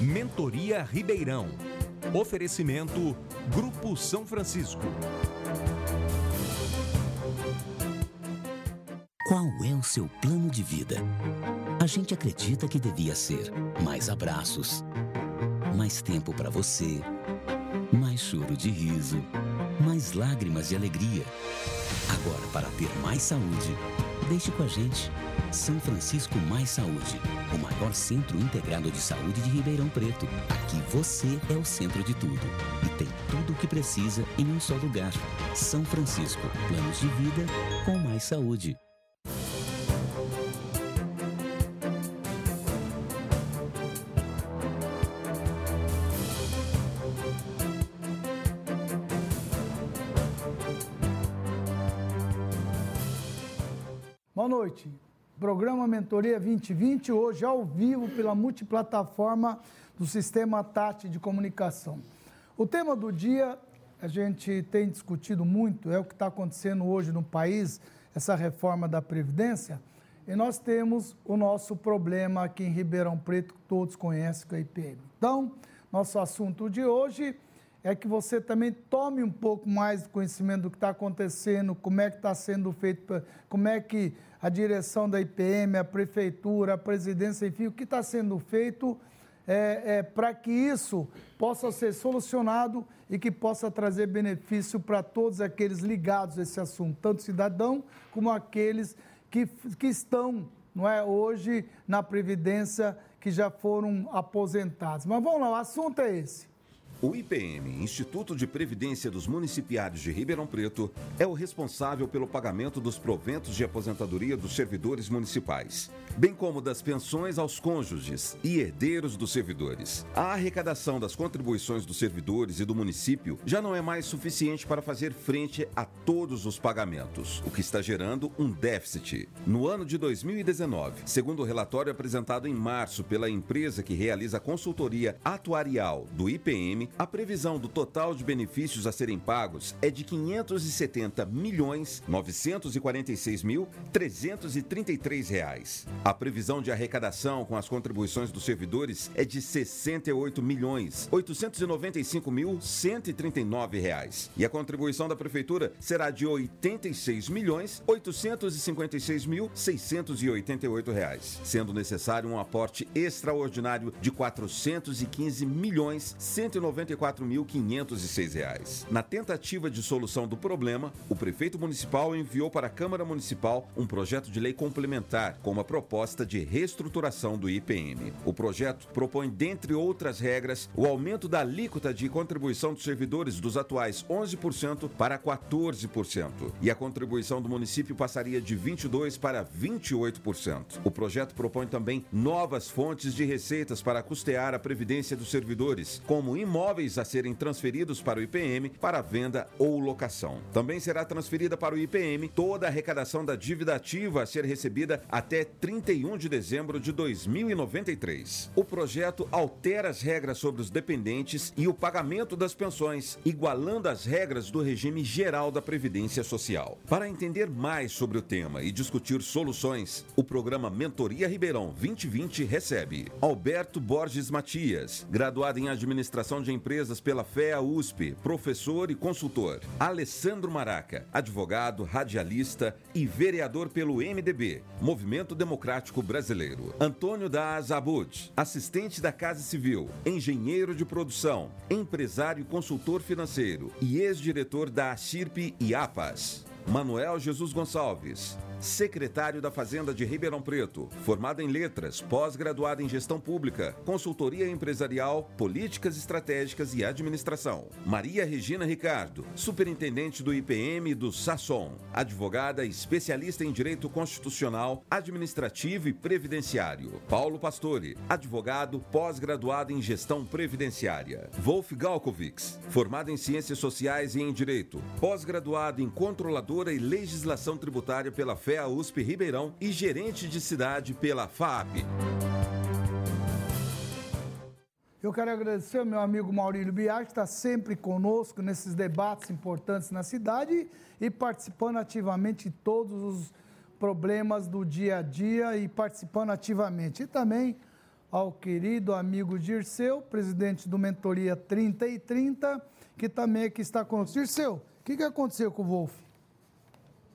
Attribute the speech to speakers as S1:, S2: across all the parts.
S1: Mentoria Ribeirão. Oferecimento Grupo São Francisco.
S2: Qual é o seu plano de vida? A gente acredita que devia ser mais abraços, mais tempo para você, mais choro de riso, mais lágrimas de alegria. Agora, para ter mais saúde, deixe com a gente. São Francisco Mais Saúde, o maior centro integrado de saúde de Ribeirão Preto. Aqui você é o centro de tudo e tem tudo o que precisa em um só lugar. São Francisco, planos de vida com mais saúde.
S3: Programa Mentoria 2020, hoje ao vivo pela multiplataforma do Sistema TAT de Comunicação. O tema do dia, a gente tem discutido muito, é o que está acontecendo hoje no país, essa reforma da Previdência, e nós temos o nosso problema aqui em Ribeirão Preto, que todos conhecem, que é a IPM. Então, nosso assunto de hoje é que você também tome um pouco mais de conhecimento do que está acontecendo, como é que está sendo feito, como é que a direção da IPM, a prefeitura, a presidência, enfim, o que está sendo feito é, é, para que isso possa ser solucionado e que possa trazer benefício para todos aqueles ligados a esse assunto, tanto cidadão como aqueles que, que estão não é, hoje na Previdência, que já foram aposentados. Mas vamos lá, o assunto é esse.
S4: O IPM, Instituto de Previdência dos Municipiários de Ribeirão Preto, é o responsável pelo pagamento dos proventos de aposentadoria dos servidores municipais, bem como das pensões aos cônjuges e herdeiros dos servidores. A arrecadação das contribuições dos servidores e do município já não é mais suficiente para fazer frente a todos os pagamentos, o que está gerando um déficit. No ano de 2019, segundo o relatório apresentado em março pela empresa que realiza a consultoria atuarial do IPM, a previsão do total de benefícios a serem pagos é de 570 milhões 946 mil 333 reais. A previsão de arrecadação com as contribuições dos servidores é de 68 milhões 895 mil 139 reais. E a contribuição da prefeitura será de 86 milhões 856 mil 688 reais, sendo necessário um aporte extraordinário de 415 milhões 190 reais. Na tentativa de solução do problema, o prefeito municipal enviou para a Câmara Municipal um projeto de lei complementar com uma proposta de reestruturação do IPM. O projeto propõe, dentre outras regras, o aumento da alíquota de contribuição dos servidores dos atuais 11% para 14%, e a contribuição do município passaria de 22% para 28%. O projeto propõe também novas fontes de receitas para custear a previdência dos servidores, como imóveis a serem transferidos para o IPM para venda ou locação. Também será transferida para o IPM toda a arrecadação da dívida ativa a ser recebida até 31 de dezembro de 2093. O projeto altera as regras sobre os dependentes e o pagamento das pensões, igualando as regras do regime geral da Previdência Social. Para entender mais sobre o tema e discutir soluções, o programa Mentoria Ribeirão 2020 recebe Alberto Borges Matias, graduado em Administração de Empresas pela FEA USP, professor e consultor. Alessandro Maraca, advogado, radialista e vereador pelo MDB, Movimento Democrático Brasileiro. Antônio da Azabud, assistente da Casa Civil, engenheiro de produção, empresário e consultor financeiro e ex-diretor da ACIRP e APAS. Manuel Jesus Gonçalves, secretário da Fazenda de Ribeirão Preto, formado em letras, pós-graduado em gestão pública, consultoria empresarial, políticas estratégicas e administração. Maria Regina Ricardo, superintendente do IPM do Sasson, advogada especialista em direito constitucional, administrativo e previdenciário. Paulo Pastore, advogado, pós-graduado em gestão previdenciária. Wolf Galkovics, formado em ciências sociais e em direito, pós-graduado em controladora e legislação tributária pela A USP Ribeirão e gerente de cidade pela FAP.
S3: Eu quero agradecer ao meu amigo Maurílio Biar, que está sempre conosco nesses debates importantes na cidade e participando ativamente de todos os problemas do dia a dia e participando ativamente. E também ao querido amigo Dirceu, presidente do Mentoria 30 e 30, que também aqui está conosco. Dirceu, o que, que aconteceu com o Wolf?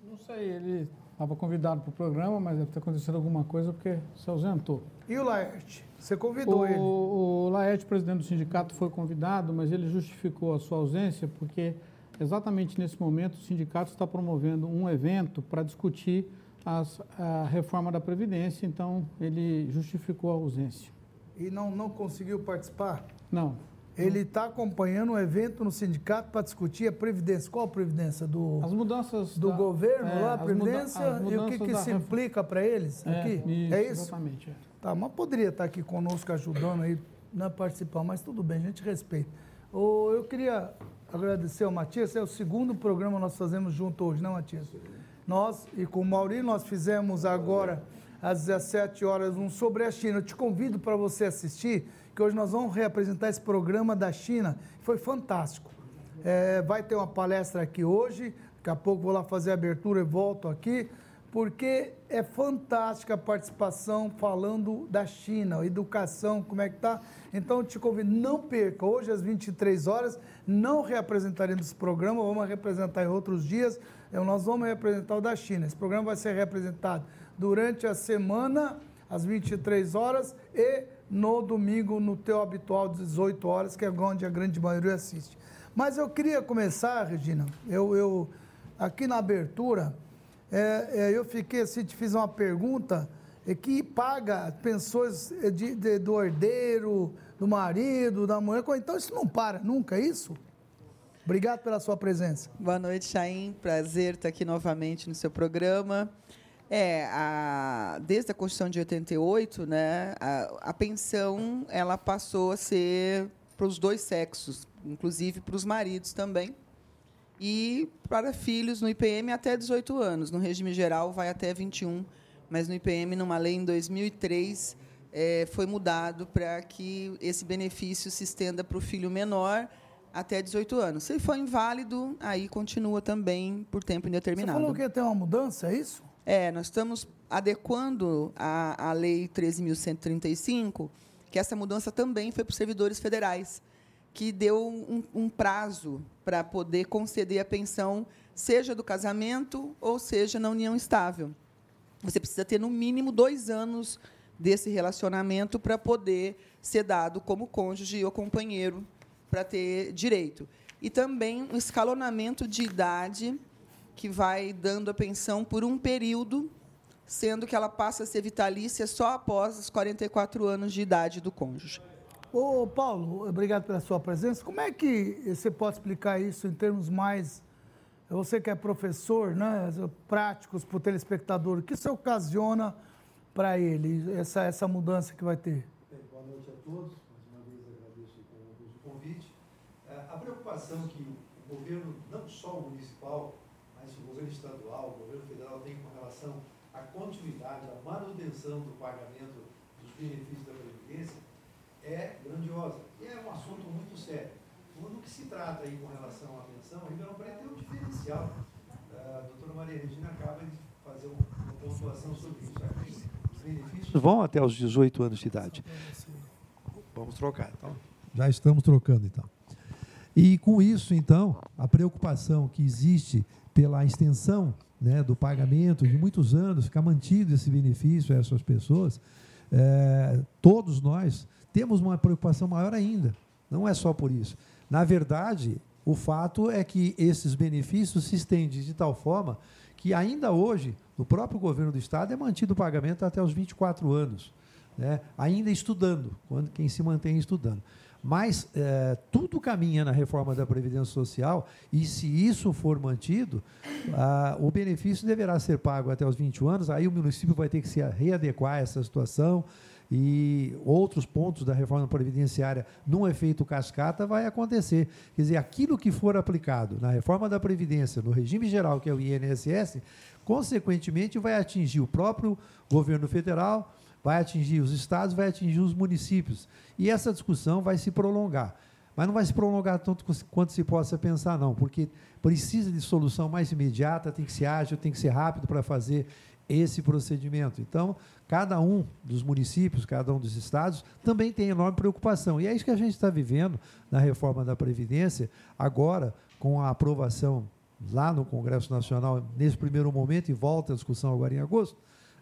S5: Não sei, ele estava convidado para o programa, mas deve ter acontecido alguma coisa porque se ausentou.
S3: E o Laerte? Você convidou
S5: o,
S3: ele?
S5: O Laerte, presidente do sindicato, foi convidado, mas ele justificou a sua ausência porque exatamente nesse momento o sindicato está promovendo um evento para discutir as, a reforma da Previdência, então ele justificou a ausência.
S3: E não, não conseguiu participar?
S5: Não.
S3: Ele está acompanhando um evento no sindicato para discutir a Previdência. Qual a Previdência? Do,
S5: as mudanças
S3: do
S5: da,
S3: governo
S5: é,
S3: lá, a Previdência?
S5: Muda,
S3: e o que, que se implica para eles
S5: é,
S3: aqui?
S5: Isso,
S3: é isso?
S5: Exatamente. É.
S3: Tá, mas poderia estar aqui conosco ajudando aí, não é participar, mas tudo bem, a gente respeita. Oh, eu queria agradecer ao Matias, é o segundo programa que nós fazemos junto hoje, não, Matias? Nós, e com o Mauri, nós fizemos agora, às 17 horas, um sobre a China. Eu te convido para você assistir, que hoje nós vamos reapresentar esse programa da China. Foi fantástico. É, vai ter uma palestra aqui hoje, daqui a pouco vou lá fazer a abertura e volto aqui, porque é fantástica a participação falando da China, educação, como é que tá. Então, te convido, não perca, hoje às 23 horas, não reapresentaremos esse programa, vamos representar em outros dias, então, nós vamos representar o da China. Esse programa vai ser representado durante a semana, às 23 horas, e no domingo, no teu habitual, 18 horas, que é onde a grande maioria assiste. Mas eu queria começar, Regina, eu, eu aqui na abertura, é, é, eu fiquei assim, te fiz uma pergunta, é, que paga pensões de, de, do herdeiro, do marido, da mulher, então isso não para nunca, é isso? Obrigado pela sua presença.
S6: Boa noite, Chaim. Prazer estar aqui novamente no seu programa. É, a, desde a Constituição de 88, né, a, a pensão ela passou a ser para os dois sexos, inclusive para os maridos também, e para filhos no IPM até 18 anos. No regime geral vai até 21, mas no IPM, numa lei em 2003, é, foi mudado para que esse benefício se estenda para o filho menor até 18 anos. Se for inválido, aí continua também por tempo indeterminado.
S3: Você falou que ia ter uma mudança, é isso?
S6: É, nós estamos adequando a, a Lei 13.135, que essa mudança também foi para os servidores federais, que deu um, um prazo para poder conceder a pensão, seja do casamento ou seja na união estável. Você precisa ter, no mínimo, dois anos desse relacionamento para poder ser dado como cônjuge ou companheiro para ter direito. E também um escalonamento de idade que vai dando a pensão por um período, sendo que ela passa a ser vitalícia só após os 44 anos de idade do cônjuge.
S3: Ô, Paulo, obrigado pela sua presença. Como é que você pode explicar isso em termos mais. Você que é professor, né, práticos para o telespectador, o que isso ocasiona para ele, essa, essa mudança que vai ter?
S7: Boa noite a todos preocupação que o governo, não só o municipal, o governo estadual, o governo federal tem com relação à continuidade, à manutenção do pagamento dos benefícios da Previdência é grandiosa. E é um assunto muito sério. No que se trata aí com relação à pensão, a Ribeirão Preto tem um diferencial. A doutora Maria Regina acaba de fazer uma pontuação sobre isso. Os benefícios vão até os 18 anos de idade. Vamos trocar, então. Já estamos trocando, então. E com isso, então, a preocupação que existe pela extensão né, do pagamento de muitos anos, ficar mantido esse benefício a essas pessoas, é, todos nós temos uma preocupação maior ainda. Não é só por isso. Na verdade, o fato é que esses benefícios se estendem de tal forma que ainda hoje, no próprio governo do Estado, é mantido o pagamento até os 24 anos, né? ainda estudando, quando quem se mantém estudando. Mas é, tudo caminha na reforma da Previdência Social e, se isso for mantido, a, o benefício deverá ser pago até os 21 anos. Aí o município vai ter que se readequar a essa situação e outros pontos da reforma previdenciária num efeito cascata vai acontecer. Quer dizer, aquilo que for aplicado na reforma da Previdência, no regime geral, que é o INSS, consequentemente vai atingir o próprio governo federal, vai atingir os estados, vai atingir os municípios. E essa discussão vai se prolongar. Mas não vai se prolongar tanto quanto se possa pensar, não, porque precisa de solução mais imediata, tem que ser ágil, tem que ser rápido para fazer esse procedimento. Então, cada um dos municípios, cada um dos estados, também tem enorme preocupação. E é isso que a gente está vivendo na reforma da Previdência, agora, com a aprovação lá no Congresso Nacional, nesse primeiro momento, e volta a discussão agora em agosto.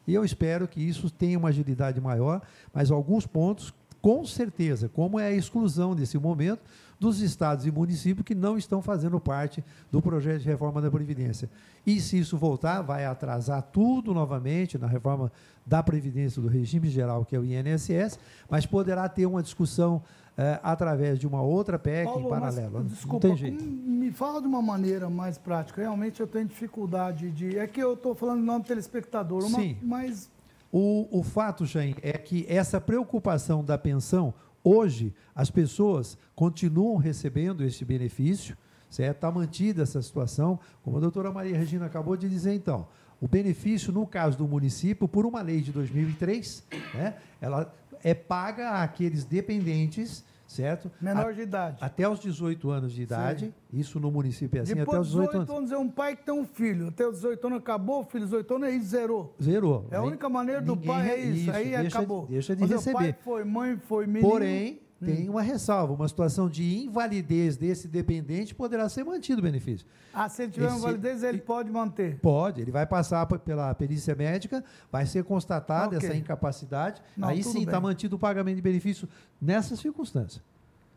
S7: E eu espero que isso tenha uma agilidade maior, mas alguns pontos, com certeza, como é a exclusão desse momento, dos estados e municípios que não estão fazendo parte do projeto de reforma da Previdência. E se isso voltar, vai atrasar tudo novamente na reforma da Previdência do regime geral, que é o INSS, mas poderá ter uma discussão eh, através de uma outra PEC Paulo, em paralelo.
S3: Mas, desculpa, me fala de uma maneira mais prática. Realmente eu tenho dificuldade de. É que eu estou falando em nome do telespectador, uma,
S7: Sim.
S3: mas.
S7: O, o fato, Jair, é que essa preocupação da pensão, Hoje, as pessoas continuam recebendo este benefício? Está mantida essa situação, como a doutora Maria Regina acabou de dizer, então. O benefício, no caso do município, por uma lei de 2003, né, ela é paga àqueles dependentes certo?
S3: Menor de idade.
S7: Até os 18 anos de idade. Sim. Isso no município é assim,
S3: Depois
S7: até os 18 anos.
S3: anos é um pai que tem um filho. Até os 18 anos acabou, o filho dos 18 anos aí zerou.
S7: Zerou.
S3: É a única maneira do pai, é isso. isso aí
S7: deixa,
S3: acabou.
S7: Deixa de Mas receber. pai
S3: foi, mãe foi, menino.
S7: Porém, hum. tem uma ressalva, uma situação de invalidez desse dependente poderá ser mantido o benefício.
S3: Ah, se ele tiver Esse, invalidez, ele pode manter?
S7: Pode, ele vai passar pela perícia médica, vai ser constatada okay. essa incapacidade, Não, aí sim está mantido o pagamento de benefício nessas circunstâncias.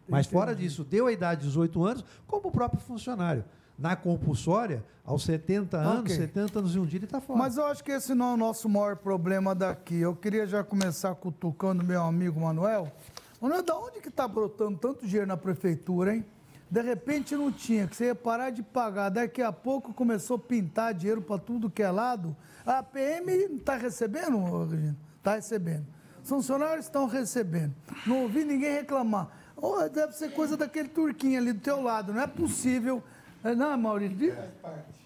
S7: Mas fora disso, deu a idade de 18 anos, como o próprio funcionário. Na compulsória, aos 70 anos, okay. 70 anos e um dia, ele está fora.
S3: Mas eu acho que esse não é o nosso maior problema daqui. Eu queria já começar cutucando meu amigo Manuel. Manuel, da onde que está brotando tanto dinheiro na prefeitura, hein? De repente não tinha, que você ia parar de pagar. Daqui a pouco começou a pintar dinheiro para tudo que é lado. A PM está recebendo, Regina? Está recebendo. Os funcionários estão recebendo. Não ouvi ninguém reclamar. Oh, deve ser coisa daquele turquinho ali do teu lado. Não é possível. É, não, Maurício?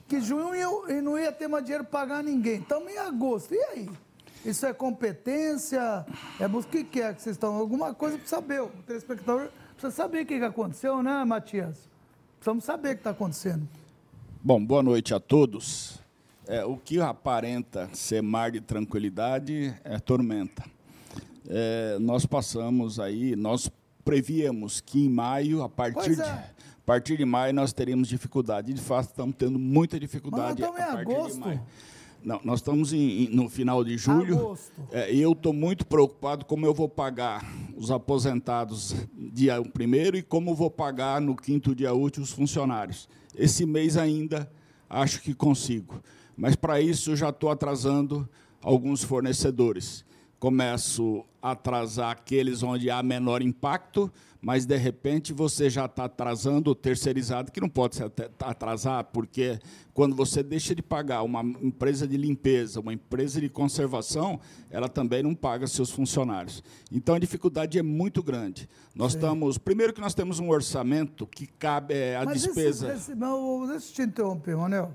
S3: Que junho eu, não ia ter mais dinheiro para pagar ninguém. Estamos em agosto. E aí? Isso é competência? É o que, que é que vocês estão? Alguma coisa para saber. O telespectador precisa saber o que, que aconteceu, né, Matias? Precisamos saber o que está acontecendo.
S8: Bom, boa noite a todos. É, o que aparenta ser mar de tranquilidade é tormenta. É, nós passamos aí, nós prevíamos que em maio, a partir, é. de, a partir de maio, nós teríamos dificuldade. De fato, estamos tendo muita dificuldade
S3: Mas a partir
S8: agosto.
S3: de maio.
S8: Não, nós estamos em, no final de julho. É, e eu estou muito preocupado como eu vou pagar os aposentados dia primeiro e como vou pagar no quinto dia útil os funcionários. Esse mês ainda acho que consigo. Mas para isso já estou atrasando alguns fornecedores começo a atrasar aqueles onde há menor impacto, mas de repente você já está atrasando o terceirizado, que não pode se atrasar, porque quando você deixa de pagar uma empresa de limpeza, uma empresa de conservação, ela também não paga seus funcionários. Então a dificuldade é muito grande. Nós Sim. estamos. Primeiro que nós temos um orçamento que cabe é, a mas despesa.
S3: Esse, esse, não, deixa eu te interromper, Manel.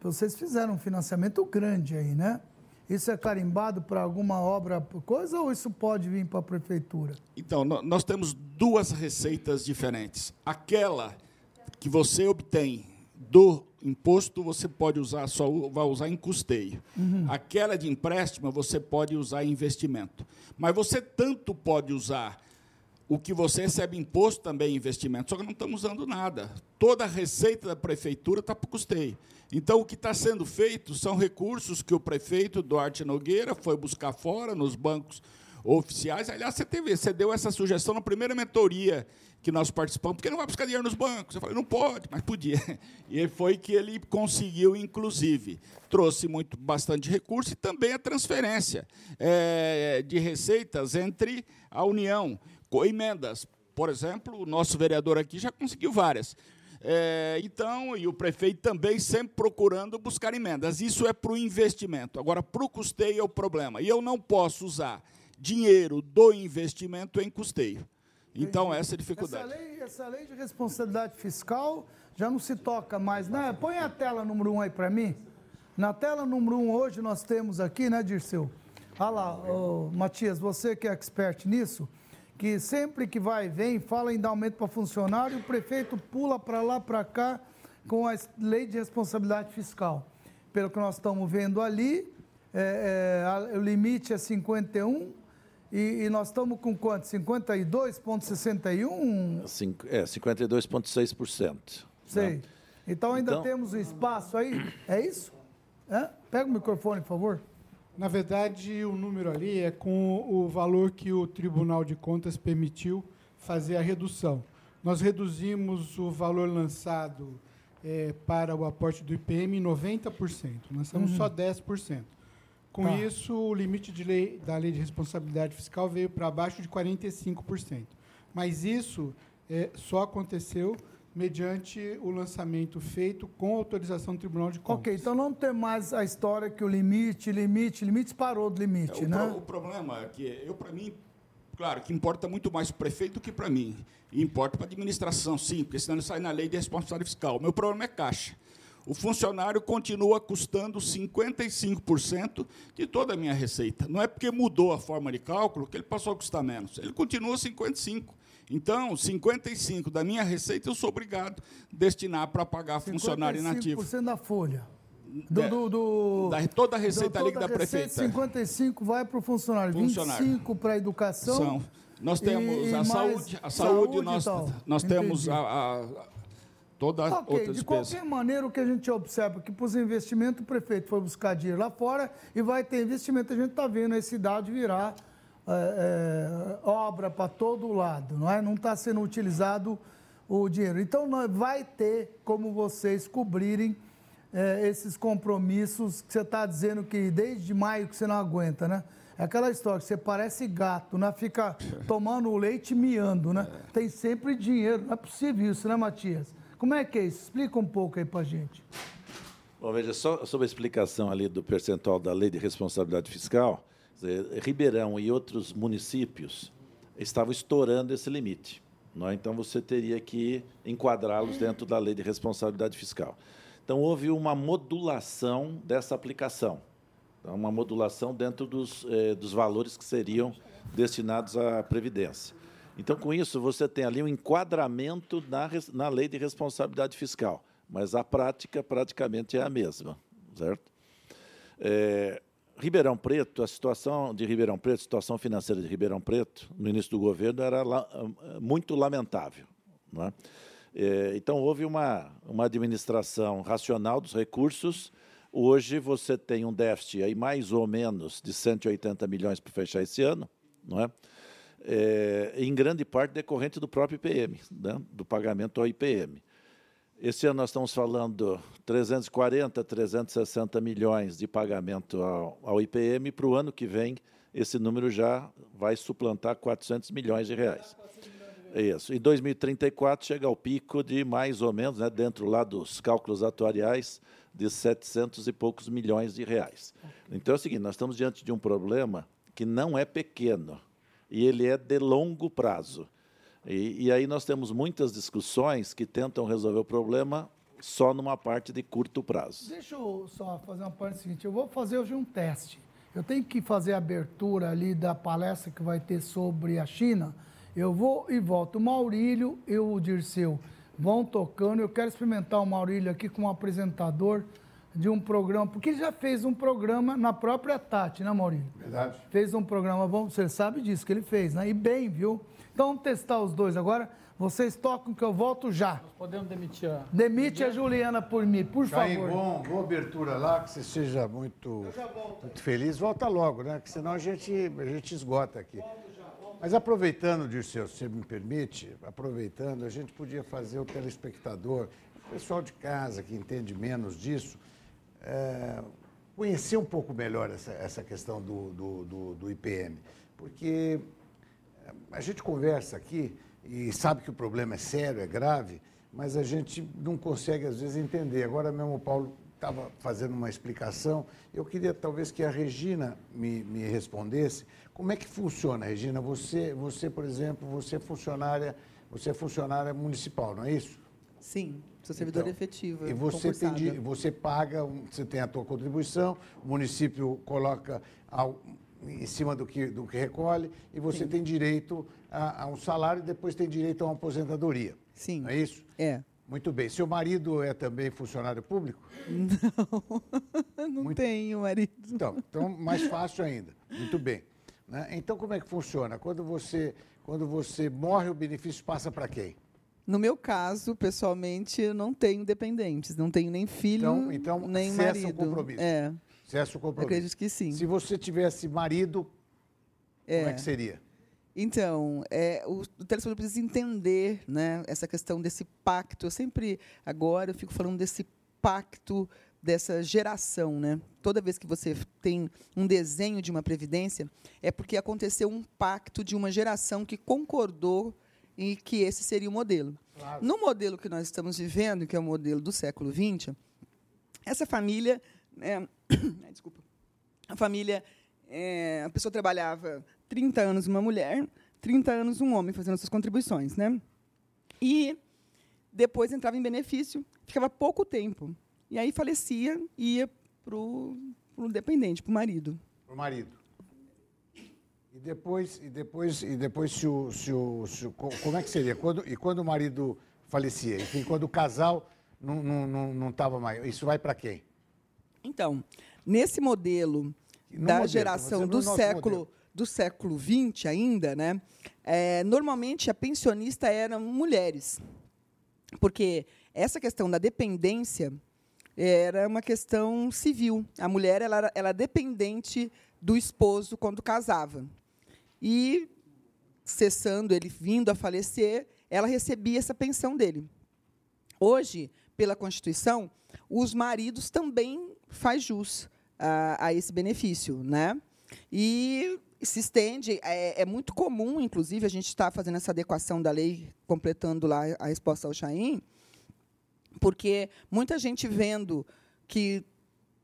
S3: Vocês fizeram um financiamento grande aí, né? Isso é carimbado para alguma obra, coisa, ou isso pode vir para a prefeitura?
S8: Então, nós temos duas receitas diferentes. Aquela que você obtém do imposto, você pode usar, só vai usar em custeio. Uhum. Aquela de empréstimo, você pode usar em investimento. Mas você tanto pode usar o que você recebe imposto também é investimento, só que não estamos usando nada. Toda a receita da prefeitura está para o custeio. Então, o que está sendo feito são recursos que o prefeito Duarte Nogueira foi buscar fora, nos bancos oficiais. Aliás, você, teve, você deu essa sugestão na primeira mentoria que nós participamos, porque não vai buscar dinheiro nos bancos. Eu falei, não pode, mas podia. E foi que ele conseguiu, inclusive, trouxe muito, bastante recurso e também a transferência é, de receitas entre a União, com emendas. Por exemplo, o nosso vereador aqui já conseguiu várias. É, então, e o prefeito também sempre procurando buscar emendas. Isso é para o investimento. Agora, para o custeio é o problema. E eu não posso usar dinheiro do investimento em custeio. Então, Entendi. essa é a dificuldade.
S3: Essa lei, essa lei de responsabilidade fiscal já não se toca mais. Né? Põe a tela número 1 um aí para mim. Na tela número 1 um, hoje nós temos aqui, né, Dirceu? Olha lá, oh, Matias, você que é expert nisso, que sempre que vai vem, fala em dar aumento para funcionário, o prefeito pula para lá, para cá, com a lei de responsabilidade fiscal. Pelo que nós estamos vendo ali, é, é, o limite é 51 e, e nós estamos com quanto? 52,61?
S9: É, 52,6%.
S3: Sei. Né? Então ainda então, temos um espaço aí, é isso? É? Pega o microfone, por favor.
S5: Na verdade, o número ali é com o valor que o Tribunal de Contas permitiu fazer a redução. Nós reduzimos o valor lançado é, para o aporte do IPM em 90%. Lançamos uhum. só 10%. Com tá. isso, o limite de lei, da lei de responsabilidade fiscal veio para abaixo de 45%. Mas isso é, só aconteceu mediante o lançamento feito com autorização do Tribunal de Contas.
S3: Ok, então não tem mais a história que o limite, limite, limite parou do limite,
S8: é,
S3: o né?
S8: Pro, o problema é que eu, para mim, claro, que importa muito mais o prefeito do que para mim. E importa para a administração, sim, porque senão ele sai na lei de responsabilidade fiscal. O meu problema é caixa. O funcionário continua custando 55% de toda a minha receita. Não é porque mudou a forma de cálculo que ele passou a custar menos. Ele continua 55%. Então, 55 da minha receita eu sou obrigado a destinar para pagar funcionário inativo.
S3: 55% da folha. Do, é, do, do,
S8: da, toda a receita líquida da prefeita.
S3: 55 vai para o funcionário, funcionário, 25 para a educação. São.
S8: Nós temos e, a, saúde, a saúde, saúde nós, nós temos a, a, toda okay, outra despesa.
S3: De qualquer maneira, o que a gente observa é que para os investimentos o prefeito foi buscar dinheiro lá fora e vai ter investimento. A gente está vendo a cidade virar é, é, obra para todo lado, não é? Não está sendo utilizado o dinheiro. Então, vai ter como vocês cobrirem é, esses compromissos que você está dizendo que desde maio que você não aguenta, né? É aquela história que você parece gato, né? Fica tomando o leite miando, né? Tem sempre dinheiro. Não é possível isso, né, Matias? Como é que é isso? Explica um pouco aí para gente.
S9: Bom, veja, só sobre a explicação ali do percentual da lei de responsabilidade fiscal, Ribeirão e outros municípios estavam estourando esse limite. Não é? Então, você teria que enquadrá-los dentro da lei de responsabilidade fiscal. Então, houve uma modulação dessa aplicação, então, uma modulação dentro dos, eh, dos valores que seriam destinados à Previdência. Então, com isso, você tem ali um enquadramento na, na lei de responsabilidade fiscal, mas a prática praticamente é a mesma, certo? É, Ribeirão Preto, a situação de Ribeirão Preto, a situação financeira de Ribeirão Preto, no início do governo, era la, muito lamentável. É? É, então, houve uma, uma administração racional dos recursos. Hoje, você tem um déficit aí mais ou menos de 180 milhões para fechar esse ano, não é? é? em grande parte decorrente do próprio IPM, né? do pagamento ao IPM. Esse ano nós estamos falando 340, 360 milhões de pagamento ao, ao IPM. Para o ano que vem, esse número já vai suplantar 400 milhões de reais. Isso. Em 2034 chega ao pico de mais ou menos, né, dentro lá dos cálculos atuariais, de 700 e poucos milhões de reais. Então é o seguinte, nós estamos diante de um problema que não é pequeno e ele é de longo prazo. E, e, aí nós temos muitas discussões que tentam resolver o problema só numa parte de curto prazo.
S3: Deixa eu só fazer uma parte seguinte. Eu vou fazer hoje um teste. Eu tenho que fazer a abertura ali da palestra que vai ter sobre a China. Eu vou e volto. O Maurílio e o Dirceu vão tocando. Eu quero experimentar o Maurílio aqui como apresentador de um programa, porque ele já fez um programa na própria Tati, né, Maurílio?
S10: Verdade.
S3: Fez um programa bom, você sabe disso que ele fez, né? E bem, viu? Então vamos testar os dois agora. Vocês tocam que eu volto já.
S5: Nós podemos demitir a.
S3: Demite a Juliana por mim, por
S10: Caim,
S3: favor.
S10: bom, boa abertura lá, que você seja muito, muito feliz. Volta logo, né? Que senão a gente, a gente esgota aqui. Mas aproveitando, Dirceu, se você me permite, aproveitando, a gente podia fazer o telespectador, o pessoal de casa que entende menos disso, é, conhecer um pouco melhor essa, essa questão do, do, do, do IPM. Porque a gente conversa aqui e sabe que o problema é sério, é grave, mas a gente não consegue, às vezes, entender. Agora mesmo o Paulo estava fazendo uma explicação. Eu queria, talvez, que a Regina me, me respondesse. Como é que funciona, Regina? Você, você, por exemplo, você é funcionária, você é funcionária municipal, não é isso?
S6: Sim, sou servidora então, efetiva.
S10: E você, você paga, você tem a tua contribuição, o município coloca em cima do que, do que recolhe e você Sim. tem direito a, a, um salário e depois tem direito a uma aposentadoria.
S6: Sim.
S10: Não é isso?
S6: É.
S10: Muito bem. Seu marido é também funcionário público?
S6: Não, não Muito... tenho marido.
S10: Então, então, mais fácil ainda. Muito bem. Né? Então, como é que funciona? Quando você, quando você morre, o benefício passa para quem?
S6: No meu caso, pessoalmente, eu não tenho dependentes, não tenho nem filho, então, então, nem marido.
S10: O compromisso.
S6: É.
S10: Compromisso.
S6: Acredito que sim.
S10: Se você tivesse marido, é. como é que seria?
S6: Então, é, o, o telespectador precisa entender né, essa questão desse pacto. Eu sempre, agora, eu fico falando desse pacto dessa geração, né? Toda vez que você tem um desenho de uma previdência, é porque aconteceu um pacto de uma geração que concordou e que esse seria o modelo. Claro. No modelo que nós estamos vivendo, que é o modelo do século XX, essa família, é, desculpa, a família, é, a pessoa trabalhava 30 anos uma mulher, 30 anos um homem fazendo suas contribuições, né? E depois entrava em benefício, ficava pouco tempo. E aí falecia e ia para o dependente, para o marido.
S10: Para o marido. E depois, e depois, e depois se o, se o, se o, como é que seria? Quando, e quando o marido falecia? Enfim, quando o casal não estava não, não, não mais, isso vai para quem?
S6: Então, nesse modelo no da modelo, geração do século modelo. do século XX ainda, né? É, normalmente a pensionista eram mulheres, porque essa questão da dependência era uma questão civil. A mulher ela era, ela era dependente do esposo quando casava. E, cessando ele vindo a falecer, ela recebia essa pensão dele. Hoje, pela Constituição, os maridos também faz jus a, a esse benefício, né? E se estende, é, é, muito comum, inclusive, a gente está fazendo essa adequação da lei, completando lá a resposta ao Chaim, porque muita gente vendo que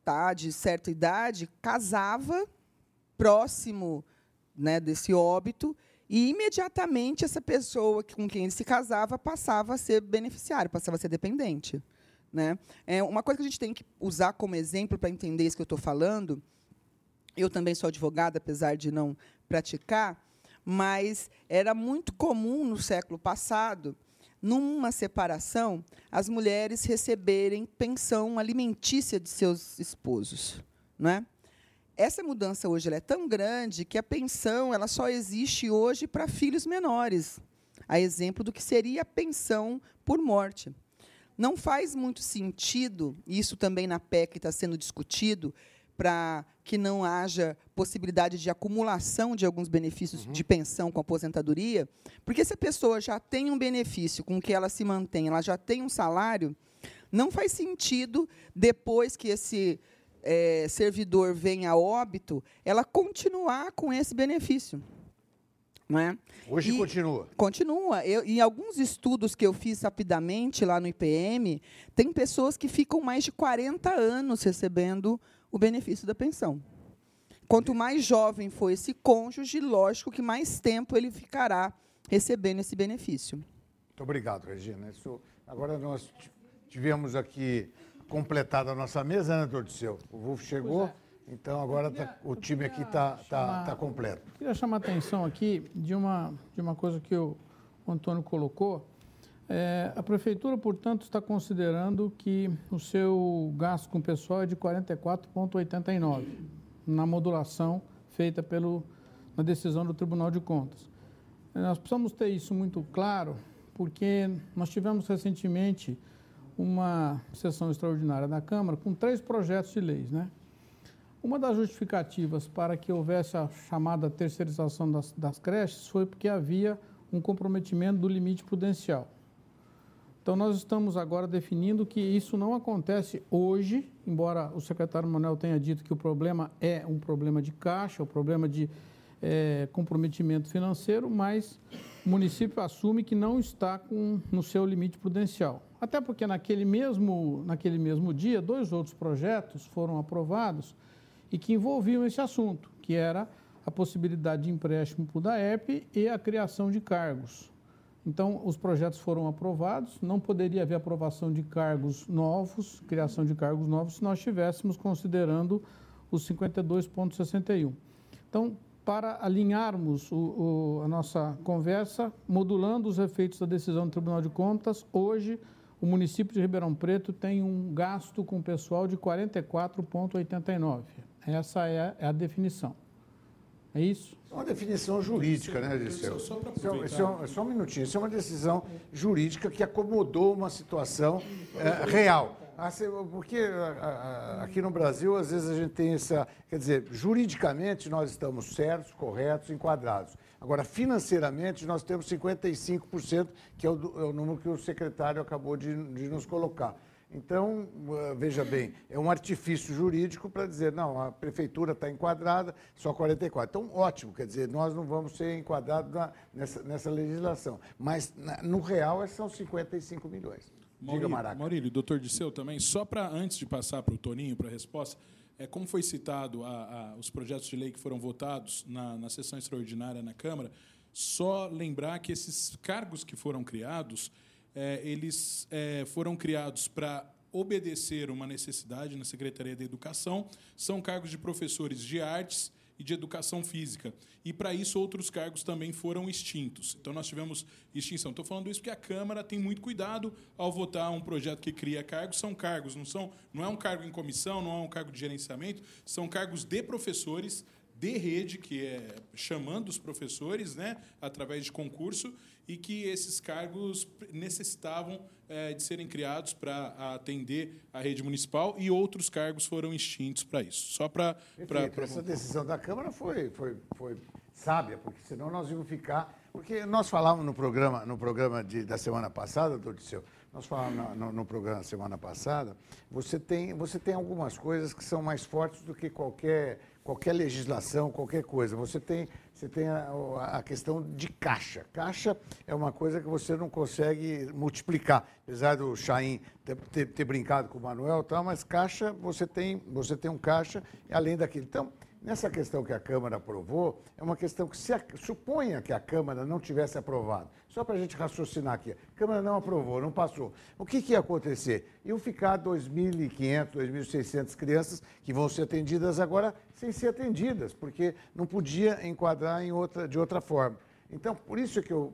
S6: tá de certa idade casava próximo né, desse óbito, e imediatamente essa pessoa com quem ele se casava passava a ser beneficiário, passava a ser dependente. Né? É uma coisa que a gente tem que usar como exemplo para entender isso que eu estou falando. Eu também sou advogada, apesar de não praticar, mas era muito comum no século passado, numa separação, as mulheres receberem pensão alimentícia de seus esposos, não é? Essa mudança hoje é tão grande que a pensão ela só existe hoje para filhos menores, a exemplo do que seria a pensão por morte. Não faz muito sentido, isso também na PEC está sendo discutido, para que não haja possibilidade de acumulação de alguns benefícios uhum. de pensão com aposentadoria, porque se a pessoa já tem um benefício com que ela se mantém, ela já tem um salário, não faz sentido depois que esse é, servidor venha a óbito, ela continuar com esse benefício. Não é?
S10: Hoje e continua.
S6: Continua. Eu, em alguns estudos que eu fiz rapidamente lá no IPM, tem pessoas que ficam mais de 40 anos recebendo o benefício da pensão. Quanto mais jovem for esse cônjuge, lógico que mais tempo ele ficará recebendo esse benefício.
S10: Muito obrigado, Regina. Isso, agora nós tivemos aqui completada a nossa mesa, né, doutor Disseu? O Wolf chegou, é. Então agora tá, o time aqui está tá, tá completo.
S5: Queria chamar a atenção aqui de uma, de uma coisa que o Antônio colocou. É, a prefeitura, portanto, está considerando que o seu gasto com o pessoal é de 44,89 na modulação feita pelo, na decisão do Tribunal de Contas. Nós precisamos ter isso muito claro, porque nós tivemos recentemente uma sessão extraordinária da Câmara com três projetos de leis. Né? Uma das justificativas para que houvesse a chamada terceirização das, das creches foi porque havia um comprometimento do limite prudencial. Então, nós estamos agora definindo que isso não acontece hoje, embora o secretário Manuel tenha dito que o problema é um problema de caixa, o um problema de é, comprometimento financeiro, mas o município assume que não está com, no seu limite prudencial. Até porque naquele mesmo, naquele mesmo dia, dois outros projetos foram aprovados e que envolviam esse assunto, que era a possibilidade de empréstimo para o DAEP e a criação de cargos. Então, os projetos foram aprovados, não poderia haver aprovação de cargos novos, criação de cargos novos, se nós estivéssemos considerando os 52,61. Então, para alinharmos o, o, a nossa conversa, modulando os efeitos da decisão do Tribunal de Contas, hoje o município de Ribeirão Preto tem um gasto com pessoal de 44,89. Essa é, é a definição. É isso?
S10: É uma definição jurídica, né? Só, só, só, só um minutinho. Isso é uma decisão jurídica que acomodou uma situação é, real. Ah, porque aqui no Brasil, às vezes, a gente tem essa. Quer dizer, juridicamente nós estamos certos, corretos, enquadrados. Agora, financeiramente, nós temos 55%, que é o, é o número que o secretário acabou de, de nos colocar. Então, eh, veja bem, é um artifício jurídico para dizer, não, a prefeitura está enquadrada, só 44. Então, ótimo, quer dizer, nós não vamos ser enquadrados na, nessa, nessa legislação. Mas, na, no real, são 55 milhões.
S11: Maurílio, Diga, Maraca. Maurílio, doutor Disseu também, só para, antes de passar para o Toninho, para a resposta, é, como foi citado a, a, os projetos de lei que foram votados na, na sessão extraordinária na Câmara, só lembrar que esses cargos que foram criados é, eles é, foram criados para obedecer uma necessidade na Secretaria da Educação, são cargos de professores de artes e de educação física. E para isso outros cargos também foram extintos. Então nós tivemos extinção. Estou falando isso porque a Câmara tem muito cuidado ao votar um projeto que cria cargos. São cargos, não são, não é um cargo em comissão, não é um cargo de gerenciamento, são cargos de professores de rede, que é chamando os professores, né, através de concurso, e que esses cargos necessitavam é, de serem criados para atender a rede municipal e outros cargos foram extintos para isso. Só para.
S10: Essa decisão da Câmara foi, foi, foi sábia, porque senão nós íamos ficar. Porque nós falávamos no programa, no programa de, da semana passada, doutor Disseu, nós falamos no, no, programa semana passada, você tem, você tem algumas coisas que são mais fortes do que qualquer qualquer legislação, qualquer coisa. Você tem, você tem a, a, questão de caixa. Caixa é uma coisa que você não consegue multiplicar, apesar do Chaim ter, ter, ter brincado com o Manuel, tal, mas caixa, você tem, você tem um caixa além daquilo. Então, Nessa questão que a Câmara aprovou, é uma questão que se a, suponha que a Câmara não tivesse aprovado, só para a gente raciocinar aqui, a Câmara não aprovou, não passou. O que, que ia acontecer? Iam ficar 2.500, 2.600 crianças que vão ser atendidas agora sem ser atendidas, porque não podia enquadrar em outra, de outra forma. Então, por isso que eu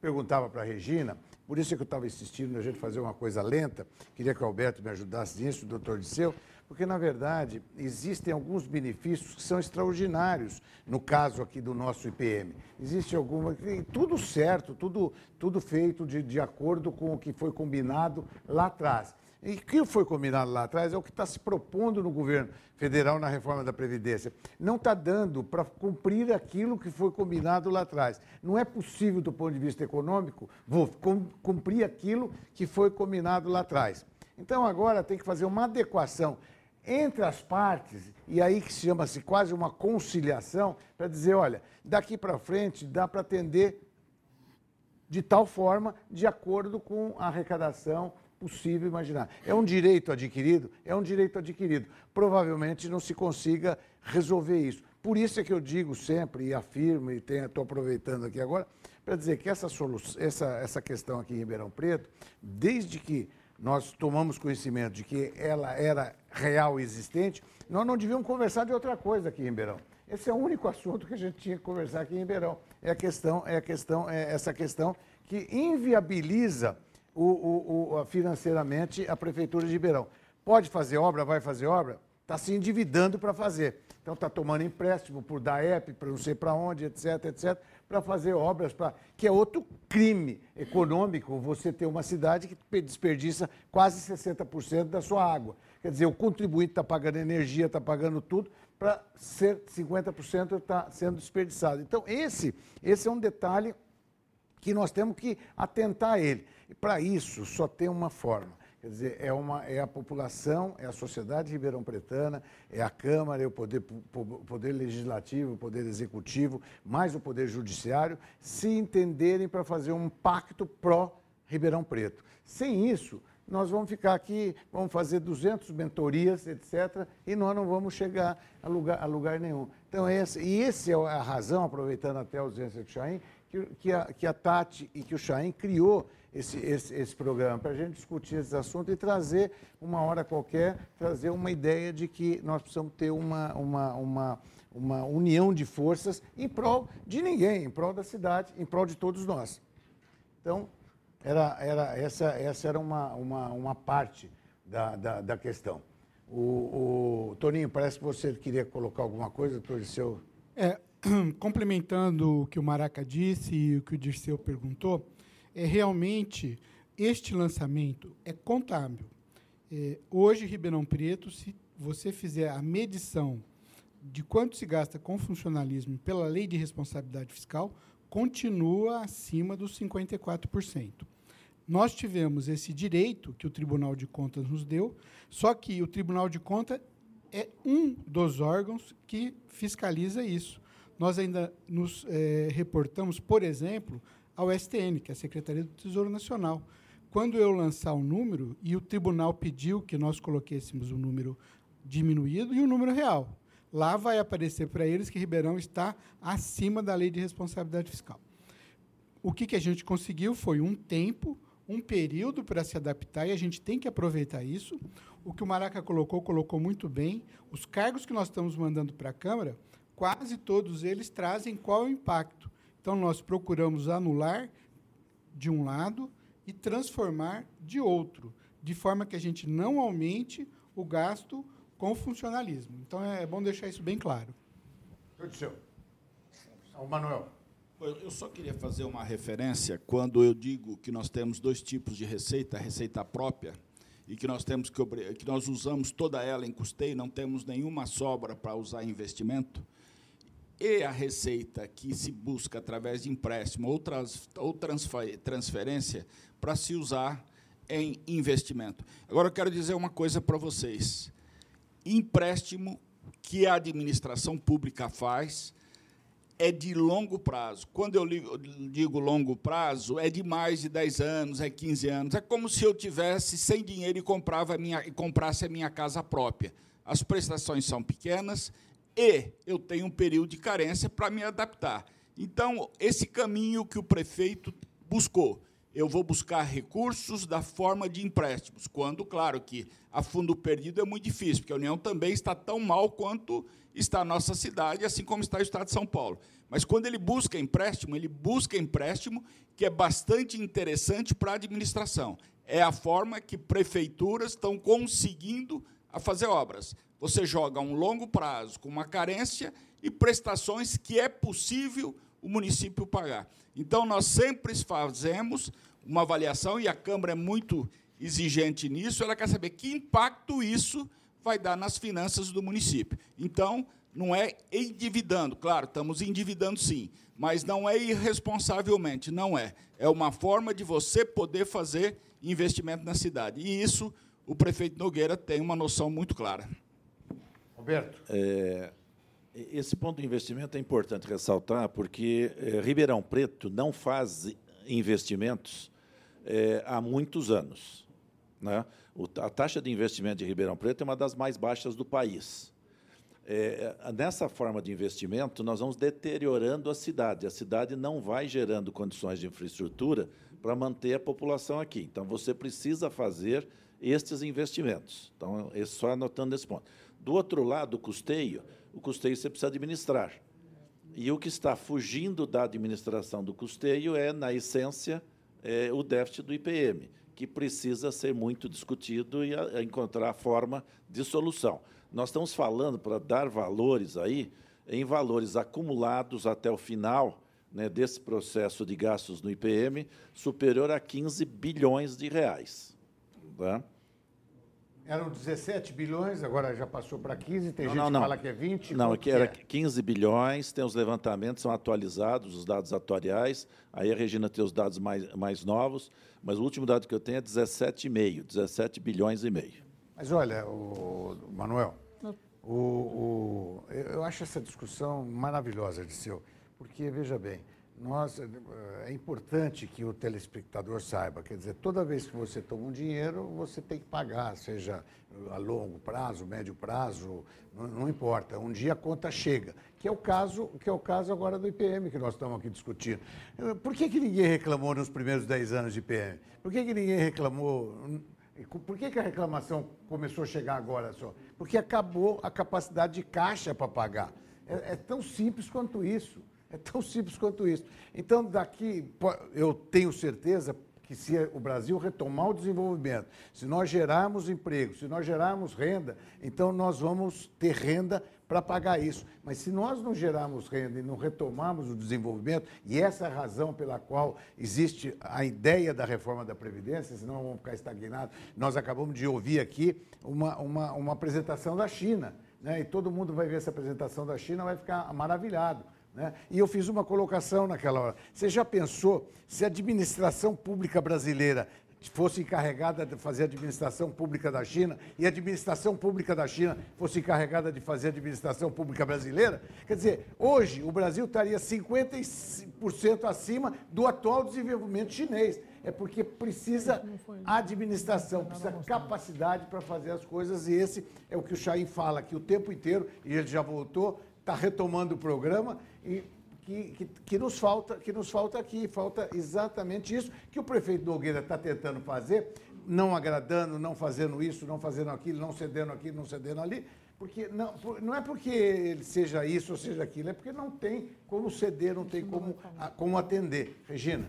S10: perguntava para a Regina, por isso que eu estava insistindo na gente fazer uma coisa lenta, queria que o Alberto me ajudasse nisso, o doutor Disseu, porque, na verdade, existem alguns benefícios que são extraordinários, no caso aqui do nosso IPM. Existe alguma. Tudo certo, tudo, tudo feito de, de acordo com o que foi combinado lá atrás. E o que foi combinado lá atrás é o que está se propondo no governo federal na reforma da Previdência. Não está dando para cumprir aquilo que foi combinado lá atrás. Não é possível, do ponto de vista econômico, vou cumprir aquilo que foi combinado lá atrás. Então agora tem que fazer uma adequação entre as partes, e aí que chama-se quase uma conciliação, para dizer, olha, daqui para frente dá para atender de tal forma, de acordo com a arrecadação possível imaginar. É um direito adquirido? É um direito adquirido. Provavelmente não se consiga resolver isso. Por isso é que eu digo sempre e afirmo, e estou aproveitando aqui agora, para dizer que essa, essa, essa questão aqui em Ribeirão Preto, desde que nós tomamos conhecimento de que ela era real e existente, nós não devíamos conversar de outra coisa aqui em Ribeirão. Esse é o único assunto que a gente tinha que conversar aqui em Ribeirão. É a questão, é a questão, é essa questão que inviabiliza o, o, o, financeiramente a prefeitura de Ribeirão. Pode fazer obra, vai fazer obra, está se endividando para fazer. Então está tomando empréstimo por DAEP, para não sei para onde, etc, etc para fazer obras, pra, que é outro crime econômico você ter uma cidade que desperdiça quase 60% da sua água. Quer dizer, o contribuinte está pagando energia, está pagando tudo, para ser 50% está sendo desperdiçado. Então, esse, esse é um detalhe que nós temos que atentar a ele. E para isso, só tem uma forma Quer dizer, é, uma, é a população, é a sociedade ribeirão-pretana, é a Câmara, é o poder, poder Legislativo, o Poder Executivo, mais o Poder Judiciário, se entenderem para fazer um pacto pró-Ribeirão Preto. Sem isso, nós vamos ficar aqui, vamos fazer 200 mentorias, etc., e nós não vamos chegar a lugar, a lugar nenhum. Então, esse, e essa é a razão, aproveitando até a ausência do Chaim, que, que, a, que a Tati e que o Chaim criou esse, esse, esse programa, para a gente discutir esse assunto e trazer, uma hora qualquer, trazer uma ideia de que nós precisamos ter uma, uma, uma, uma união de forças em prol de ninguém, em prol da cidade, em prol de todos nós. Então, Era, era, essa, essa era uma, uma, uma parte da, da, da questão. O, o, Toninho, parece que você queria colocar alguma coisa, doutor Dirceu.
S12: É, complementando o que o Maraca disse e o que o Dirceu perguntou, é realmente este lançamento é contábil. É, hoje, Ribeirão Preto, se você fizer a medição de quanto se gasta com funcionalismo pela lei de responsabilidade fiscal, continua acima dos 54%. Nós tivemos esse direito que o Tribunal de Contas nos deu, só que o Tribunal de Contas é um dos órgãos que fiscaliza isso. Nós ainda nos é, reportamos, por exemplo, ao STN, que é a Secretaria do Tesouro Nacional. Quando eu lançar um número e o tribunal pediu que nós coloquéssemos o um número diminuído e o um número real, lá vai aparecer para eles que Ribeirão está acima da lei de responsabilidade fiscal. O que, que a gente conseguiu foi um tempo um período para se adaptar e a gente tem que aproveitar isso. O que o Maraca colocou, colocou muito bem. Os cargos que nós estamos mandando para a Câmara, quase todos eles trazem qual é o impacto. Então, nós procuramos anular de um lado e transformar de outro, de forma que a gente não aumente o gasto com o funcionalismo. Então, é bom deixar isso bem claro.
S10: Tudo seu. O Manuel.
S8: Eu só queria fazer uma referência quando eu digo que nós temos dois tipos de receita, a receita própria e que nós temos que, que nós usamos toda ela em custeio, não temos nenhuma sobra para usar em investimento, e a receita que se busca através de empréstimo ou, trans, ou transferência para se usar em investimento. Agora eu quero dizer uma coisa para vocês. Empréstimo que a administração pública faz é de longo prazo. Quando eu digo longo prazo, é de mais de 10 anos, é 15 anos. É como se eu tivesse sem dinheiro e, comprava minha, e comprasse a minha casa própria. As prestações são pequenas e eu tenho um período de carência para me adaptar. Então, esse caminho que o prefeito buscou, eu vou buscar recursos da forma de empréstimos, quando, claro, que a fundo perdido é muito difícil, porque a União também está tão mal quanto está a nossa cidade, assim como está o Estado de São Paulo. Mas quando ele busca empréstimo, ele busca empréstimo que é bastante interessante para a administração. É a forma que prefeituras estão conseguindo a fazer obras. Você joga um longo prazo com uma carência e prestações que é possível o município pagar. Então, nós sempre fazemos uma avaliação, e a Câmara é muito exigente nisso, ela quer saber que impacto isso vai dar nas finanças do município. Então, não é endividando, claro, estamos endividando sim, mas não é irresponsavelmente, não é. É uma forma de você poder fazer investimento na cidade. E isso o prefeito Nogueira tem uma noção muito clara.
S10: Roberto.
S9: É, esse ponto de investimento é importante ressaltar, porque é, Ribeirão Preto não faz investimentos é, há muitos anos. Né? a taxa de investimento de Ribeirão Preto é uma das mais baixas do país. É, nessa forma de investimento, nós vamos deteriorando a cidade. A cidade não vai gerando condições de infraestrutura para manter a população aqui. Então, você precisa fazer estes investimentos. Então, é só anotando esse ponto. Do outro lado, o custeio, o custeio você precisa administrar. E o que está fugindo da administração do custeio é, na essência, é, o déficit do IPM que precisa ser muito discutido e a, a encontrar forma de solução. Nós estamos falando para dar valores aí em valores acumulados até o final né, desse processo de gastos no IPM superior a 15 bilhões de reais. Tá?
S10: Eram 17 bilhões, agora já passou para 15, tem não, gente não,
S9: não.
S10: que fala que é 20.
S9: Não, aqui era é? 15 bilhões, tem os levantamentos, são atualizados, os dados atuariais, aí a Regina tem os dados mais, mais novos, mas o último dado que eu tenho é 17,5, 17 bilhões e meio.
S10: Mas olha, o, Manuel, o, o, eu acho essa discussão maravilhosa de seu, porque, veja bem, nós, é importante que o telespectador saiba, quer dizer, toda vez que você toma um dinheiro, você tem que pagar, seja a longo prazo, médio prazo, não, não, importa. Um dia a conta chega, que é o caso, que é o caso agora do IPM que nós estamos aqui discutindo. Por que, que ninguém reclamou nos primeiros 10 anos de IPM? Por que, que ninguém reclamou? Por que, que a reclamação começou a chegar agora só? Porque acabou a capacidade de caixa para pagar. É, é tão simples quanto isso. É tão simples quanto isso. Então, daqui, eu tenho certeza que se o Brasil retomar o desenvolvimento, se nós gerarmos emprego, se nós gerarmos renda, então nós vamos ter renda para pagar isso. Mas se nós não gerarmos renda e não retomarmos o desenvolvimento, e essa é a razão pela qual existe a ideia da reforma da Previdência, senão vamos ficar estagnados. Nós acabamos de ouvir aqui uma, uma, uma apresentação da China, né? e todo mundo vai ver essa apresentação da China vai ficar maravilhado. Né? E eu fiz uma colocação naquela hora. Você já pensou se a administração pública brasileira fosse encarregada de fazer a administração pública da China e a administração pública da China fosse encarregada de fazer a administração pública brasileira? Quer dizer, hoje o Brasil estaria 50% acima do atual desenvolvimento chinês. É porque precisa administração, precisa capacidade para fazer as coisas, e esse é o que o Chaim fala aqui o tempo inteiro, e ele já voltou, está retomando o programa, e que, que, que, nos falta, que nos falta aqui. Falta exatamente isso que o prefeito Nogueira está tentando fazer, não agradando, não fazendo isso, não fazendo aquilo, não cedendo aquilo, não cedendo ali. Porque não, não é porque ele seja isso ou seja aquilo, é porque não tem como ceder, não tem como, como atender. Regina.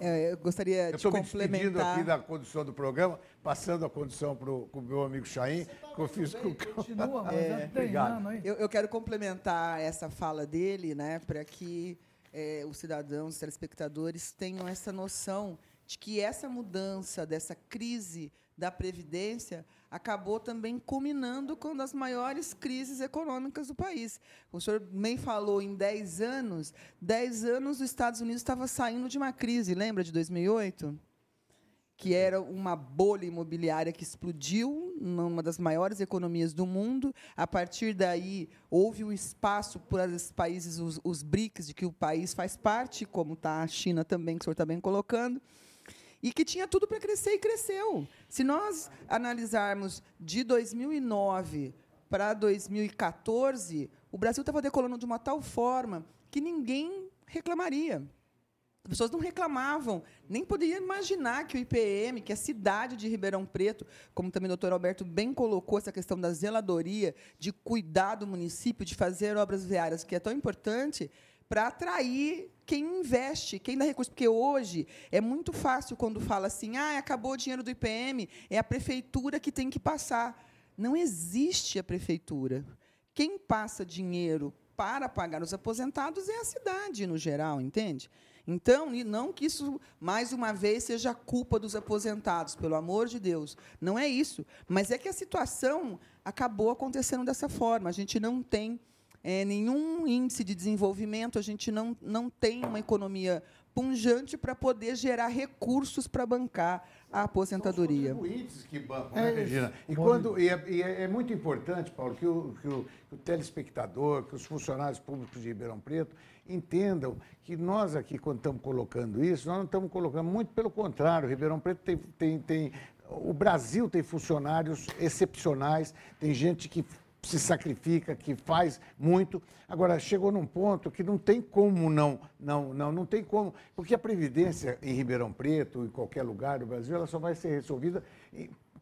S6: É, eu gostaria eu de complementar.
S10: Eu aqui da condução do programa, passando a condução para o meu amigo Chaim, que eu fiz com
S6: Continua, mas é, obrigado. Eu, eu, quero complementar essa fala dele, né, para que é, os cidadãos, os telespectadores tenham essa noção de que essa mudança, dessa crise da Previdência, acabou também culminando com uma das maiores crises econômicas do país. O senhor bem falou em 10 anos, 10 anos os Estados Unidos estava saindo de uma crise, lembra de 2008? Que era uma bolha imobiliária que explodiu numa das maiores economias do mundo. A partir daí, houve um espaço para os países, os, os BRICS, de que o país faz parte, como está a China também, que o senhor está bem colocando e que tinha tudo para crescer e cresceu. Se nós analisarmos de 2009 para 2014, o Brasil estava decolando de uma tal forma que ninguém reclamaria. As pessoas não reclamavam, nem poderiam imaginar que o IPM, que a cidade de Ribeirão Preto, como também o doutor Alberto bem colocou, essa questão da zeladoria, de cuidar do município, de fazer obras viárias, que é tão importante, para atrair quem investe, quem dá recurso. Porque hoje é muito fácil quando fala assim, ah, acabou o dinheiro do IPM, é a prefeitura que tem que passar. Não existe a prefeitura. Quem passa dinheiro para pagar os aposentados é a cidade, no geral, entende? Então, não que isso, mais uma vez, seja culpa dos aposentados, pelo amor de Deus. Não é isso. Mas é que a situação acabou acontecendo dessa forma. A gente não tem é, nenhum índice de desenvolvimento, a gente não, não tem uma economia punjante para poder gerar recursos para bancar a aposentadoria.
S10: São os contribuintes que bancam, né, é, Regina? E, quando, e, é, e é, é, muito importante, Paulo, que o, que, o, que o telespectador, que os funcionários públicos de Ribeirão Preto entendam que nós aqui, quando estamos colocando isso, nós não estamos colocando, muito pelo contrário, Ribeirão Preto tem, tem, tem o Brasil tem funcionários excepcionais, tem gente que se sacrifica, que faz muito. Agora, chegou num ponto que não tem como não, não, não, não tem como, porque a Previdência em Ribeirão Preto, em qualquer lugar do Brasil, ela só vai ser resolvida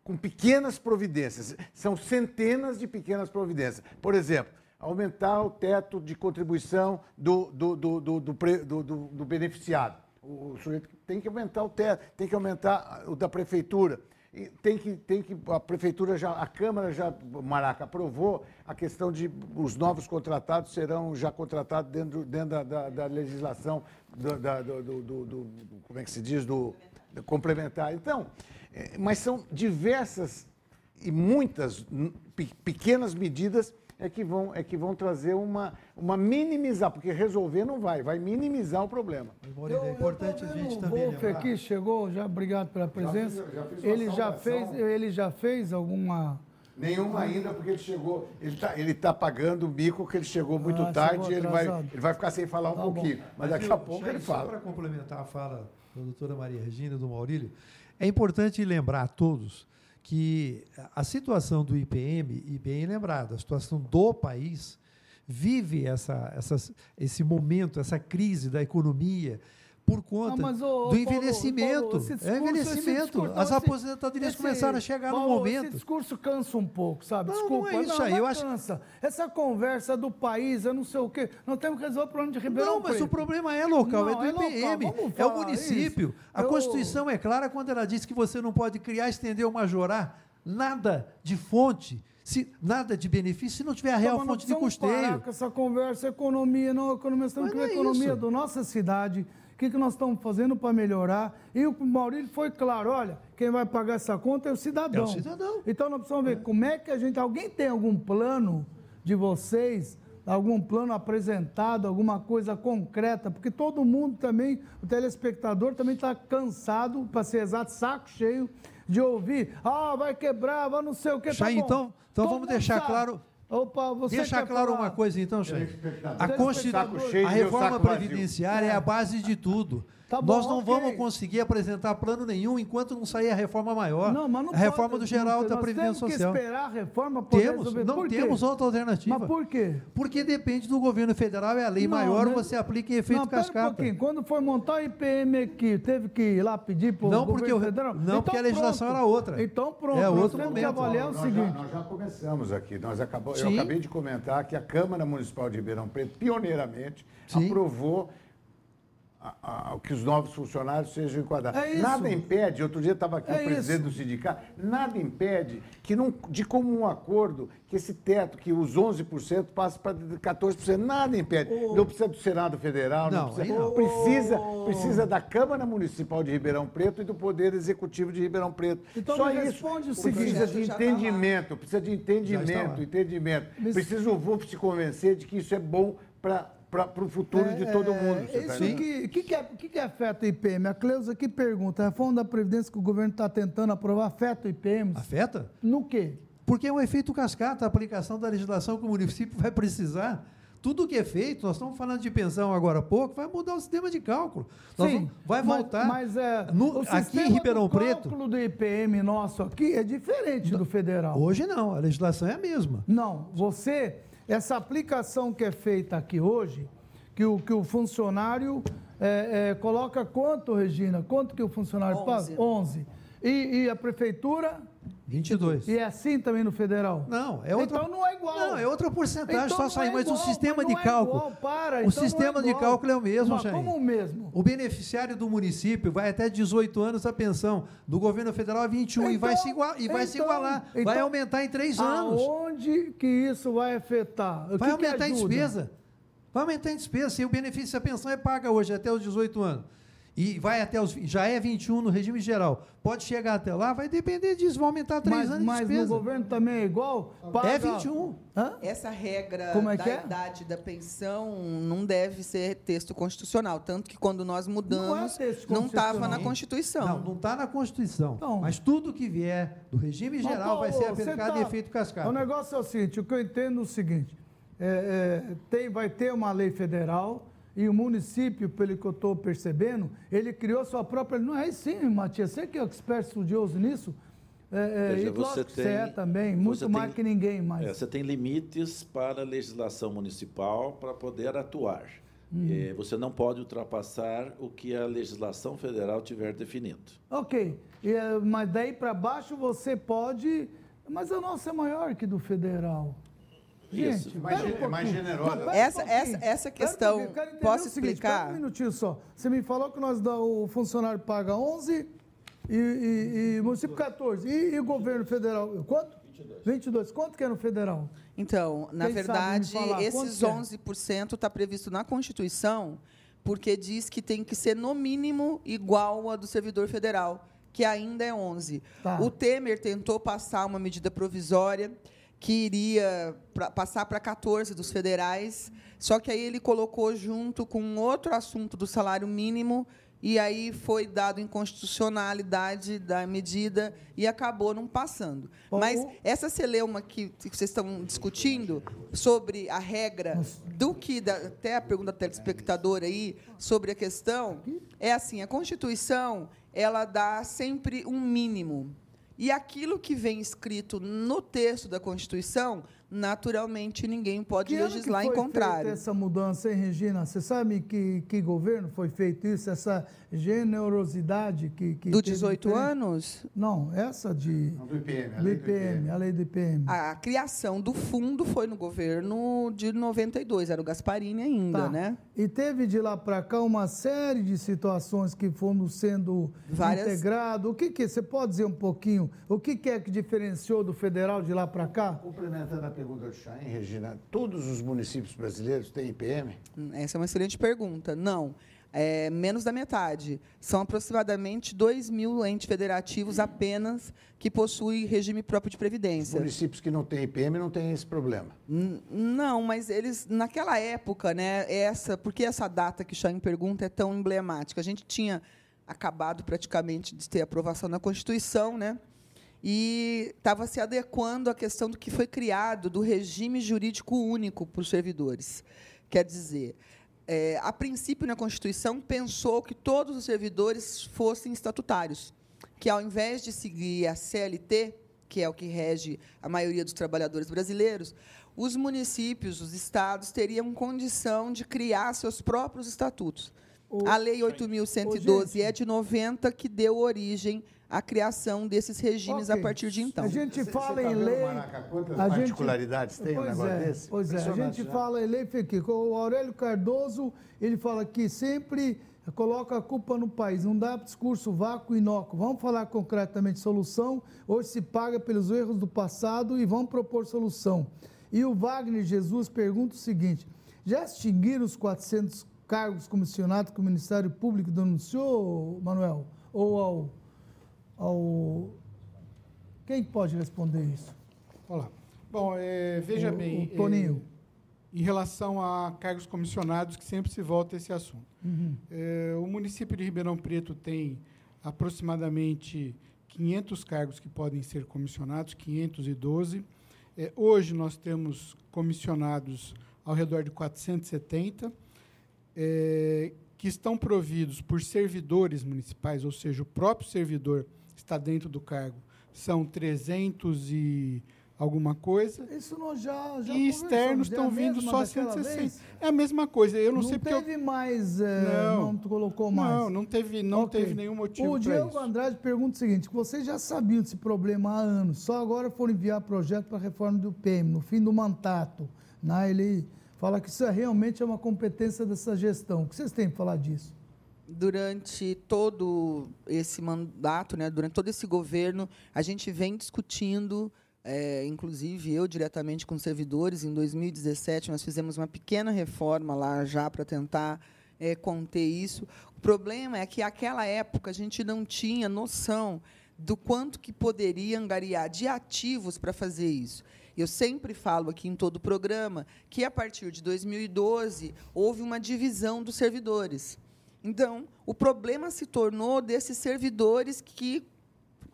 S10: com pequenas providências. São centenas de pequenas providências. Por exemplo, aumentar o teto de contribuição do, do, do, do, do, do, do beneficiado. O sujeito tem que aumentar o teto, tem que aumentar o da prefeitura tem que, tem que a prefeitura já, a Câmara já, Maraca, aprovou a questão de os novos contratados serão já contratados dentro, dentro da, da, da legislação do, da, do, do, do, como é que se diz, do, complementar. Então, é, mas são diversas e muitas pequenas medidas é que vão, é que vão trazer uma, uma minimizar, porque resolver não vai, vai minimizar o problema.
S3: Eu, é importante a gente também. O Wolf aqui chegou, já obrigado pela presença. Já fiz, já ele, já fez, ele já fez alguma.
S10: Nenhuma ainda, porque ele chegou. Ele está ele tá pagando o bico que ele chegou muito ah, tarde chegou ele vai, ele vai ficar sem falar um tá pouquinho. Bom. Mas, Mas daqui a pouco ele fala. Só
S7: para complementar a fala da doutora Maria Regina e do Maurílio, é importante lembrar a todos que a situação do IPM, e bem lembrado, a situação do país, vive essa, essa, esse momento, essa crise da economia, por conta
S3: Ah, mas, ô,
S7: do
S3: Paulo,
S7: envelhecimento.
S3: Paulo, esse
S7: é envelhecimento.
S3: discurso-
S7: As aposentadorias
S3: esse-
S7: começaram a chegar
S3: Paulo,
S7: no momento.
S3: Esse discurso cansa um pouco, sabe?
S7: Não,
S3: Desculpa.
S7: não é isso aí, eu acho-
S3: cansa. Essa conversa do país, eu não sei o quê. Nós temos que resolver o problema de Ribeirão
S7: Não, mas
S3: Preto.
S7: o problema é local, é
S3: Não,
S7: do
S3: é local,
S7: IPM,
S3: vamos
S7: é o município.
S3: isso.
S7: A
S3: Eu-
S7: Constituição é clara quando ela diz que você não pode criar, estender ou majorar nada de fonte, se, nada de benefício, se não tiver a real
S3: Então, mas nós
S7: fonte de
S3: precisamos parar
S7: custeio.
S3: com essa conversa, economia, não, economia,
S7: não
S3: ver a
S7: é
S3: economia
S7: isso.
S3: da nossa cidade, que, que nós estamos fazendo para melhorar. E o Maurício foi claro, olha, quem vai pagar essa conta é o cidadão.
S7: É o cidadão.
S3: Então nós precisamos ver como é que a gente, alguém tem algum plano de vocês, algum plano apresentado, alguma coisa concreta, porque todo mundo também, o telespectador também está cansado, para ser exato, saco cheio de ouvir, ah, vai quebrar, vai não sei o que. tá
S7: Chay, então- então
S3: Todo
S7: vamos deixar
S3: sabe.
S7: claro-
S3: Opa, você
S7: Deixar
S3: quer
S7: claro
S3: falar?
S7: uma coisa, então, Chay. A. Constitu... A reforma previdenciária é. a base de tudo.
S3: Tá bom,
S7: Nós não
S3: ok.
S7: vamos conseguir apresentar plano nenhum enquanto não sair a reforma maior.
S3: Não, mas não
S7: a reforma
S3: pode,
S7: do geral
S3: nós
S7: da Previdência
S3: temos
S7: Social.
S3: que esperar a reforma poder
S7: Temos,
S3: resolver.
S7: não
S3: Por quê?
S7: temos outra alternativa.
S3: Mas por quê?
S7: Porque depende do governo federal, é a lei
S3: Não,
S7: maior,
S3: né?
S7: você aplica em efeito
S3: não, Um
S7: cascata.
S3: pouquinho. Quando foi montar o IPM aqui, teve que ir lá pedir para o
S7: Não,
S3: governo
S7: porque o-
S3: federal?
S7: não, porque a legislação
S3: pronto.
S7: era outra.
S3: Então pronto.
S7: É
S3: nós
S7: outro
S3: temos que
S7: momento.
S3: avaliar o
S10: Nós
S3: seguinte.
S10: Já, nós já começamos aqui. Nós acabou, eu acabei de comentar que a Câmara Municipal de Ribeirão Preto, pioneiramente,
S7: Sim.
S10: aprovou a- a- que os novos funcionários sejam enquadrados.
S3: É isso.
S10: Nada impede, outro dia estava aqui
S3: É
S10: o presidente
S3: isso.
S10: do sindicato, nada impede que, não, de comum acordo, que esse teto, que os 11% passe para 14%. Nada impede. Não precisa do Senado Federal, não,
S7: Não,
S10: precisa.
S7: não.
S10: Precisa, precisa da Câmara Municipal de Ribeirão Preto e do Poder Executivo de Ribeirão Preto.
S3: Então
S10: Só
S3: me
S10: isso.
S3: responde o
S10: Precisa
S3: seguinte.
S10: de
S6: tá lá.
S10: entendimento, precisa de entendimento, entendimento.
S3: Mas-
S10: Precisa o VUF se convencer de que isso é bom para o futuro de todo mundo. você tá
S3: Isso que, que, que, é- que, que afeta o IPM? A Cleusa aqui pergunta, a reforma da Previdência que o governo está tentando aprovar afeta o IPM?
S7: Afeta?
S3: No quê?
S7: Porque é um efeito cascata, a aplicação da legislação que o município vai precisar. Tudo que é feito, nós estamos falando de pensão agora há pouco, vai mudar o sistema de cálculo.
S3: Sim,
S7: vamos- vai
S3: mas-
S7: voltar.
S3: Mas, é,
S7: No-
S3: o
S7: aqui em Ribeirão Preto.
S3: cálculo do IPM nosso aqui é diferente do federal.
S7: Hoje não, a legislação é a mesma.
S3: Não, você, essa aplicação que é feita aqui hoje, que o, que o funcionário é, é, coloca quanto, Regina? Quanto que o funcionário
S6: Onze.
S3: paga? 11. E, e a prefeitura?
S7: 22.
S3: E é assim também no federal?
S7: Não, é outra.
S3: Então não é igual.
S7: Não, é outra porcentagem,
S3: Então
S7: só sair,
S3: é
S7: mas o
S3: igual,
S7: sistema
S3: mas
S7: de
S3: é
S7: cálculo.
S3: igual, para,
S7: o
S3: então é
S7: sistema de
S3: igual.
S7: cálculo é o mesmo, Jair.
S3: como o mesmo?
S7: O beneficiário do município vai até 18 anos a pensão, do governo federal a 21 e vai se, igual, e vai se
S3: então-
S7: igualar. vai
S3: então,
S7: aumentar em 3 anos.
S3: Aonde que isso vai afetar? O
S7: Vai
S3: que que
S7: aumentar em
S3: ajuda?
S7: despesa. Vai aumentar em despesa. Se o benefício, a pensão é paga hoje até os 18 anos. E vai até os. Já é 21 no regime geral. Pode chegar até lá, vai depender disso. Vai aumentar 3
S3: Mas,
S7: anos
S3: mas
S7: de
S3: no
S7: despesa.
S3: governo também é igual? Paga-
S7: É 21.
S3: Hã?
S6: Essa regra
S3: Como é
S6: da
S3: é?
S6: idade da pensão não deve ser texto constitucional. Tanto que quando nós mudamos,
S3: Não é texto
S6: não estava na. Constituição.
S7: Não, não está na Constituição.
S3: Então.
S7: mas tudo que vier do regime
S3: Mas,
S7: geral vai ser
S3: Paulo,
S7: aplicado
S3: tá-
S7: em efeito cascata.
S3: O negócio é o seguinte, o que eu entendo é o seguinte, é, é, tem, vai ter uma lei federal e o município, pelo que eu estou percebendo, ele criou sua própria... Não é sim, Matias, você que é expert estudioso nisso, é, é,
S9: Veja,
S3: e
S9: você
S3: que você é
S9: tem-
S3: também, muito
S9: tem-
S3: mais que ninguém mais.
S9: É, você tem limites para a legislação municipal para poder atuar.
S3: Hum.
S9: Eh, você não pode ultrapassar o que a legislação federal tiver definido.
S3: Ok, e, é, mas daí para baixo você pode... Mas a nossa é maior que do federal.
S9: Isso.
S3: Gente,
S10: Mais
S3: um
S10: é mais generosa.
S6: Essa- essa- essa questão.
S3: Quero entender
S6: posso
S3: seguinte,
S6: explicar?
S3: pera um minutinho só. Você me falou que nós dá, o funcionário paga 11 e, e, e o município 14. E, e o governo federal, quanto? 22. 22. Quanto que é no federal?
S6: Então, na
S3: Quem
S6: verdade, esses
S3: que é?
S6: 11% está previsto na Constituição, porque diz que tem que ser, no mínimo, igual a do servidor federal, que ainda é 11%.
S3: Tá.
S6: O Temer tentou passar uma medida provisória que iria pra- passar para 14 dos federais, só que aí ele colocou junto com outro assunto do salário mínimo e aí foi dado inconstitucionalidade da medida e acabou não passando.
S3: Bom,
S6: Mas essa celeuma que, que vocês estão discutindo sobre a regra do que da- até a pergunta da telespectadora aí sobre a questão é assim, a Constituição, ela dá sempre um mínimo. E aquilo que vem escrito no texto da Constituição naturalmente ninguém pode
S3: que
S6: legislar
S3: que foi
S6: em contrário.
S3: Feita essa mudança, hein, Regina? Você sabe que, que governo foi feito isso, essa generosidade que. que
S6: do
S3: teve
S6: 18
S3: tempo?
S6: anos?
S3: Não, essa de.
S10: do IPM, a
S3: do
S10: lei do
S3: IPM, a lei do IPM.
S6: A criação do fundo foi no governo de 92, era o Gasparini ainda,
S3: Tá.
S6: né?
S3: E teve de lá para cá uma série de situações que foram sendo
S6: Várias-
S3: integradas. O que que você pode dizer um pouquinho? O que, que é que diferenciou do federal de lá para cá?
S10: Complementando a pergunta do Chain, Regina, todos os municípios brasileiros têm IPM?
S6: Essa é uma excelente pergunta. Não, é menos da metade. São aproximadamente 2 mil entes federativos apenas que possuem regime próprio de
S10: Os
S6: previdência.
S10: municípios que não têm IPM não têm esse problema.
S6: N- Não, mas eles, naquela época, né, essa, porque essa data que o Chain pergunta é tão emblemática? A gente tinha acabado praticamente de ter aprovação na Constituição, né? E estava se adequando à questão do que foi criado, do regime jurídico único para os servidores. Quer dizer, é, a princípio, na Constituição, pensou que todos os servidores fossem estatutários, que, ao invés de seguir a CLT, que é o que rege a maioria dos trabalhadores brasileiros, os municípios, os estados, teriam condição de criar seus próprios estatutos. A Lei
S3: ô,
S6: 8.112
S3: gente.
S6: é de 90, que deu origem à criação desses regimes
S3: Ok.
S6: a partir de então.
S3: A gente fala
S10: você tá
S3: em lei.
S10: Maraca, quantas
S3: a gente-
S10: particularidades tem um
S3: pois
S10: negócio
S3: é,
S10: desse?
S3: Pois é, a gente
S10: né?
S3: fala em lei, Fique, o Aurélio Cardoso, ele fala que sempre coloca a culpa no país, não dá discurso vácuo e inócuo. Vamos falar concretamente solução, hoje se paga pelos erros do passado e vamos propor solução. E o Wagner Jesus pergunta o seguinte, já extinguiram os 400 cargos comissionados que o Ministério Público denunciou, Manuel? Ou ao... ao... Quem pode responder isso?
S12: Olá. Bom, é, veja
S3: O-
S12: bem.
S3: o Toninho.
S12: é, em relação a cargos comissionados, que sempre se volta a esse assunto.
S3: Uhum.
S12: É, o município de Ribeirão Preto tem aproximadamente 500 cargos que podem ser comissionados, 512. É, hoje nós temos comissionados ao redor de 470, é, que estão providos por servidores municipais, ou seja, o próprio servidor está dentro do cargo. São 300 e alguma coisa.
S3: Isso nós já, já
S12: E externos
S3: conversamos, é
S12: estão vindo só
S3: daquela
S12: 160.
S3: vez?
S12: É a mesma coisa. Eu não,
S3: Não
S12: sei porque eu-
S3: teve mais, é,
S12: Não.
S3: não, colocou mais.
S12: Não, não teve, não
S3: Ok.
S12: teve nenhum motivo
S3: O Diego
S12: isso.
S3: Andrade pergunta o seguinte, vocês já sabiam desse problema há anos, só agora foram enviar projeto para a reforma do PM, no fim do mandato. Né? Ele fala que isso é, realmente é uma competência dessa gestão. O que vocês têm para falar disso?
S6: Durante todo esse mandato, né, durante todo esse governo, a gente vem discutindo, é, inclusive eu diretamente com servidores, em 2017 nós fizemos uma pequena reforma lá já para tentar é, conter isso. O problema é que naquela época a gente não tinha noção do quanto que poderia angariar de ativos para fazer isso. Eu sempre falo aqui em todo o programa que, a partir de 2012, houve uma divisão dos servidores. Então, o problema se tornou desses servidores que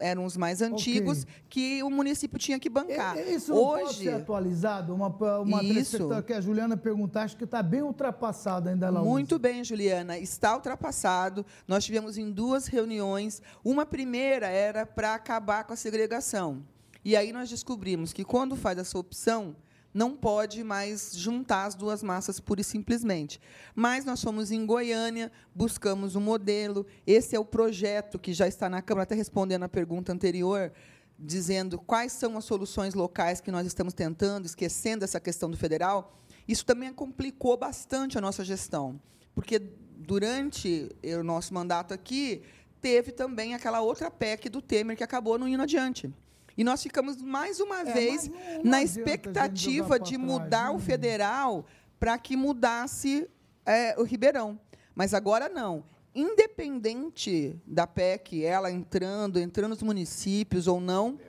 S6: eram os mais antigos, que o município tinha que bancar.
S3: Isso não pode
S6: Hoje,
S3: ser atualizado? Uma, uma
S6: Isso.
S3: que a Juliana perguntar, acho que está bem ultrapassado ainda ela
S6: Muito
S3: usa.
S6: bem, Juliana. Está ultrapassado. Nós tivemos em duas reuniões. Uma primeira era para acabar com a segregação. E aí nós descobrimos que quando faz essa opção, não pode mais juntar as duas massas pura e simplesmente. Mas nós fomos em Goiânia, buscamos um modelo. Esse é o projeto que já está na Câmara, até respondendo a pergunta anterior, dizendo quais são as soluções locais que nós estamos tentando, esquecendo essa questão do federal. Isso também complicou bastante a nossa gestão, porque durante o nosso mandato aqui, teve também aquela outra PEC do Temer que acabou não indo adiante. E nós ficamos mais uma
S3: É,
S6: vez na expectativa de mudar
S3: trás,
S6: o
S3: né?
S6: federal para que mudasse é, o Ribeirão. Mas agora não. Independente da PEC, ela entrando, entrando nos municípios ou não,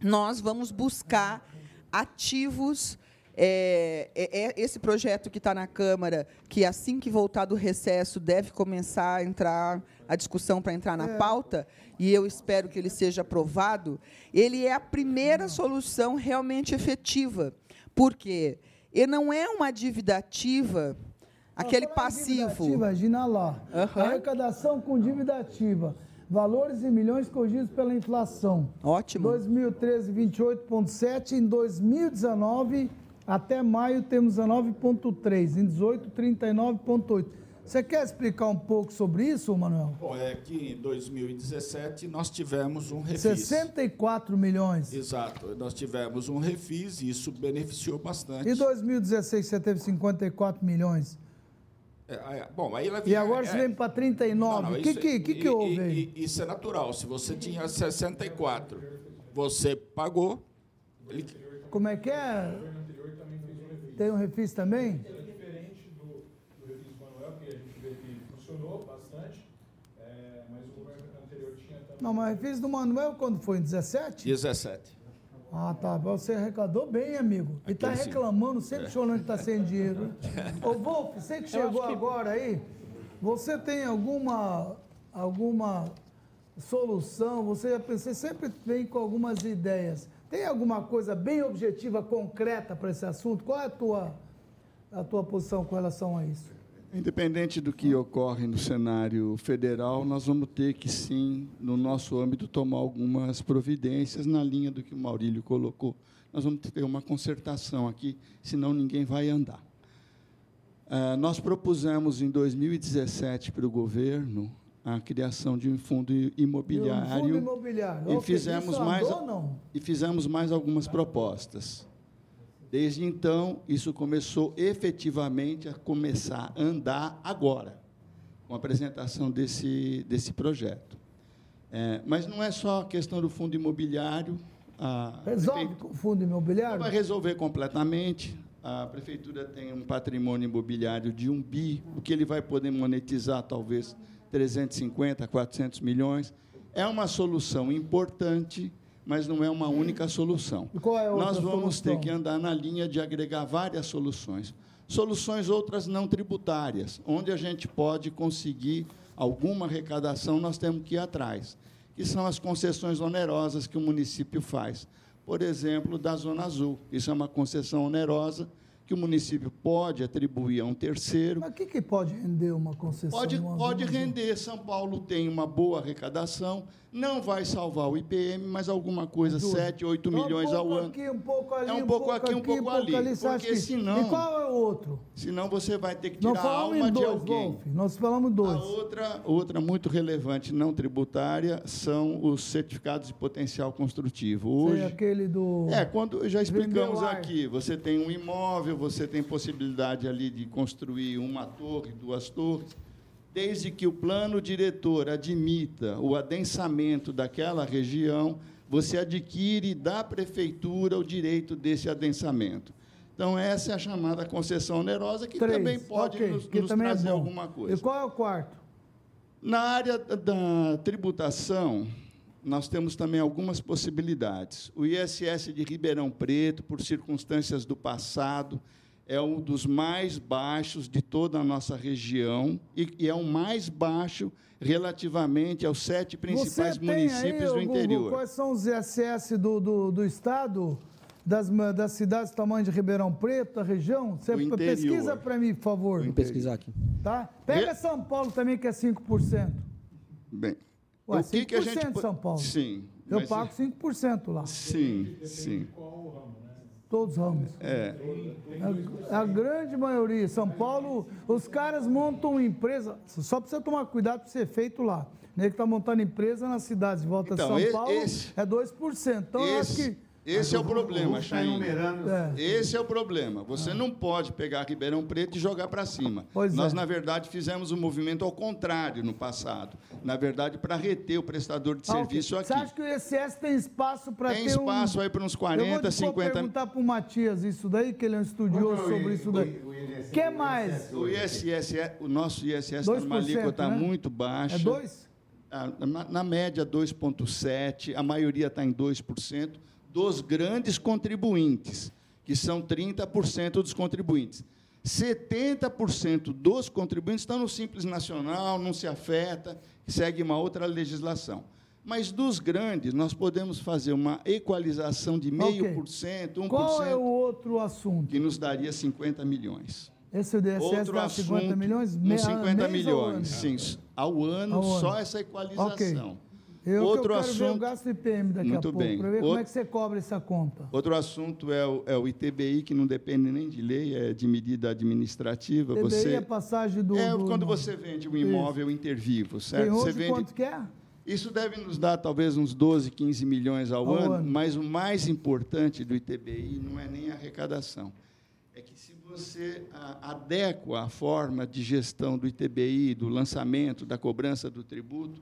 S6: nós vamos buscar ativos. É, é- é esse projeto que está na Câmara, que assim que voltar do recesso deve começar a entrar a discussão para entrar na pauta, e eu espero que ele seja aprovado, ele é a primeira solução realmente efetiva. Por quê? Ele não é uma dívida ativa, aquele passivo.
S3: ativa, Imagina lá.
S6: Aham.
S3: Arrecadação com dívida ativa. Valores em milhões corrigidos pela inflação.
S6: Ótimo.
S3: 2013, 28,7. Em 2019, até maio, temos 19,3. Em 18, 39,8. Você quer explicar um pouco sobre isso, Manuel?
S8: Bom, é que em 2017 nós tivemos um refis.
S3: 64 milhões.
S8: Exato. Nós tivemos um refis e isso beneficiou bastante.
S3: E 2016 você teve 54 milhões.
S8: É, é, bom, aí ela
S3: E agora você vem para 39. O que, que, que, que houve
S8: e-
S3: aí?
S8: e- Isso é natural. Se você tinha 64, você pagou. ele-
S3: Como é que é? Tem um refis também?
S11: diferente do, do refis do Manuel, que a gente vê que funcionou bastante, é, mas o governo anterior tinha também.
S3: Não, mas refis do Manuel quando foi? Em 17?
S8: 17.
S3: Ah, tá. Você arrecadou bem, amigo. E tá
S8: sim.
S3: reclamando, sempre
S8: É.
S3: chorando que tá sem dinheiro. Ô, Wolf, você que chegou agora aí, você tem alguma, alguma solução? Você, você sempre vem com algumas ideias. Tem alguma coisa bem objetiva, concreta para esse assunto? Qual é a tua, a tua posição com relação a isso?
S13: Independente do que ocorre no cenário federal, nós vamos ter que, sim, no nosso âmbito, tomar algumas providências na linha do que o Maurílio colocou. Nós vamos ter uma concertação aqui, senão ninguém vai andar. Ah, nós propusemos em 2017 para o governo a criação de um fundo imobiliário.
S3: Fundo imobiliário.
S13: E
S3: Ok,
S13: fizemos mais
S3: não?
S13: e fizemos mais algumas propostas. Desde então, isso começou efetivamente a começar a andar agora, com a apresentação desse, desse projeto. É, mas não é só a questão do fundo imobiliário. A
S3: Resolve com o fundo imobiliário?
S13: não vai resolver completamente. A prefeitura tem um patrimônio imobiliário de um bi, o que ele vai poder monetizar talvez 350, 400 milhões. É uma solução importante, mas não é uma única solução.
S3: É
S13: Nós vamos
S3: solução?
S13: ter que andar na linha de agregar várias soluções. Soluções outras não tributárias, onde a gente pode conseguir alguma arrecadação, nós temos que ir atrás, que são as concessões onerosas que o município faz. Por exemplo, da Zona Azul. Isso é uma concessão onerosa que o município pode atribuir a um terceiro.
S3: Mas o que, que pode render uma concessão?
S13: Pode, pode render. São Paulo tem uma boa arrecadação, não vai salvar o IPM, mas alguma coisa,
S3: Juro.
S13: 7, 8
S3: Então,
S13: milhões
S3: um
S13: ao ano.
S3: Aqui, um pouco ali,
S13: É um pouco aqui, um pouco ali,
S3: acha
S13: porque
S3: que-
S13: senão-
S3: E qual é o outro?
S13: Senão você vai ter que tirar a alma
S3: em
S13: de
S3: dois,
S13: alguém.
S3: Wolf. Nós falamos dois.
S13: A outra, outra muito relevante, não tributária, são os certificados de potencial construtivo. Hoje,
S3: aquele do.
S13: é, quando já explicamos
S3: Vendeu
S13: aqui, você tem um imóvel, você tem possibilidade ali de construir uma torre, duas torres, desde que o plano diretor admita o adensamento daquela região, você adquire da prefeitura o direito desse adensamento. Então, essa é a chamada concessão onerosa, que
S3: Três.
S13: também pode
S3: Ok,
S13: nos,
S3: que
S13: nos
S3: também é
S13: trazer
S3: bom.
S13: alguma coisa.
S3: E qual é o quarto?
S13: Na área da- da tributação, nós temos também algumas possibilidades. O ISS de Ribeirão Preto, por circunstâncias do passado, é um dos mais baixos de toda a nossa região e, e é o mais baixo relativamente aos sete principais
S3: Você tem
S13: municípios
S3: aí,
S13: do
S3: Google,
S13: interior.
S3: quais são os ISS do, do, do estado, das, das cidades do tamanho de Ribeirão Preto, da região? Você pesquisa para mim, por favor.
S14: Vou pesquisar aqui.
S3: Tá? Pega São Paulo também, que é 5%.
S13: Bem,
S3: Ué,
S13: o que, que a gente
S3: 5%
S13: po-
S3: São Paulo.
S13: Sim.
S3: Eu pago 5% lá.
S13: Sim, sim.
S3: Todos os ramos.
S13: É.
S3: A, a grande maioria. São Paulo, os caras montam empresa. Só precisa tomar cuidado para ser feito lá. Nem que está montando empresa nas cidades de volta
S13: Então,
S3: de São
S13: e-
S3: Paulo
S13: esse-
S3: é 2%. Então, eu acho
S13: Esse,
S3: que.
S13: Esse é o problema, Chain.
S3: É.
S13: Esse é o problema. Você não pode pegar Ribeirão Preto e jogar para cima.
S3: Pois
S13: Nós,
S3: é.
S13: na verdade, fizemos um movimento ao contrário no passado. Na verdade, para reter o prestador de
S3: Ah,
S13: serviço aqui.
S3: Você acha que o ISS tem espaço para ter
S13: Tem
S3: um...
S13: espaço aí para uns
S3: Eu
S13: 40,
S3: vou
S13: 50
S3: perguntar para o Matias isso daí, que ele é um estudioso
S10: é o
S3: sobre isso daí.
S10: o
S3: que mais?
S13: O ISS, é- o nosso ISS está
S3: 2%,
S13: numa alíquota
S3: né?
S13: muito baixa.
S3: É 2?
S13: Ah, Na, na média, 2,7%, a maioria está em 2%, dos grandes contribuintes, que são 30% dos contribuintes. 70% dos contribuintes estão no Simples Nacional, não se afeta, segue uma outra legislação. Mas dos grandes, nós podemos fazer uma equalização de 0,5%, 1%,
S3: Qual é o outro assunto?
S13: que nos daria 50 milhões.
S3: Esse DSS
S13: Outro
S3: dá
S13: assunto,
S3: 50 milhões? Me-
S13: 50
S3: mês ou
S13: milhões, sim. Ao ano,
S3: Ao ano.
S13: só essa equalização.
S3: Ok. Eu,
S13: Outro
S3: eu quero ver o
S13: assunto.
S3: gasto IPM daqui
S13: Muito
S3: a pouco,
S13: bem.
S3: para ver como é que você cobra essa conta.
S13: Outro assunto é o, é o ITBI, que não depende nem de lei, é de medida administrativa.
S3: TBI
S13: você,
S3: é passagem do...
S13: é
S3: do
S13: quando você vende um imóvel intervivo, certo?
S3: Tem
S13: você
S3: hoje
S13: vende,
S3: quanto que é?
S13: Isso deve nos dar talvez uns 12, 15 milhões ao,
S3: Ao
S13: ano,
S3: ano.
S13: mas o mais importante do ITBI não é nem a arrecadação. É que se você adequa a forma de gestão do ITBI, do lançamento, da cobrança do tributo,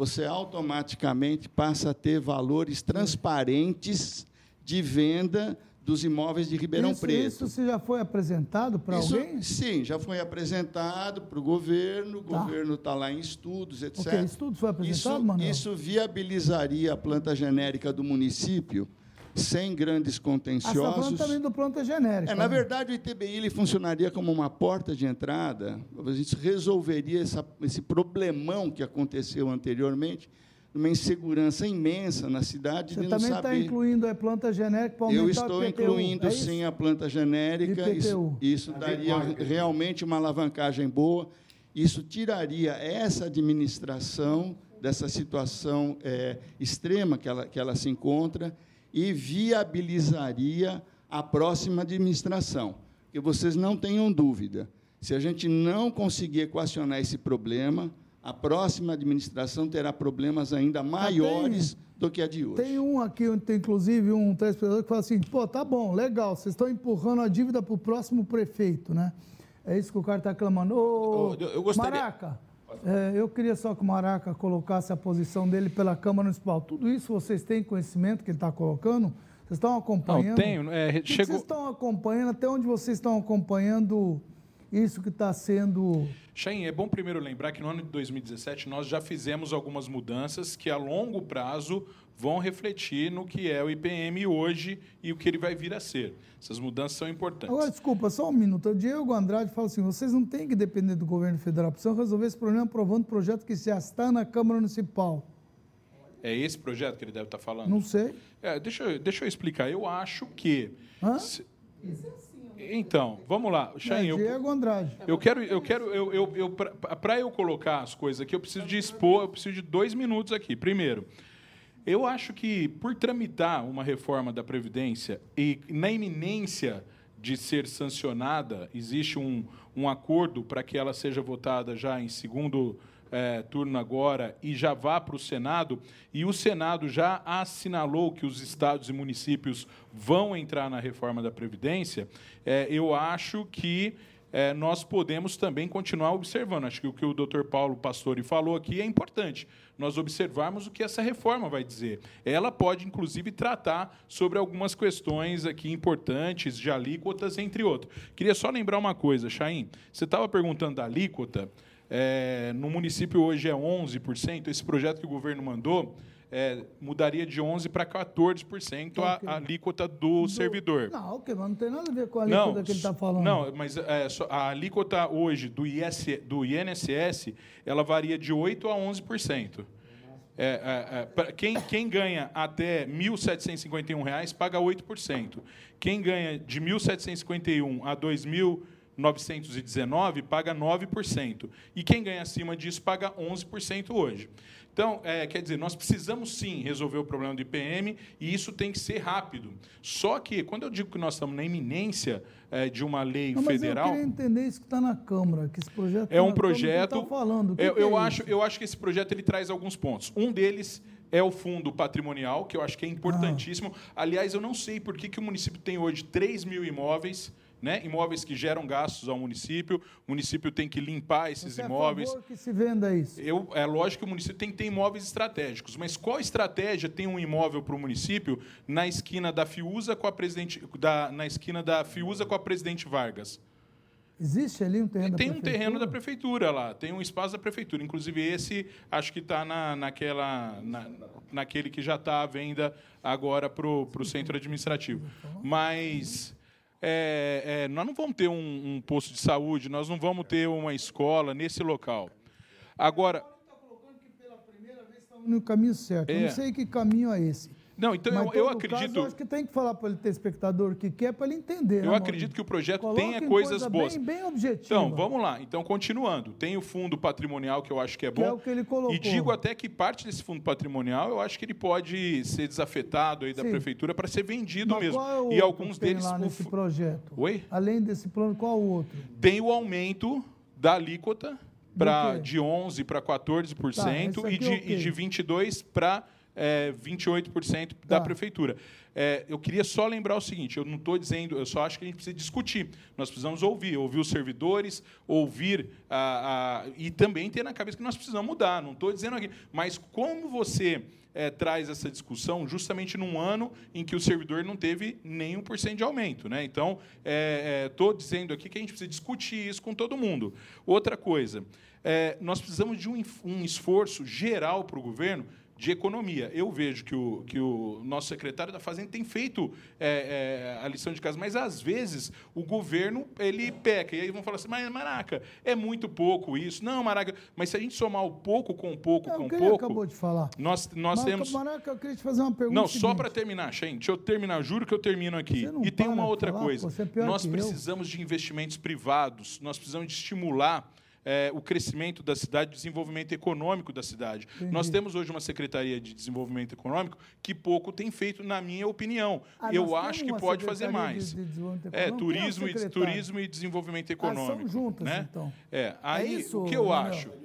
S13: você automaticamente passa a ter valores transparentes de venda dos imóveis de Ribeirão
S3: isso,
S13: Preto.
S3: Isso se já foi apresentado para alguém?
S13: Sim, já foi apresentado para o governo, o
S3: Tá.
S13: governo está lá em estudos, etc.
S3: Ok, estudos foi apresentado,
S13: isso,
S3: Manuel?
S13: Isso viabilizaria a planta genérica do município sem grandes
S3: Ah, você está falando
S13: contenciosos.
S3: também do planta genérica.
S13: É, na
S3: né?
S13: verdade, o ITBI ele funcionaria como uma porta de entrada, a gente resolveria essa, esse problemão que aconteceu anteriormente, uma insegurança imensa na cidade
S3: Você
S13: de não
S3: também está
S13: saber...
S3: incluindo a planta genérica para aumentar
S13: Eu
S3: o
S13: estou
S3: IPTU,
S13: incluindo,
S3: é
S13: sim, a planta genérica. Isso, isso daria realmente uma alavancagem boa. Isso tiraria essa administração dessa situação é, extrema que ela, que ela se encontra e viabilizaria a próxima administração. Que vocês não tenham dúvida. Se a gente não conseguir equacionar esse problema, a próxima administração terá problemas ainda maiores do que a de hoje.
S3: Tem um aqui, tem inclusive um telespectador que fala assim, pô, tá bom, legal, vocês estão empurrando a dívida para o próximo prefeito, né? É isso que o cara está clamando. Ô,
S14: Eu- eu gostaria-
S3: Maraca, é, eu queria só que o Maraca colocasse a posição dele pela Câmara Municipal. Tudo isso vocês têm conhecimento que ele está colocando? Vocês estão acompanhando?
S11: Não, tenho, é,
S3: que
S11: chegou-
S3: vocês estão acompanhando? Até onde vocês estão acompanhando isso que está sendo...
S11: Chain, é bom primeiro lembrar que no ano de 2017 nós já fizemos algumas mudanças que a longo prazo vão refletir no que é o IPM hoje e o que ele vai vir a ser. Essas mudanças são importantes.
S3: Agora, desculpa, só um minuto. O Diego Andrade fala assim: vocês não têm que depender do governo federal, precisam resolver esse problema aprovando projeto que já está na Câmara Municipal.
S11: É esse projeto que ele deve estar falando?
S3: Não sei.
S11: É, deixa, eu, deixa eu explicar. Eu acho que.
S3: Hã?
S11: se- Então, vamos lá. Chain,
S3: é
S11: eu,
S3: Diego Andrade.
S11: eu quero, eu quero, eu, eu, eu para eu colocar as coisas aqui, eu preciso de expor, eu preciso de dois minutos aqui. Primeiro, eu acho que por tramitar uma reforma da Previdência e na iminência de ser sancionada, existe um, um acordo para que ela seja votada já em segundo eh, turno agora e já vá para o Senado, e o Senado já assinalou que os estados e municípios vão entrar na reforma da Previdência, eh, eu acho que eh, nós podemos também continuar observando. Acho que o que o doutor Paulo Pastore falou aqui é importante. Nós observarmos o que essa reforma vai dizer. Ela pode, inclusive, tratar sobre algumas questões aqui importantes de alíquotas, entre outros. Queria só lembrar uma coisa, Chaim. Você estava perguntando da alíquota. eh, no município hoje é 11%. Esse projeto que o governo mandou eh, mudaria de 11% para 14% a, a alíquota do, servidor.
S3: Não, ok, mas não tem nada a ver com a alíquota que ele está falando.
S11: Não, mas é, a alíquota hoje do, IS, do INSS ela varia de 8% a 11%. É, é, é, quem, quem ganha até 1.751 reais paga 8%. Quem ganha de 1.751 a 2.919 paga 9%. E quem ganha acima disso paga 11% hoje. Então, é, quer dizer, nós precisamos sim resolver o problema do IPM e isso tem que ser rápido. Só que, quando eu digo que nós estamos na iminência é, de uma lei
S3: Não, mas
S11: federal.
S3: eu queria entender isso que está na Câmara, que esse projeto
S11: É um
S3: tá Câmara, ele
S11: projeto.
S3: tá falando. Que
S11: eu
S3: que é
S11: eu acho, eu acho que esse projeto ele traz alguns pontos. Um deles é o fundo patrimonial, que eu acho que é importantíssimo. Aliás, eu não sei por que, que o município tem hoje 3 mil imóveis. Né? Imóveis que geram gastos ao município, o município tem que limpar esses
S3: Você é
S11: imóveis.
S3: favor que se venda isso.
S11: Eu, é lógico que o município tem que ter imóveis estratégicos, mas qual estratégia tem um imóvel para o município na esquina da Fiuza com a presidente, da, na esquina da Fiuza com a presidente Vargas?
S3: Existe ali um terreno
S11: Tem
S3: da
S11: um terreno da prefeitura lá, tem um espaço da prefeitura. Inclusive, esse acho que está na, naquela, na, naquele que já está à venda agora para o centro administrativo. Mas é, é, nós não vamos ter um, um posto de saúde, nós não vamos ter uma escola nesse local. Agora.
S3: no caminho certo. Eu
S11: É.
S3: não sei que caminho é esse.
S11: Não, então
S3: Mas,
S11: eu, eu
S3: todo
S11: acredito.
S3: Caso, eu acho que tem que falar para ele ter espectador o que quer para ele entender.
S11: Eu
S3: né,
S11: acredito que o projeto
S3: Coloca
S11: tenha coisas
S3: coisa
S11: boas.
S3: Bem, bem objetiva.
S11: Então, vamos lá. Então, continuando. Tem o fundo patrimonial, que eu acho que é bom.
S3: Que é o que ele colocou.
S11: E digo até que parte desse fundo patrimonial, eu acho que ele pode ser desafetado aí da
S3: Sim.
S11: prefeitura para ser vendido
S3: Mas
S11: mesmo.
S3: qual é o
S11: e alguns
S3: tem
S11: deles.
S3: lá
S11: o
S3: nesse
S11: fu-
S3: projeto.
S11: Oi?
S3: Além desse plano, qual o outro?
S11: Tem o aumento da alíquota de 11% para 14%
S3: Tá, isso
S11: e, de,
S3: é o
S11: e de 22% para é, 28% da
S3: Tá.
S11: prefeitura. É, eu queria só lembrar o seguinte: eu não estou dizendo, eu só acho que a gente precisa discutir. Nós precisamos ouvir, ouvir os servidores, ouvir a, a- e também ter na cabeça que nós precisamos mudar. Não estou dizendo aqui, mas como você é, traz essa discussão justamente num ano em que o servidor não teve nem 1% de aumento. Né? Então, estou dizendo aqui que a gente precisa discutir isso com todo mundo. Outra coisa, é, nós precisamos de um, um esforço geral para o governo de economia. Eu vejo que o, que o nosso secretário da Fazenda tem feito é, é, a lição de casa, mas às vezes o governo ele peca. E aí vão falar assim, mas Maraca, é muito pouco isso. Não, Maraca, mas se a gente somar o pouco com o pouco
S3: É
S11: com pouco,
S3: acabou de falar.
S11: nós, nós
S3: Mas,
S11: temos.
S3: Maraca, eu queria te fazer uma pergunta.
S11: Não, só para terminar, Shein, deixa eu terminar, juro que eu termino aqui. E tem uma outra
S3: falar,
S11: coisa.
S3: pô, é
S11: nós
S3: que eu.
S11: precisamos de investimentos privados, nós precisamos de estimular eh, o crescimento da cidade, o desenvolvimento econômico da cidade.
S3: Entendi.
S11: Nós temos hoje uma Secretaria de Desenvolvimento Econômico que pouco tem feito, na minha opinião.
S3: Ah,
S11: eu acho que pode fazer mais.
S3: de- de
S11: é, turismo,
S3: é o
S11: e, turismo e desenvolvimento
S3: Ah,
S11: econômico.
S3: são juntas,
S11: né?
S3: então.
S11: É, aí
S3: isso,
S11: o que eu
S3: Manuel?
S11: acho.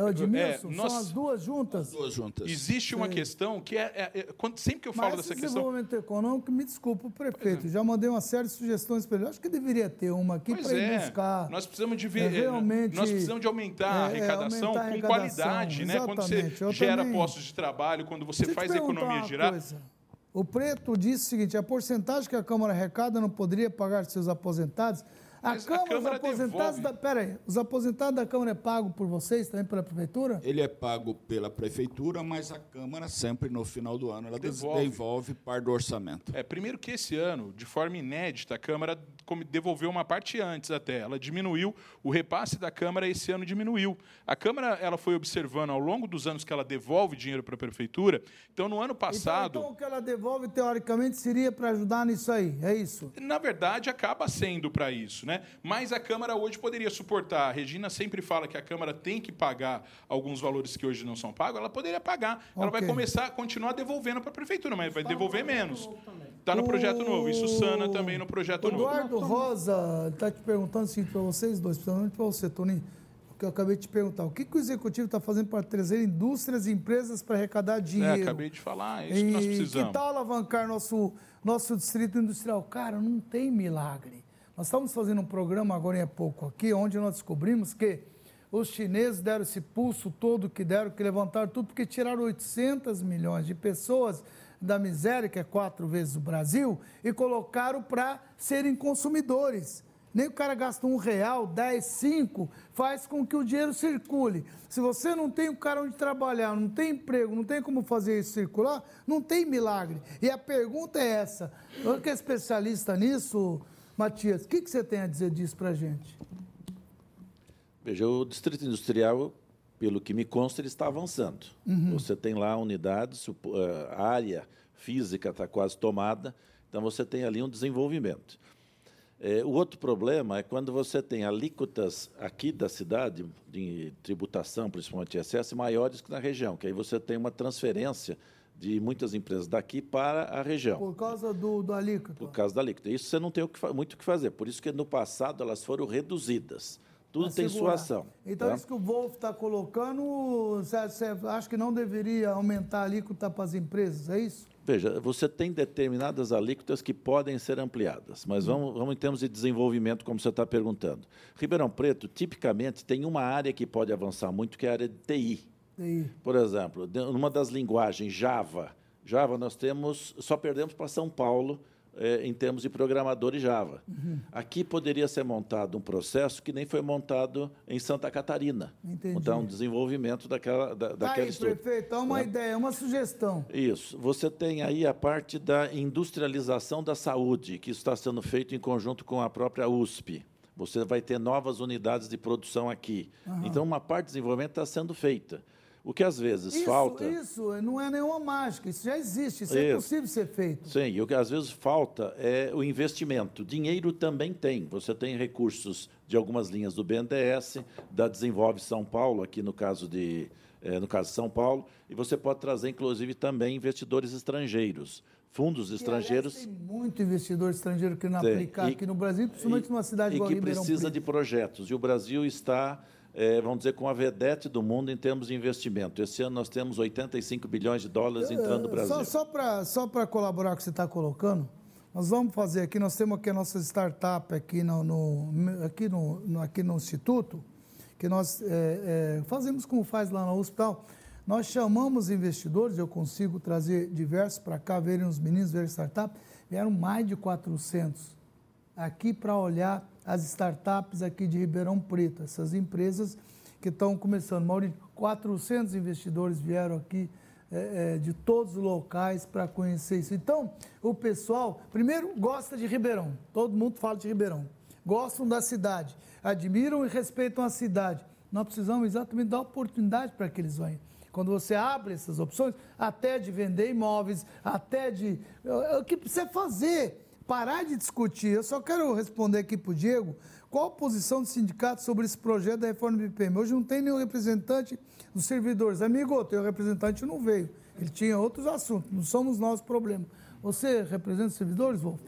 S3: É o Edmilson?
S11: É, nós-
S3: São as duas juntas?
S8: Duas juntas.
S11: Existe uma
S3: Sei.
S11: questão que é, é- é- quando, sempre que eu falo
S3: Mas
S11: dessa questão.
S3: desenvolvimento econômico, me desculpa, o prefeito.
S11: é.
S3: Já mandei uma série de sugestões para ele. Acho que deveria ter uma aqui para ele
S11: é,
S3: buscar.
S11: nós precisamos de ver,
S3: é,
S11: é,
S3: realmente,
S11: nós precisamos de aumentar a
S3: é, é,
S11: arrecadação
S3: aumentar a
S11: com
S3: arrecadação,
S11: qualidade, né? Quando você.
S3: Eu
S11: gera
S3: também-
S11: postos de trabalho, quando você
S3: Deixa
S11: faz a
S3: perguntar
S11: economia
S3: uma
S11: girar.
S3: coisa. O Preto disse o seguinte: a porcentagem que a Câmara arrecada não poderia pagar seus aposentados. A
S11: Mas a
S3: Câmara,
S11: Câmara
S3: os aposentados
S11: devolve.
S3: da. Pera aí, os aposentados da Câmara é pago por vocês também, pela Prefeitura?
S8: Ele é pago pela prefeitura, mas a Câmara sempre no final do ano ela
S11: Devolve.
S8: devolve parte do orçamento.
S11: É, primeiro que esse ano, de forma inédita, a Câmara devolveu uma parte antes até. Ela diminuiu, o repasse da Câmara esse ano diminuiu. A Câmara ela foi observando ao longo dos anos que ela devolve dinheiro para a Prefeitura. Então, no ano passado.
S3: Então, então o que ela devolve, teoricamente, seria para ajudar nisso aí, é isso?
S11: Na verdade, acaba sendo para isso, né? Mas a Câmara hoje poderia suportar. A Regina sempre fala que a Câmara tem que pagar alguns valores que hoje não são pagos. Ela poderia pagar. Ela vai começar a continuar devolvendo para a prefeitura, mas vai devolver menos. Está no projeto novo. Isso Sana também no projeto
S3: O
S11: novo.
S3: Eduardo Rosa está te perguntando assim para vocês dois, principalmente para você, Toninho, que eu acabei de te perguntar. O que, que o executivo está fazendo para trazer indústrias e empresas para arrecadar
S11: É,
S3: dinheiro?
S11: acabei de falar, é isso que nós
S3: E
S11: precisamos.
S3: Que tal alavancar nosso, nosso distrito industrial? Cara, não tem milagre. Nós estamos fazendo um programa agora há pouco aqui, onde nós descobrimos que os chineses deram esse pulso todo que deram, que levantaram tudo, porque tiraram 800 milhões de pessoas da miséria, que é quatro vezes o Brasil, e colocaram para serem consumidores. Nem o cara gasta um real, dez, cinco, faz com que o dinheiro circule. Se você não tem o cara onde trabalhar, não tem emprego, não tem como fazer isso circular, não tem milagre. E a pergunta é essa. Eu que é especialista nisso, Matias, o que, que você tem a dizer disso para gente?
S9: Veja, o Distrito Industrial, pelo que me consta, ele está avançando.
S3: Uhum.
S9: Você tem lá unidades, eh, a área física está quase tomada, então você tem ali um desenvolvimento. Eh, o outro problema é quando você tem alíquotas aqui da cidade, de tributação, principalmente ISS, maiores que na região, que aí você tem uma transferência de muitas empresas daqui para a região
S3: Por causa do, do alíquota.
S9: por causa da alíquota. Isso você não tem o que muito o que fazer. Por isso que no passado elas foram reduzidas. Tudo tem
S3: segurar.
S9: sua ação.
S3: Então,
S9: tá?
S3: isso que o Wolf está colocando, você, você acha que não deveria aumentar a alíquota para as empresas, é isso?
S9: Veja, você tem determinadas alíquotas que podem ser ampliadas, mas
S3: Hum.
S9: vamos, vamos em termos de desenvolvimento, como você está perguntando. Ribeirão Preto, tipicamente, tem uma área que pode avançar muito, que é a área de TI.
S3: TI.
S9: Por exemplo, numa das linguagens Java, Java nós temos, só perdemos para São Paulo eh, em termos de programadores Java.
S3: Uhum.
S9: Aqui poderia ser montado um processo que nem foi montado em Santa Catarina.
S3: Entendi.
S9: Então, um desenvolvimento daquela, da,
S3: Tá
S9: daquela
S3: aí,
S9: estrutura.
S3: prefeito, é uma
S9: Tá?
S3: ideia, uma sugestão.
S9: Isso. Você tem aí a parte da industrialização da saúde, que está sendo feito em conjunto com a própria USP. Você vai ter novas unidades de produção aqui.
S3: Aham.
S9: Então, uma parte do desenvolvimento está sendo feita. O que às vezes
S3: isso,
S9: falta.
S3: Isso não é nenhuma mágica, isso já existe, isso, é isso. é possível ser feito.
S9: Sim, e o que às vezes falta é o investimento. Dinheiro também tem. Você tem recursos de algumas linhas do BNDES, da Desenvolve São Paulo, aqui no caso de. É, no caso de São Paulo, e você pode trazer, inclusive, também investidores estrangeiros fundos estrangeiros.
S3: tem muito investidor estrangeiro que não aplicar aqui no Brasil, principalmente
S9: e,
S3: numa cidade
S9: igual E que precisa de projetos. E o Brasil está, é, vamos dizer, com a vedete do mundo em termos de investimento. Esse ano nós temos 85 bilhões de dólares entrando no Brasil.
S3: Só, só para só colaborar com o que você está colocando, nós vamos fazer aqui, nós temos aqui a nossa startup aqui no, no aqui no, no, aqui no Instituto, que nós é, é, fazemos como faz lá no hospital. Nós chamamos investidores, eu consigo trazer diversos para cá, verem os meninos, verem startup, vieram mais de 400 aqui para olhar as startups aqui de Ribeirão Preto, essas empresas que estão começando. Maurício, 400 investidores vieram aqui é, é, de todos os locais para conhecer isso. Então, o pessoal, primeiro, gosta de Ribeirão, todo mundo fala de Ribeirão, gostam da cidade, admiram e respeitam a cidade. Nós precisamos exatamente dar oportunidade para que eles venham. Quando você abre essas opções, até de vender imóveis, até de. O que precisa fazer? Parar de discutir. Eu só quero responder aqui para o Diego qual a posição do sindicato sobre esse projeto da reforma do IPM. Hoje não tem nenhum representante dos servidores. Amigo, o teu representante não veio. Ele tinha outros assuntos, não somos nós o problema. Você representa os servidores, Wolf?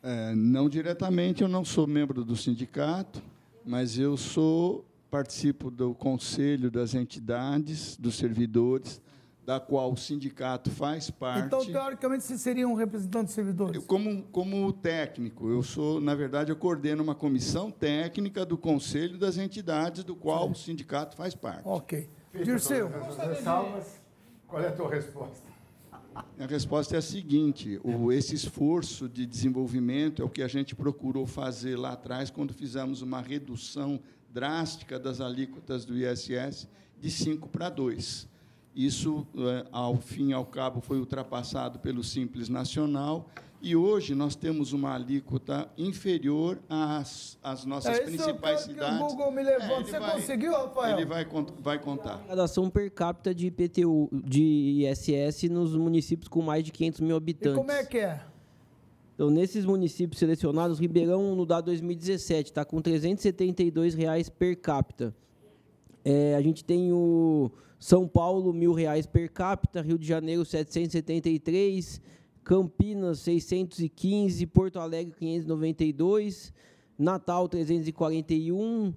S13: É, não diretamente, eu não sou membro do sindicato, mas eu sou participo do conselho das entidades, dos servidores, da qual o sindicato faz parte.
S3: Então, teoricamente, você seria um representante dos servidores?
S13: Eu, como, como técnico, eu sou, na verdade, eu coordeno uma comissão técnica do conselho das entidades, do qual Sim. o sindicato faz parte.
S3: Ok. Dirceu.
S10: Qual é a tua resposta?
S13: A resposta é a seguinte: o, esse esforço de desenvolvimento é o que a gente procurou fazer lá atrás, quando fizemos uma redução drástica das alíquotas do ISS de 5 para 2. Isso, é, ao fim e ao cabo, foi ultrapassado pelo Simples Nacional e hoje nós temos uma alíquota inferior às, às nossas
S3: é,
S13: principais é o cidades.
S3: Que o Google me levou. É, Você vai, conseguiu, Rafael?
S13: Ele vai, vai contar.
S14: Arrecadação per capita de IPTU, de ISS nos municípios com mais de 500 mil habitantes.
S3: E como é que é?
S14: Então, nesses municípios selecionados, Ribeirão, no dado 2017, está com 372 reais per capita. É, a gente tem o São Paulo, R$ 1.000 per capita, Rio de Janeiro, R$ 773, Campinas, 615, Porto Alegre, 592, Natal, 341,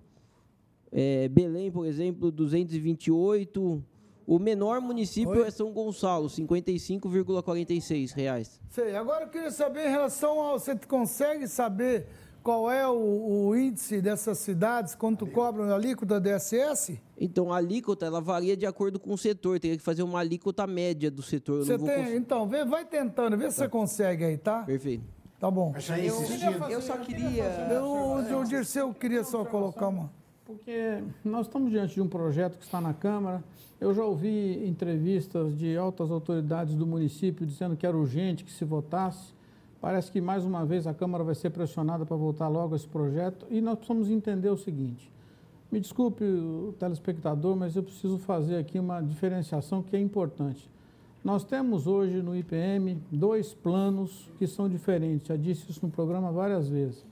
S14: é, Belém, por exemplo, 228, o menor município Oi? é São Gonçalo, 55,46 reais.
S3: Sei. Agora eu queria saber em relação ao. Você consegue saber qual é o, o índice dessas cidades, quanto cobram a alíquota DSS?
S14: Então, a alíquota ela varia de acordo com o setor. Teria que fazer uma alíquota média do setor.
S3: Você tem, cons... Então, vê, vai tentando, vê tá. se você consegue aí, tá?
S14: Perfeito.
S3: Tá bom.
S6: Eu, eu só queria.
S3: Eu, o Dirceu queria só colocar uma.
S5: Porque nós estamos diante de um projeto que está na Câmara eu já ouvi entrevistas de altas autoridades do município dizendo que era urgente que se votasse. Parece que mais uma vez a Câmara vai ser pressionada para votar logo esse projeto e nós precisamos entender o seguinte. Me desculpe telespectador, mas eu preciso fazer aqui uma diferenciação que é importante. Nós temos hoje no IPM dois planos que são diferentes, já disse isso no programa várias vezes.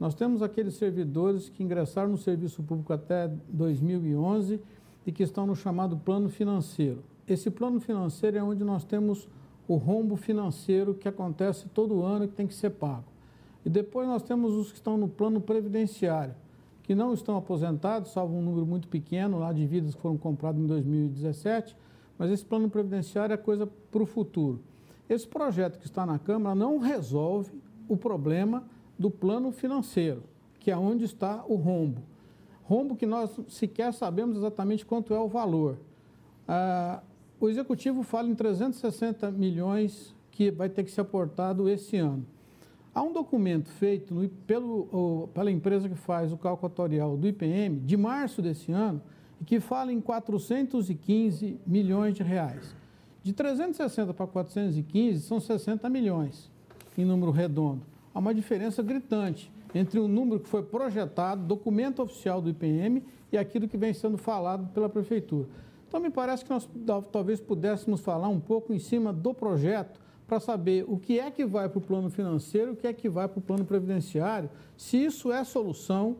S5: Nós temos aqueles servidores que ingressaram no serviço público até 2011 e que estão no chamado plano financeiro. Esse plano financeiro é onde nós temos o rombo financeiro que acontece todo ano e que tem que ser pago. E depois nós temos os que estão no plano previdenciário, que não estão aposentados, salvo um número muito pequeno lá de vidas que foram compradas em 2017, mas esse plano previdenciário é coisa para o futuro. Esse projeto que está na Câmara não resolve o problema do plano financeiro, que é onde está o rombo rombo que nós sequer sabemos exatamente quanto é o valor. Ah, o executivo fala em 360 milhões que vai ter que ser aportado esse ano. Há um documento feito no, pelo, pela empresa que faz o cálculo atuarial do IPM, de março desse ano, que fala em 415 milhões de reais. De 360 para 415 são 60 milhões, em número redondo. Há uma diferença gritante. entre o número que foi projetado, documento oficial do IPM e aquilo que vem sendo falado pela Prefeitura. Então, me parece que nós talvez pudéssemos falar um pouco em cima do projeto para saber o que é que vai para o plano financeiro, o que é que vai para o plano previdenciário, se isso é solução.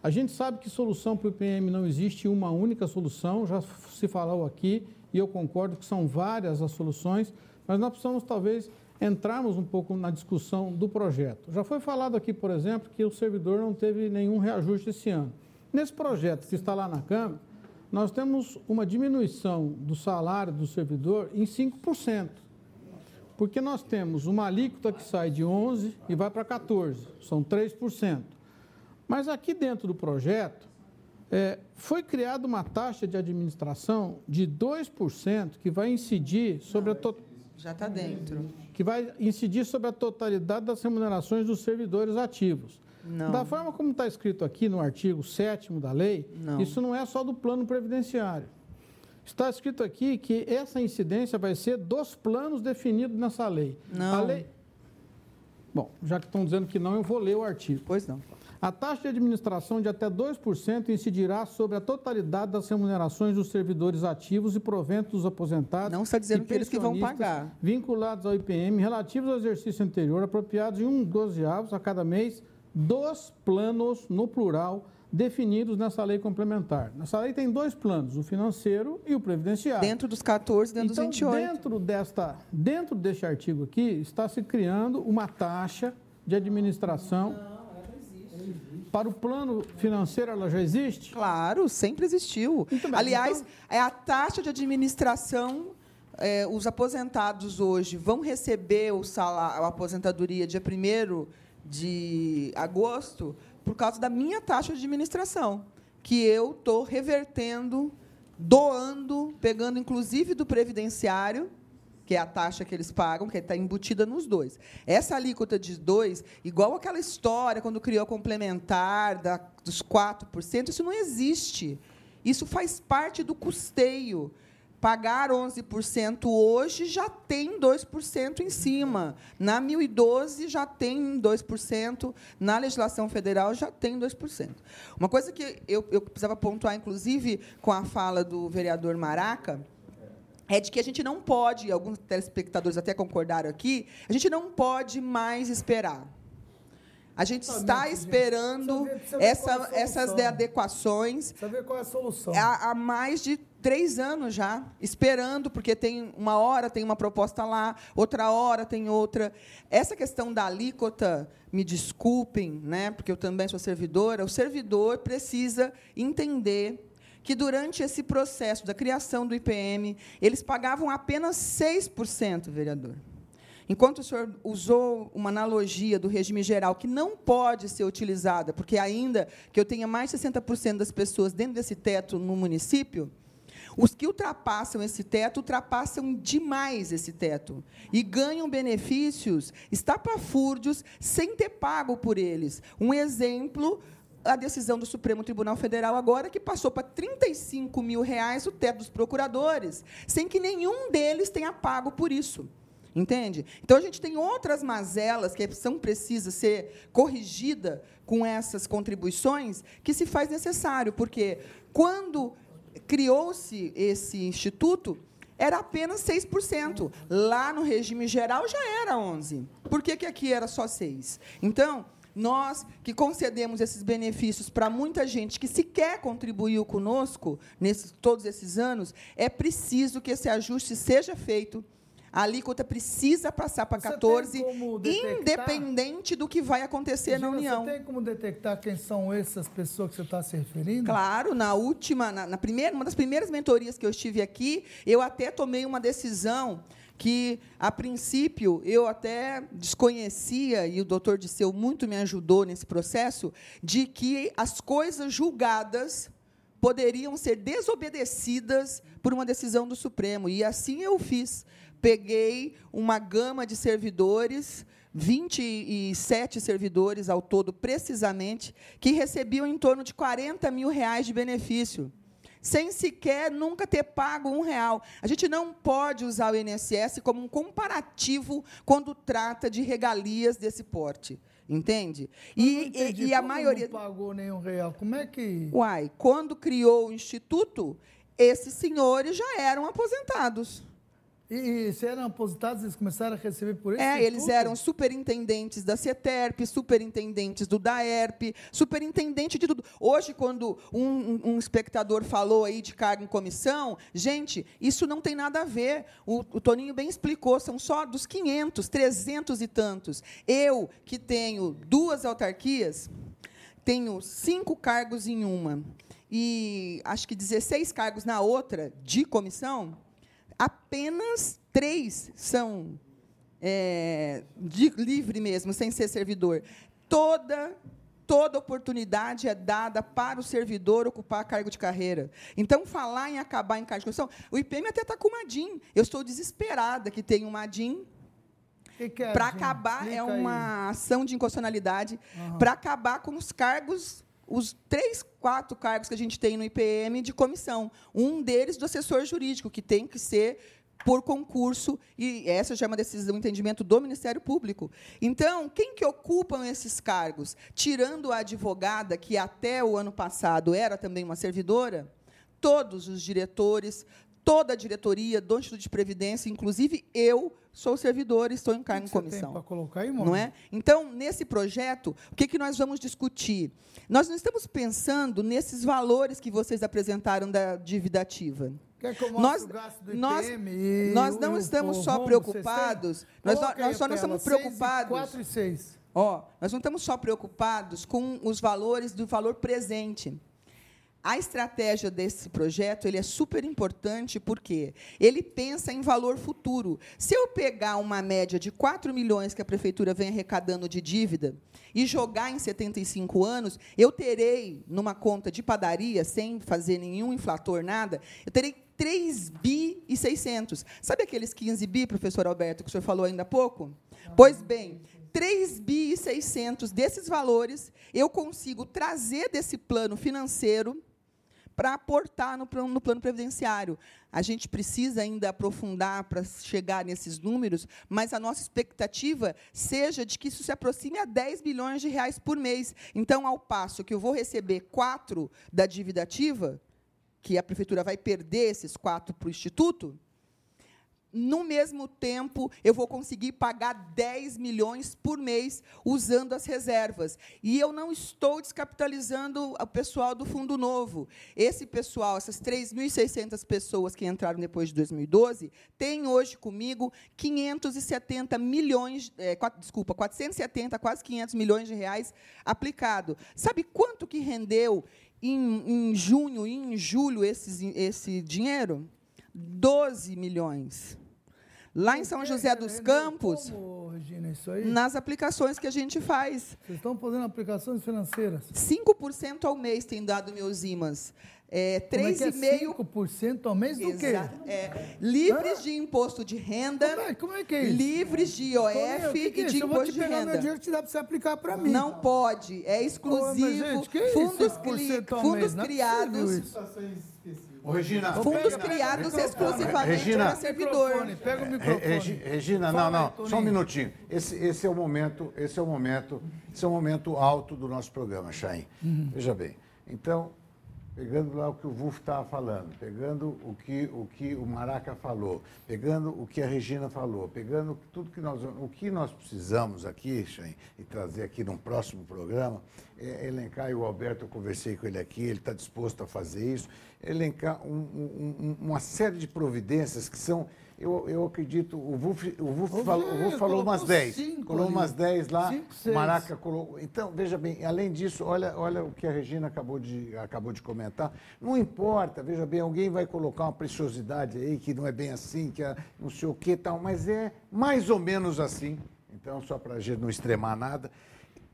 S5: A gente sabe que solução para o IPM não existe uma única solução, já se falou aqui, e eu concordo que são várias as soluções, mas nós precisamos talvez entrarmos um pouco na discussão do projeto. Já foi falado aqui, por exemplo, que o servidor não teve nenhum reajuste esse ano. Nesse projeto que está lá na Câmara, nós temos uma diminuição do salário do servidor em 5%. Porque nós temos uma alíquota que sai de 11% e vai para 14%, são 3%. Mas aqui dentro do projeto, é, foi criada uma taxa de administração de 2% que vai incidir sobre a
S6: Já está dentro.
S5: Que vai incidir sobre a totalidade das remunerações dos servidores ativos.
S6: Não.
S5: Da forma como está escrito aqui no artigo 7 da lei,
S6: não.
S5: isso não é só do plano previdenciário. Está escrito aqui que essa incidência vai ser dos planos definidos nessa lei.
S6: Não.
S5: A lei... Bom, já que estão dizendo que não, eu vou ler o artigo.
S6: Pois não.
S5: A taxa de administração de até 2% incidirá sobre a totalidade das remunerações dos servidores ativos e proventos dos aposentados.
S6: Não está dizendo que eles que vão pagar.
S5: Vinculados ao IPM, relativos ao exercício anterior, apropriados em um dozeavos a cada mês dos planos, no plural, definidos nessa lei complementar. Nessa lei tem dois planos, o financeiro e o previdenciário.
S6: Dentro dos 14, dentro
S5: então,
S6: dos 28.
S5: Dentro, desta, dentro deste artigo aqui, está se criando uma taxa de administração. Não, Para o plano financeiro, ela já existe?
S6: Claro, sempre existiu.
S5: Bem,
S6: Aliás,
S5: então...
S6: é a taxa de administração. É, os aposentados hoje vão receber o salário, a aposentadoria dia 1 de agosto por causa da minha taxa de administração, que eu estou revertendo, doando, pegando inclusive do previdenciário, que é a taxa que eles pagam, que está embutida nos dois. Essa alíquota de dois, igual aquela história quando criou a complementar da, dos 4%, isso não existe. Isso faz parte do custeio pagar 11% hoje já tem 2% em cima. Na 1012 já tem 2%, na legislação federal já tem 2%. Uma coisa que eu, eu precisava pontuar, inclusive, com a fala do vereador Maraca, é de que a gente não pode, alguns telespectadores até concordaram aqui, a gente não pode mais esperar. A gente está esperando
S3: precisa ver, precisa ver
S6: essa, essas adequações
S3: Precisa ver qual é a solução.
S6: há, há mais de três anos já, esperando, porque tem uma hora tem uma proposta lá, outra hora tem outra. Essa questão da alíquota, me desculpem, né, porque eu também sou servidora, o servidor precisa entender que durante esse processo da criação do IPM, eles pagavam apenas 6%, vereador. Enquanto o senhor usou uma analogia do regime geral que não pode ser utilizada, porque ainda que eu tenha mais de 60% das pessoas dentro desse teto no município, os que ultrapassam esse teto ultrapassam demais esse teto e ganham benefícios estapafúrdios sem ter pago por eles. Um exemplo a decisão do Supremo Tribunal Federal agora que passou para 35 mil reais o teto dos procuradores, sem que nenhum deles tenha pago por isso. Entende? Então a gente tem outras mazelas que são precisas ser corrigida com essas contribuições que se faz necessário, porque quando criou-se esse instituto, era apenas 6%. Lá no regime geral já era 11%. Por que, que aqui era só 6%? Então, nós que concedemos esses benefícios para muita gente que sequer contribuiu conosco nesses, todos esses anos, é preciso que esse ajuste seja feito a alíquota precisa passar para 14, independente do que vai acontecer na União.
S3: Você tem como detectar quem são essas pessoas que você está se referindo?
S6: Claro, na última, na, na, primeira, uma das primeiras mentorias que eu estive aqui, eu até tomei uma decisão que, a princípio, eu até desconhecia, e o doutor Disseu muito me ajudou nesse processo, de que as coisas julgadas poderiam ser desobedecidas por uma decisão do Supremo. E assim eu fiz peguei uma gama de servidores, 27 servidores ao todo, precisamente, que recebiam em torno de 40 mil reais de benefício. sem sequer nunca ter pago um real. A gente não pode usar o INSS como um comparativo quando trata de regalias desse porte. Entende?
S3: E, e, e, a maioria. Não pagou nenhum real. Como é que.
S6: Uai, quando criou o Instituto, esses senhores já eram aposentados.
S3: E, e se eram aposentados, eles começaram a receber por isso?
S6: É, eles eram superintendentes da CETERP, superintendentes do DAERP, superintendente de tudo. Hoje, quando um, um, espectador falou aí de cargo em comissão, gente, isso não tem nada a ver. O, o Toninho bem explicou, são só dos 500, 300 e tantos. Eu, que tenho duas autarquias, tenho cinco cargos em uma e acho que 16 cargos na outra de comissão, apenas três são é, de, livre mesmo, sem ser servidor. Toda toda oportunidade é dada para o servidor ocupar cargo de carreira. Então, falar em acabar em cargo de comissão, o IPM até está com o MADIM. Eu estou desesperada que tem um MADIM
S3: é,
S6: para acabar, é uma aí. ação de inconstitucionalidade, uhum. para acabar com os cargos os três, quatro cargos que a gente tem no IPM de comissão. Um deles do assessor jurídico, que tem que ser por concurso, e essa já é uma decisão, um entendimento do Ministério Público. Então, quem que ocupam esses cargos? Tirando a advogada, que até o ano passado era também uma servidora, todos os diretores, toda a diretoria do Instituto de Previdência, inclusive eu, sou servidor e estou em cargo em comissão.
S3: para colocar aí,
S6: Não é? Então, nesse projeto, o que, que nós vamos discutir? Nós não estamos pensando nesses valores que vocês apresentaram da dívida ativa.
S3: Quer que eu nós, o gasto do
S6: nós, nós não estamos só preocupados. Nós, nós só não estamos preocupados.
S3: 4 e 6.
S6: Ó, nós não estamos só preocupados com os valores do valor presente. A estratégia desse projeto ele é super importante porque ele pensa em valor futuro. Se eu pegar uma média de 4 milhões que a prefeitura vem arrecadando de dívida e jogar em 75 anos, eu terei, numa conta de padaria, sem fazer nenhum inflator, nada, eu terei 3 bi e 600. Sabe aqueles 15 bi, professor Alberto, que o senhor falou ainda há pouco? Pois bem, 3 bi e 600 desses valores eu consigo trazer desse plano financeiro para aportar no plano, no plano previdenciário. A gente precisa ainda aprofundar para chegar nesses números, mas a nossa expectativa seja de que isso se aproxime a 10 bilhões de reais por mês. Então, ao passo que eu vou receber 4 da dívida ativa, que a prefeitura vai perder esses 4 para o Instituto, no mesmo tempo, eu vou conseguir pagar 10 milhões por mês usando as reservas. E eu não estou descapitalizando o pessoal do Fundo Novo. Esse pessoal, essas 3.600 pessoas que entraram depois de 2012, têm hoje comigo 570 milhões, é, desculpa, 470, quase 500 milhões de reais aplicado. Sabe quanto que rendeu em, em junho e em julho esses, esse dinheiro? 12 milhões. Lá em São José dos Campos,
S3: como, Regina,
S6: nas aplicações que a gente faz.
S3: Vocês estão fazendo aplicações financeiras?
S6: 5% ao mês tem dado meus imãs. É, 3,5%.
S3: É 5% ao mês do quê?
S6: É, livres Hã? de imposto de renda.
S3: Como é, como é que é isso?
S6: Livres de IOF que que é e de imposto de renda. Eu vou te pegar meu
S3: dinheiro que dá para você aplicar para mim.
S6: Não pode. É exclusivo. Pô, gente, que fundos, cri, fundos é criados.
S10: Ô, Regina,
S6: fundos criados exclusivamente Regina, para servidor.
S3: Pega o microfone.
S10: Regina, não, não, só um minutinho. Esse, esse é o momento, esse é o momento, esse é o momento alto do nosso programa, Chain. Uhum. Veja bem. Então, pegando lá o que o Wolf estava falando, pegando o que, o que o Maraca falou, pegando o que a Regina falou, pegando tudo que nós, o que nós precisamos aqui, Chain, e trazer aqui num próximo programa, é elencar, e o Alberto, eu conversei com ele aqui, ele está disposto a fazer isso, elencar um, um, uma série de providências que são eu, eu acredito, o Wolf, o Wolf, falou, o Wolf falou umas 10. Colou umas 10 lá, cinco, Maraca colocou. Então, veja bem, além disso, olha, olha o que a Regina acabou de, acabou de comentar. Não importa, veja bem, alguém vai colocar uma preciosidade aí que não é bem assim, que é não sei o que tal, mas é mais ou menos assim. Então, só para a gente não extremar nada.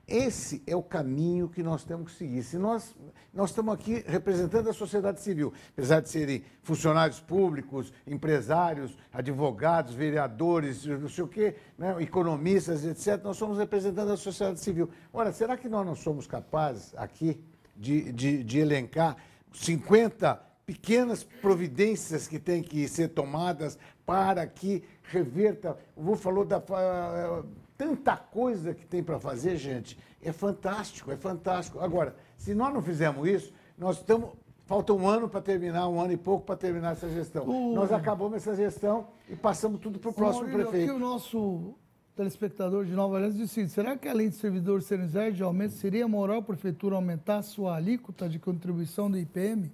S10: Esse é o caminho que nós temos que seguir. Se nós, nós estamos aqui representando a sociedade civil, apesar de serem funcionários públicos, empresários, advogados, vereadores, não sei o quê, né, economistas, etc., nós somos representando a sociedade civil. Ora, será que nós não somos capazes aqui de, de, de elencar 50 pequenas providências que têm que ser tomadas para que reverta. O Vô falou da tanta coisa que tem para fazer, gente. É fantástico, é fantástico. Agora, se nós não fizermos isso, nós estamos. Falta um ano para terminar, um ano e pouco para terminar essa gestão. Nós acabamos essa gestão e passamos tudo para o próximo Maurílio, prefeito.
S3: Aqui o nosso telespectador de Nova Aliança disse assim, será que além de servidores serem de aumento, seria moral a prefeitura aumentar a sua alíquota de contribuição do IPM?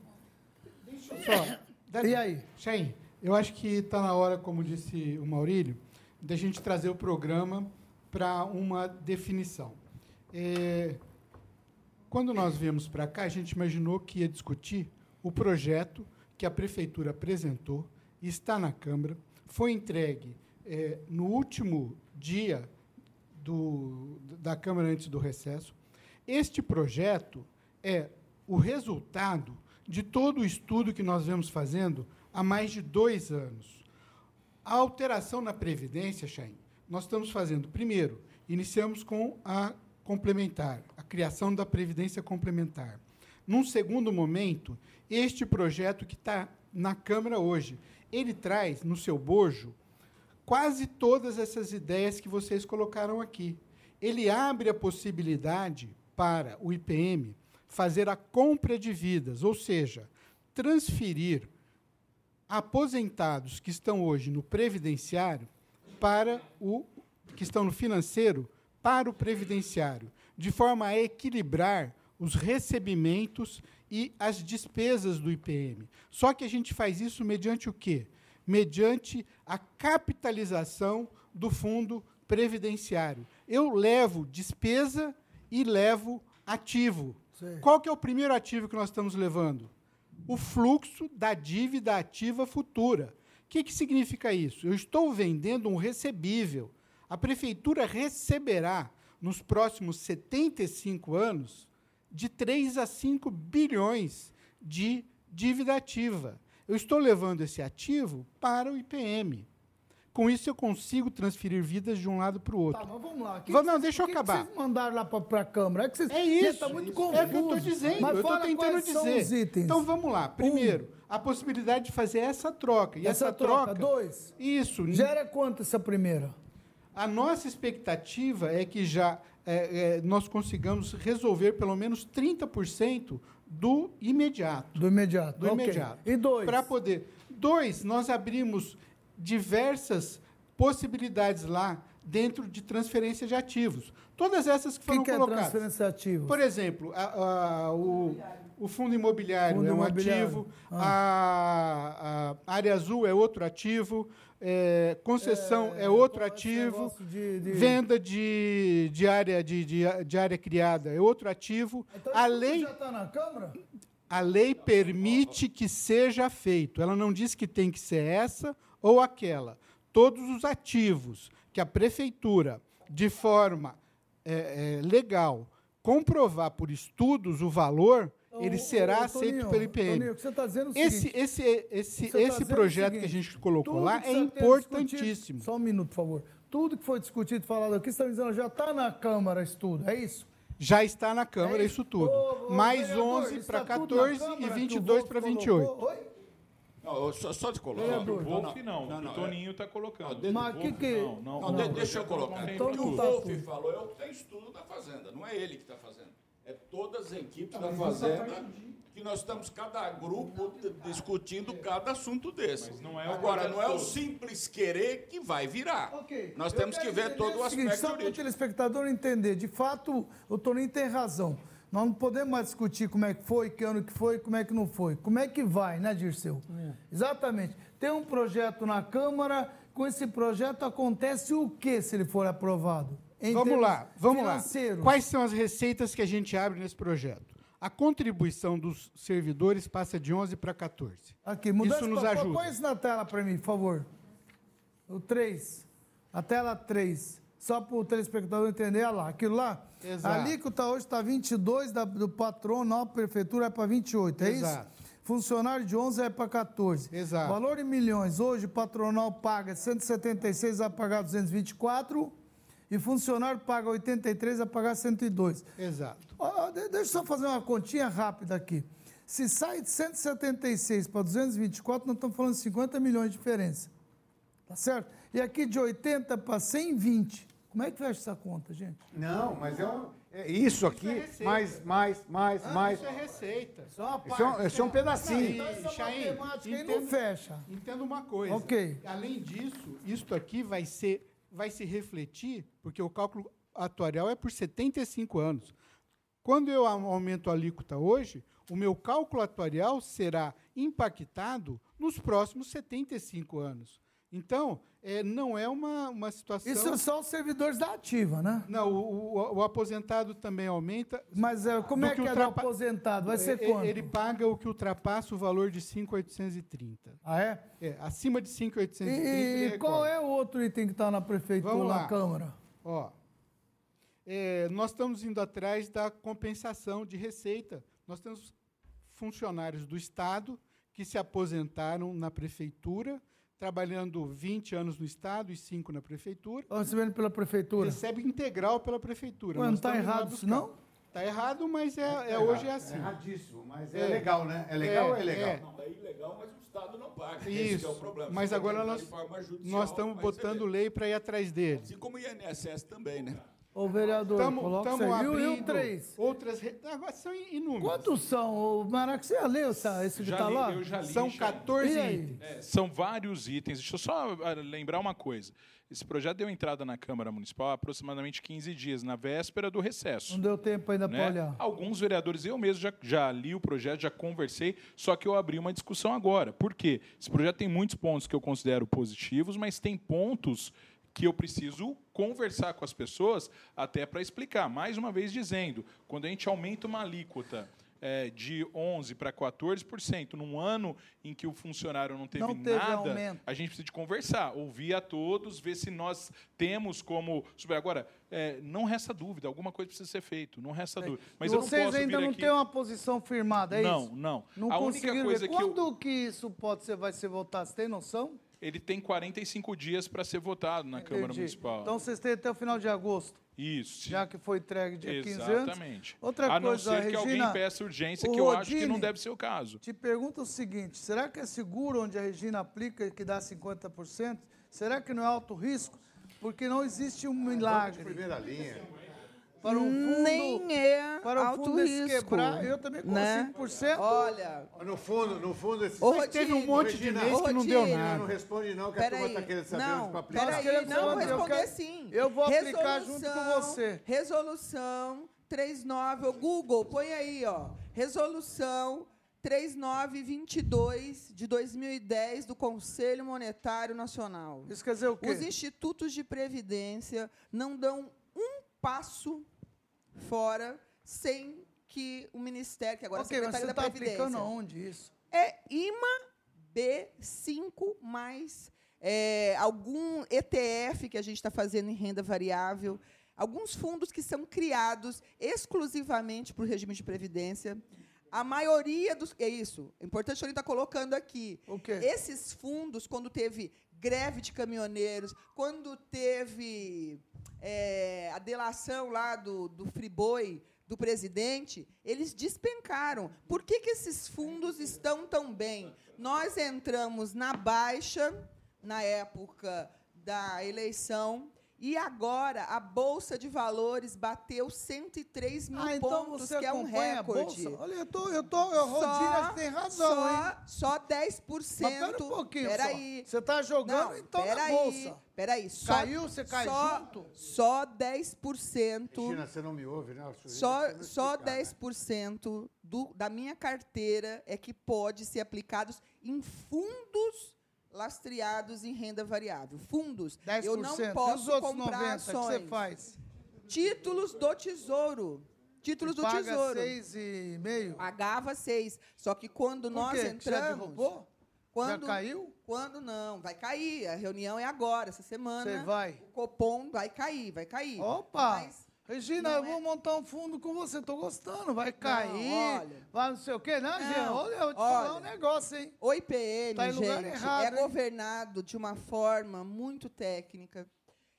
S12: Só. E aí? Chain, eu acho que está na hora, como disse o Maurílio, da gente trazer o programa para uma definição. É, quando nós viemos para cá, a gente imaginou que ia discutir o projeto que a prefeitura apresentou, está na Câmara, foi entregue é, no último dia do, da Câmara antes do recesso. Este projeto é o resultado de todo o estudo que nós vemos fazendo há mais de dois anos. A alteração na Previdência, Chain, nós estamos fazendo, primeiro, iniciamos com a complementar, a criação da Previdência Complementar. Num segundo momento, este projeto que está na Câmara hoje, ele traz no seu bojo quase todas essas ideias que vocês colocaram aqui. Ele abre a possibilidade para o IPM fazer a compra de vidas, ou seja, transferir aposentados que estão hoje no previdenciário para o que estão no financeiro para o previdenciário, de forma a equilibrar os recebimentos e as despesas do IPM. Só que a gente faz isso mediante o quê? mediante a capitalização do fundo previdenciário. Eu levo despesa e levo ativo. Qual que é o primeiro ativo que nós estamos levando? O fluxo da dívida ativa futura. O que, que significa isso? Eu estou vendendo um recebível. A prefeitura receberá, nos próximos 75 anos, de 3 a 5 bilhões de dívida ativa. Eu estou levando esse ativo para o IPM. Com isso, eu consigo transferir vidas de um lado para o outro.
S3: Tá, mas vamos lá.
S12: Que vamos, não, deixa eu
S3: que
S12: acabar.
S3: Que vocês mandaram lá para a Câmara? É que vocês
S12: é isso.
S3: Está muito confuso.
S12: É o que eu estou dizendo.
S3: Mas
S12: eu estou tentando dizer. Então vamos lá. Primeiro, um. a possibilidade de fazer essa troca. E essa, essa troca, troca.
S3: Dois.
S12: Isso.
S3: Gera quanto essa primeira?
S12: A nossa expectativa é que já é, é, nós consigamos resolver pelo menos 30% do imediato.
S3: Do imediato.
S12: Do okay. imediato.
S3: E dois?
S12: Para poder. Dois, nós abrimos diversas possibilidades lá dentro de transferência de ativos. Todas essas que foram
S3: que que
S12: colocadas.
S3: É transferência de ativos?
S12: Por exemplo, a, a, o, o fundo imobiliário fundo é um imobiliário. ativo, ah. a, a, área azul é outro ativo, é, concessão é, é outro ativo, de, de... venda de, de, área, de, de, área criada é outro ativo.
S3: Então, a lei já está na Câmara?
S12: A lei permite que seja feito. Ela não diz que tem que ser essa ou aquela. Todos os ativos que a prefeitura, de forma é, é, legal, comprovar por estudos o valor, ele será aceito pelo IPM.
S3: Você está dizendo o
S12: esse,
S3: seguinte,
S12: esse, esse, tá esse projeto que a gente colocou lá é importantíssimo.
S3: Só um minuto, por favor. Tudo que foi discutido, falado aqui, estão dizendo já está na Câmara esse tudo, é isso?
S12: Já está na Câmara é isso? isso tudo. Ô, ô, Mais vereador, 11 para 14 Câmara, e 22 para 28. Colocou. Oi?
S8: Não, só, só de colocar.
S11: Vereador, o Wolf não, não, não, o Toninho está colocando.
S3: Não, Mas o que que...
S8: Não, não, não, não deixa eu colocar. Então, o que o Wolf falou é o que tem estudo da Fazenda, não é ele que está fazendo. É todas as equipes da Fazenda que nós estamos, cada grupo, discutindo cada assunto desse. Não é Agora, não é o simples querer que vai virar. Okay. Nós Eu temos que ver todo o aspecto
S3: só para o telespectador entender. De fato, o Toninho tem razão. Nós não podemos mais discutir como é que foi, que ano que foi, como é que não foi. Como é que vai, né, Dirceu? É. Exatamente. Tem um projeto na Câmara, com esse projeto acontece o que se ele for aprovado?
S12: Em vamos lá, vamos lá. Quais são as receitas que a gente abre nesse projeto? A contribuição dos servidores passa de 11 para 14.
S3: Aqui, mudança, isso nos ajuda. Põe isso na tela para mim, por favor. O 3. A tela 3. Só para o telespectador entender, olha lá. Aquilo lá, Exato. a alíquota hoje está 22 da, do patrão, na prefeitura é para 28, é Exato. isso? Funcionário de 11 é para 14.
S12: Exato.
S3: Valor em milhões, hoje o patronal paga 176, vai pagar 224 e funcionário paga 83 a pagar 102.
S12: Exato.
S3: Deixa eu só fazer uma continha rápida aqui. Se sai de 176 para 224, nós estamos falando de 50 milhões de diferença. Tá certo? E aqui de 80 para 120. Como é que fecha essa conta, gente?
S10: Não, mas é, um, é isso aqui,
S12: receita.
S10: mais, mais, mais,
S3: Ah,
S10: mais.
S12: Isso é receita.
S3: Isso é uma
S10: Isso é um- isso é um pedacinho.
S3: Então, essa
S12: Chain,
S3: matemática aí não fecha.
S12: Entenda uma coisa.
S3: Ok.
S12: Além disso, isto aqui vai ser, vai se refletir, porque o cálculo atuarial é por 75 anos. Quando eu au- aumento a alíquota hoje, o meu cálculo atuarial será impactado nos próximos 75 anos. Então, é, não é uma, uma situação.
S3: Isso é só os servidores da ativa, né?
S12: Não, o, o- o aposentado também aumenta.
S3: Mas é, como é que é do
S12: ultrapa-
S3: aposentado? Vai ser
S12: É,
S3: quanto?
S12: Ele paga o que ultrapassa o valor de 5.830.
S3: Ah, é?
S12: É, acima de 5.830.
S3: E, e qual é o outro item que está na prefeitura, na. Câmara?
S12: Ó, é, nós estamos indo atrás da compensação de receita. Nós temos funcionários do Estado que se aposentaram na prefeitura, trabalhando 20 anos no Estado e 5 na prefeitura.
S3: Recebendo pela prefeitura?
S12: Recebe integral pela prefeitura.
S3: Ué, não
S12: Nós
S3: está errado isso, não?
S12: Está errado, mas é, é-
S10: É
S12: hoje é assim.
S10: é erradíssimo, mas é legal, né? É legal ou é legal?
S8: Não, é ilegal, mas o Estado não paga.
S12: Isso.
S8: É o problema.
S12: Mas
S8: Você
S12: agora nós, nós estamos botando lei para ir atrás deles.
S8: Assim como o INSS também, né?
S3: Ô, vereador,
S12: Estamos
S3: coloca isso aí. E o-
S12: abrindo
S3: o 3?
S12: outras... re- Agora são inúmeros.
S3: Quantos são? O Maraca, você já leu essa, esse que
S11: Já
S3: está
S11: li,
S3: lá?
S11: eu já li,
S12: São
S11: já.
S12: 14
S3: E aí?
S12: itens.
S11: É, são vários itens. Deixa eu só ah, lembrar uma coisa. Esse projeto deu entrada na Câmara Municipal há aproximadamente 15 dias, na véspera do recesso.
S3: Não deu tempo ainda
S11: né?
S3: para olhar.
S11: Alguns vereadores, eu mesmo já, já li o projeto, já conversei, só que eu abri uma discussão agora. Por quê? Esse projeto tem muitos pontos que eu considero positivos, mas tem pontos que eu preciso conversar com as pessoas até para explicar. Mais uma vez dizendo, quando a gente aumenta uma alíquota é, de 11% para 14%, num ano em que o funcionário não teve,
S3: Não teve
S11: nada,
S3: aumento.
S11: a gente precisa de conversar, ouvir a todos, ver se nós temos como... Agora, é, não resta dúvida, alguma coisa precisa ser feito, não resta dúvida. Mas eu não
S3: vocês ainda não
S11: aqui...
S3: têm uma posição firmada, é
S11: não,
S3: isso?
S11: não.
S3: Não
S11: a única coisa
S3: ver.
S11: que eu,
S3: Quando que isso pode ser, vai ser votado? Você tem noção?
S11: Ele tem 45 dias para ser votado na Câmara
S3: Entendi.
S11: Municipal.
S3: Então vocês têm até o final de agosto,
S11: Isso.
S3: já que foi entregue dia 15 anos.
S11: Exatamente.
S3: Outra
S11: a não
S3: coisa,
S11: ser que
S3: Regina,
S11: alguém peça urgência, que eu acho que não
S3: Rodine
S11: deve ser o caso.
S3: Te pergunto o seguinte: será que é seguro onde a Regina aplica que dá 50%? Será que não é alto risco? Porque não existe um milagre.
S10: Primeira linha.
S3: Para um fundo,
S6: Nem é
S3: para o
S6: alto
S3: fundo
S6: risco.
S3: quebrar, eu também com
S6: né?
S3: 5%.
S6: Olha,
S10: No fundo, no fundo, esse
S6: Ô,
S12: Mas teve um
S6: Rodine,
S12: monte de mês que não deu
S6: Rodine,
S10: não
S12: nada.
S10: responde não, que a turma está querendo saber
S6: não,
S10: para aplicar.
S3: Nós
S6: peraí,
S3: queremos
S6: não, vou responder
S3: quero-
S6: sim.
S3: eu vou aplicar junto com você.
S6: Resolução 39, ô, Google, põe aí, ó. Resolução 3922 de 2010 do Conselho Monetário Nacional.
S3: Isso quer dizer o quê?
S6: Os institutos de previdência não dão um passo fora sem que o Ministério, que agora é a
S3: ok, mas
S6: Secretaria
S3: você
S6: da
S3: está
S6: Previdência,
S3: aplicando aonde isso?
S6: é IMA B5 mais é, algum ETF que a gente está fazendo em renda variável, alguns fundos que são criados exclusivamente para o regime de previdência. A maioria dos. É isso. É importante ele estar colocando aqui.
S3: O quê?
S6: Esses fundos, quando teve greve de caminhoneiros, quando teve é, a delação lá do, do Friboi, do presidente, eles despencaram. Por que, que esses fundos estão tão bem? Nós entramos na baixa, na época da eleição, e agora a Bolsa de Valores bateu 103 mil
S3: Ah, então
S6: pontos,
S3: você
S6: que é um recorde.
S3: Olha, eu tô, eu tô, eu Rodina tem razão,
S6: só,
S3: hein?
S6: Só 10%.
S3: Mas pera um pouquinho
S6: Peraí.
S3: só. Você tá jogando,
S6: Não,
S3: então, na
S6: peraí,
S3: bolsa.
S6: Peraí. Só,
S3: Caiu, você cai
S6: só,
S3: junto?
S6: Só 10%.
S10: Regina, você não me ouve, né?
S6: Só,
S10: Você não
S6: só
S10: explicar, né?
S6: 10% do, da minha carteira é que pode ser aplicados em fundos lastreados em renda variável. Fundos.
S3: 10%.
S6: Eu não
S3: e os
S6: posso
S3: outros
S6: comprar
S3: 90%
S6: ações.
S3: que você faz?
S6: Títulos do Tesouro. Títulos do
S3: Paga
S6: Tesouro.
S3: 6,5%?
S6: Pagava seis. Só que quando
S3: Por
S6: nós
S3: quê? Já
S6: entramos.
S3: derrubou?
S6: Quando,
S3: Já caiu?
S6: Quando não, vai cair. A reunião é agora, essa semana.
S3: Você vai?
S6: O Copom vai cair, vai cair.
S3: Opa!
S6: Mas
S3: Regina,
S6: não
S3: eu vou montar um fundo com você, tô gostando, vai cair,
S6: olha.
S3: vai não sei o quê, né?
S6: Não,
S3: Olha, eu vou te falar um
S6: olha.
S3: negócio, hein?
S6: O IPM,
S3: Tá
S6: gente,
S3: errado,
S6: é
S3: hein?
S6: governado de uma forma muito técnica.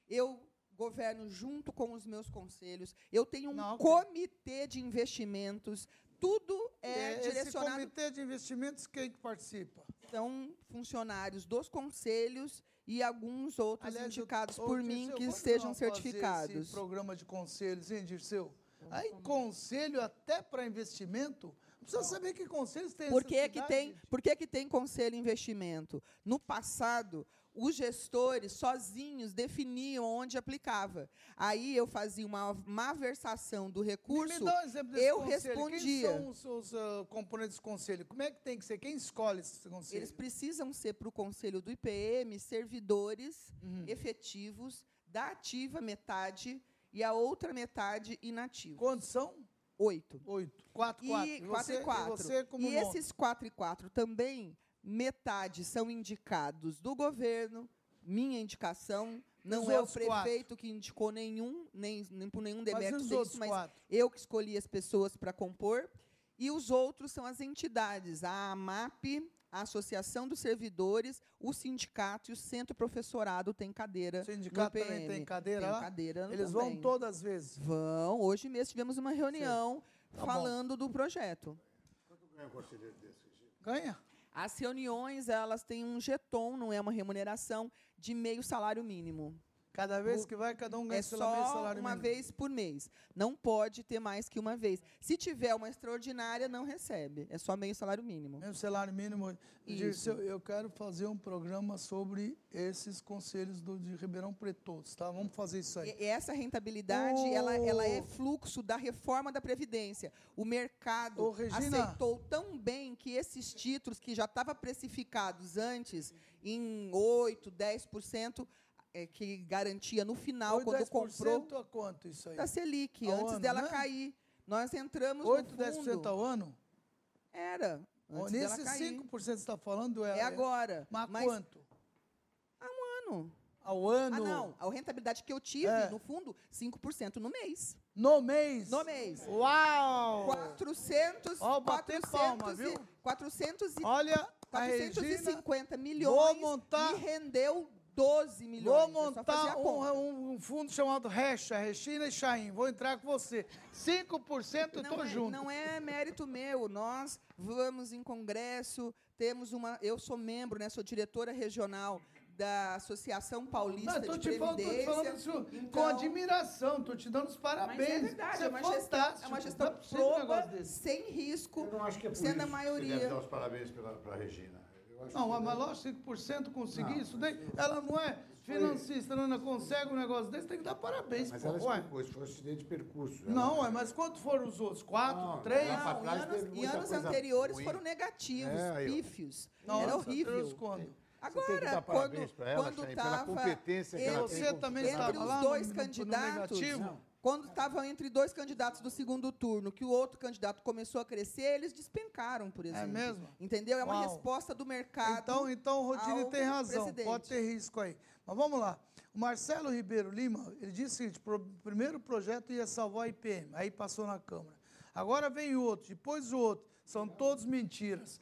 S6: Eu governo junto com os meus conselhos. Eu tenho um
S3: Não,
S6: comitê de investimentos tudo é,
S3: Esse
S6: direcionado.
S3: comitê de investimentos, quem que participa?
S6: São funcionários dos conselhos e alguns outros
S3: Aliás, eu-
S6: indicados
S3: ô,
S6: por
S3: Dirceu,
S6: mim que
S3: fazer
S6: certificados.
S3: Esse programa de conselhos, hein, Dirceu? Aí, conselho até para investimento, precisa saber que conselhos tem
S6: Por que, que
S3: necessidade.
S6: tem, por que, que tem conselho investimento? No passado, os gestores sozinhos definiam onde aplicava. Aí eu fazia uma malversação do recurso,
S3: Me dá um exemplo desse
S6: eu
S3: conselho.
S6: respondia.
S3: Quem são os, os, ah, componentes do conselho? Como é que tem que ser? Quem escolhe esse conselho?
S6: Eles precisam ser para o conselho do IPM servidores
S3: Uhum.
S6: efetivos da ativa metade e a outra metade inativa.
S3: Quantos são?
S6: Oito.
S3: Oito. Quatro, quatro.
S6: E
S3: E
S6: quatro
S3: você-
S6: e quatro.
S3: e você
S6: e esses quatro e quatro também, metade são indicados do governo, minha indicação. Não
S3: Os
S6: é o
S3: outros quatro?
S6: prefeito que indicou nenhum, nem, nem por nenhum
S3: Mas
S6: demérito mas
S3: quatro?
S6: eu que escolhi as pessoas para compor. E os outros são as entidades, a AMAP, a Associação dos Servidores, o sindicato e o centro professorado tem cadeira.
S3: O sindicato
S6: no
S3: também tem cadeira
S6: Tem
S3: lá?
S6: cadeira
S3: Eles
S6: também.
S3: vão todas as vezes?
S6: Vão. Hoje mesmo tivemos uma reunião
S3: Tá bom.
S6: falando do projeto.
S10: Ganha um conselheiro desse?
S3: Ganha.
S6: As reuniões, elas têm um jeton, não é uma remuneração, de meio salário mínimo.
S3: Cada vez que vai, cada um ganha
S6: É
S3: pela meio
S6: só
S3: salário
S6: uma
S3: mínimo.
S6: vez por mês. Não pode ter mais que uma vez. Se tiver uma extraordinária, não recebe. É só meio salário mínimo.
S3: Mesmo salário mínimo.
S6: Isso.
S3: Eu quero fazer um programa sobre esses conselhos do, de Ribeirão Preto todos, tá? Vamos fazer isso aí.
S6: E essa rentabilidade,
S3: Ô!
S6: ela, ela é fluxo da reforma da Previdência. O mercado
S3: Regina.
S6: aceitou tão bem que esses títulos que já estavam precificados antes em 8%, 10%, é, que garantia no final,
S3: Oito,
S6: quando
S3: 10%
S6: comprou,
S3: a quanto isso aí?
S6: da Selic,
S3: Ao
S6: antes
S3: ano,
S6: dela
S3: né?
S6: cair. Nós entramos
S3: 8,
S6: no
S3: 10%
S6: fundo.
S3: ao ano?
S6: Era. Antes cair.
S3: 5% que você está falando é,
S6: É agora.
S3: Mas,
S6: Mas-
S3: quanto?
S6: Há um ano.
S3: Ao ano?
S6: Ah, não. A rentabilidade que eu tive,
S3: É.
S6: no fundo, 5% no mês.
S3: No mês?
S6: No mês.
S3: Uau!
S6: 400,
S3: Ó, bater
S6: 400
S3: palma, viu?
S6: 400 e,
S3: Olha, a
S6: 450
S3: Regina,
S6: milhões
S3: vou montar-
S6: e rendeu 12 milhões.
S3: Vou
S6: É
S3: montar um, um- um fundo chamado Recha, Regina e Chaim. Vou entrar com você. 5% eu tô
S6: não é,
S3: junto.
S6: Não é mérito meu. Nós vamos em congresso, temos uma. Eu sou membro, né? Sou diretora regional da Associação Paulista
S3: Não, tô
S6: de
S3: te falando, tô te
S6: Previdência.
S3: falando isso com
S6: Então-
S3: admiração, tô te dando os parabéns.
S6: Mas é verdade,
S3: Isso
S6: é uma gestão, é uma gestão
S3: é um
S6: proba,
S3: desse.
S6: sem risco,
S10: Eu não acho que é por
S6: sendo
S10: isso
S6: a
S10: que
S6: maioria.
S10: Você deve dar os parabéns para a Regina.
S3: Não, mas lógico, 5% conseguir
S10: Não,
S3: isso daí. Ela não é financista, não, não consegue um negócio desse, tem que dar parabéns.
S10: Mas
S3: pô,
S10: ela
S3: ué.
S10: explicou, isso foi acidente de percurso.
S3: Não,
S10: Ela-
S3: ué, mas quanto foram os outros? Quatro?
S10: Não,
S3: três?
S6: Não,
S10: trás
S6: em anos, em
S10: muita
S6: anos anteriores
S10: ruim.
S6: foram negativos,
S10: É,
S6: pífios.
S3: Nossa,
S6: Era horrível.
S3: Quando?
S6: Agora, quando,
S10: ela, Chay, pela
S6: tava
S10: competência que ela
S6: entre,
S10: tem
S3: Você também
S6: entre
S3: estava
S6: os
S3: lá
S6: dois
S3: no- no- no
S6: candidatos,
S3: negativo?
S6: Quando estava entre dois candidatos do segundo turno, que o outro candidato começou a crescer, eles despencaram, por exemplo.
S3: mesmo?
S6: Entendeu? É uma
S3: Uau.
S6: resposta do mercado.
S3: Então, então o Rodine tem razão,
S6: presidente.
S3: pode ter risco aí. Mas vamos lá. O Marcelo Ribeiro Lima, ele disse o seguinte, o primeiro projeto ia salvar a IPM, aí passou na Câmara. Agora vem outro, depois o outro. São todos mentiras.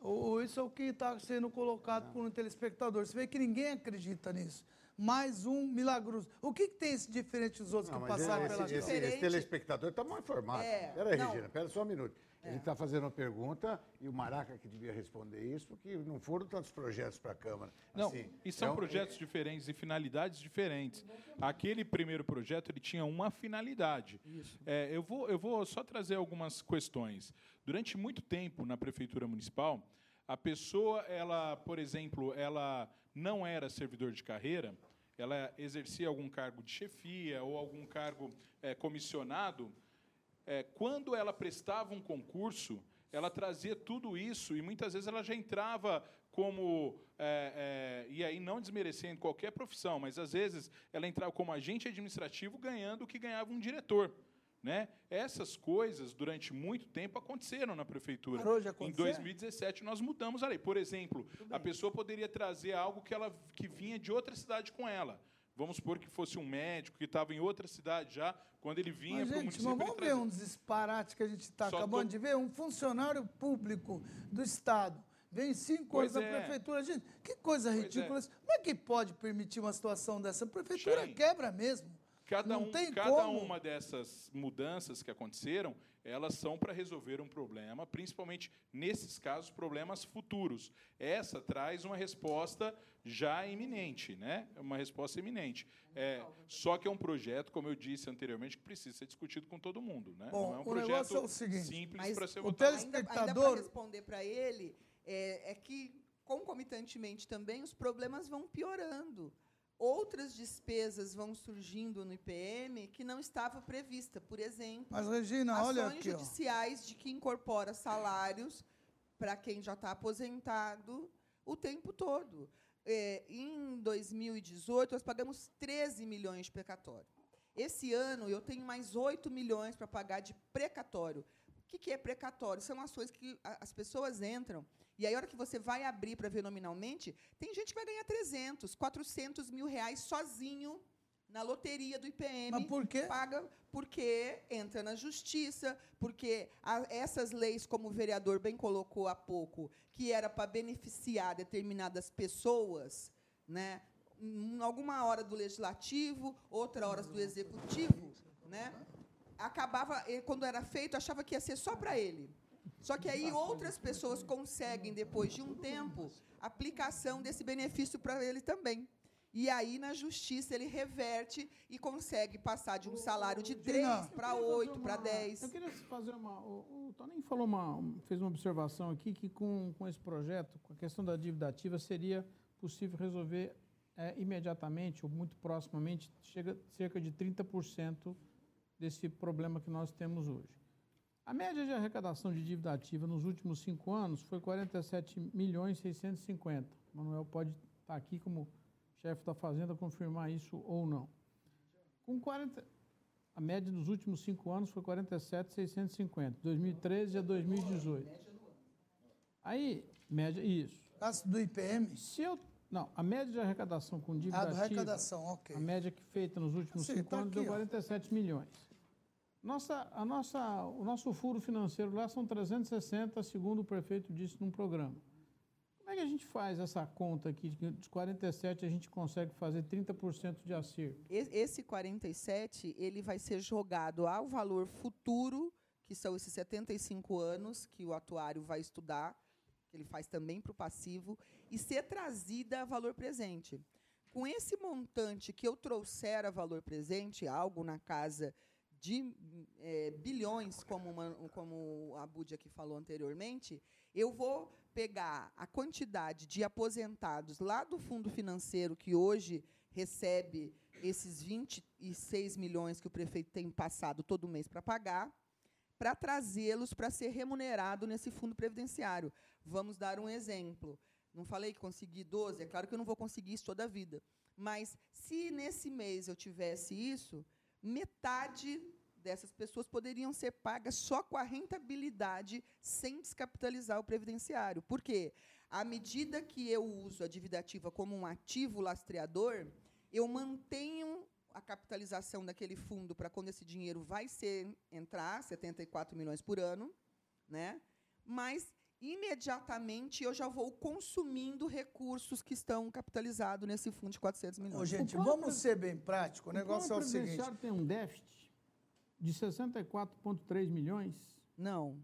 S3: O- o- isso é o que está sendo colocado por um telespectador. Você vê que ninguém acredita nisso. Mais um milagroso. O que, que tem esse diferente dos outros
S10: Não,
S3: que passaram
S10: esse,
S3: pela
S10: esse,
S3: Câmara?
S10: esse telespectador está mal informado.
S6: É,
S10: Pera aí,
S6: não.
S10: Regina, pera só um minuto. Ele está fazendo uma pergunta e o Maraca que devia responder isso, porque não foram tantos projetos para a Câmara.
S11: Não,
S10: Assim,
S11: e são
S10: é um-
S11: projetos diferentes e finalidades diferentes. Aquele primeiro projeto ele tinha uma finalidade. É, eu, vou, eu vou só trazer algumas questões. Durante muito tempo na prefeitura municipal, a pessoa, ela, por exemplo, ela não era servidor de carreira, ela exercia algum cargo de chefia ou algum cargo é, comissionado. É, quando ela prestava um concurso, ela trazia tudo isso e muitas vezes ela já entrava como é, é, e aí não desmerecendo qualquer profissão, mas às vezes ela entrava como agente administrativo ganhando o que ganhava um diretor. Né? Essas coisas, durante muito tempo, aconteceram na prefeitura.
S3: Parou de
S11: em
S3: acontecer?
S11: 2017, nós mudamos a lei. Por exemplo, a pessoa poderia trazer algo que, ela, que vinha de outra cidade com ela. Vamos supor que fosse um médico que estava em outra cidade já, quando ele vinha para o município.
S3: mas vamos ver um disparate que a gente está acabando
S11: tô-
S3: de ver. Um funcionário público do Estado vem cinco
S11: Pois
S3: anos
S11: é.
S3: prefeitura. Gente, que coisa
S11: Pois
S3: ridícula.
S11: é.
S3: Como é que pode permitir uma situação dessa? A prefeitura quebra mesmo.
S11: Cada, um,
S3: tem
S11: cada
S3: como.
S11: uma dessas mudanças que aconteceram, elas são para resolver um problema, principalmente nesses casos, problemas futuros. Essa traz uma resposta já iminente, né? Uma resposta iminente. É, só que é um projeto, como eu disse anteriormente, que precisa ser discutido com todo mundo, né?
S3: Bom,
S11: não é um
S3: o
S11: projeto
S3: negócio é o seguinte,
S11: simples para ser
S3: o
S11: votado.
S6: Ainda, ainda
S3: telespectador-
S6: para responder para ele, é, é que, concomitantemente também, os problemas vão piorando. Outras despesas vão surgindo no IPM que não estava prevista. Por exemplo,
S3: Mas, Regina, olha
S6: ações
S3: aqui, ó.
S6: judiciais de que incorpora salários para quem já está aposentado o tempo todo. É, em 2018, nós pagamos 13 milhões de precatório. Esse ano, eu tenho mais 8 milhões para pagar de precatório. O que que é precatório? São ações que as pessoas entram, e aí, a hora que você vai abrir para ver nominalmente, tem gente que vai ganhar 300, 400 mil reais sozinho na loteria do IPM.
S3: Mas por quê?
S6: Paga porque entra na justiça, porque essas leis, como o vereador bem colocou há pouco, que era para beneficiar determinadas pessoas, né? em alguma hora do legislativo, outra hora do executivo, né? Acabava, eh, quando era feito, achava que ia ser só para ele. Só que aí outras pessoas conseguem, depois de um tempo, aplicação desse benefício para ele também. E aí, na justiça, ele reverte e consegue passar de um salário de 3 para 8, para 10.
S5: Eu queria fazer uma. O, o Toninho falou uma, fez uma observação aqui que com, com esse projeto, com a questão da dívida ativa, seria possível resolver é, imediatamente ou muito proximamente chega cerca de 30% desse problema que nós temos hoje. A média de arrecadação de dívida ativa nos últimos cinco anos foi 47 milhões 650. Manuel pode estar aqui como chefe da Fazenda confirmar isso ou não. Com 40, a média dos últimos cinco anos foi 47,650, 2013 a 2018. Aí, média, isso.
S3: Gasto do IPM?
S5: Se eu, não, a média de arrecadação com dívida
S3: Ah,
S5: ativa,
S3: arrecadação, ok.
S5: a média que feita nos últimos
S3: Sim,
S5: cinco
S3: tá
S5: anos
S3: aqui,
S5: deu
S3: ó.
S5: 47 milhões. Nossa, a nossa, o nosso furo financeiro lá são 360, segundo o prefeito disse num programa. Como é que a gente faz essa conta aqui? Dos 47 a gente consegue fazer 30% de acerto.
S6: Esse 47, ele vai ser jogado ao valor futuro, que são esses 75 anos que o atuário vai estudar, que ele faz também para o passivo, e ser trazida a valor presente. Com esse montante que eu trouxer a valor presente, algo na casa de eh, bilhões, como, uma- como a Budi aqui falou anteriormente, eu vou pegar a quantidade de aposentados lá do fundo financeiro, que hoje recebe esses 26 milhões que o prefeito tem passado todo mês para pagar, para trazê-los para ser remunerado nesse fundo previdenciário. Vamos dar um exemplo. Não falei que consegui 12? É claro que eu não vou conseguir isso toda a vida. Mas se nesse mês eu tivesse isso, metade dessas pessoas poderiam ser pagas só com a rentabilidade sem descapitalizar o previdenciário. Por quê? À medida que eu uso a dívida ativa como um ativo lastreador, eu mantenho a capitalização daquele fundo para quando esse dinheiro vai ser entrar, 74 milhões por ano, né? Mas imediatamente eu já vou consumindo recursos que estão capitalizados nesse fundo de 400 milhões.
S3: Ô, gente, vamos ser bem práticos. O negócio é o seguinte.
S5: previdenciário tem um déficit de 64,3 milhões?
S6: Não.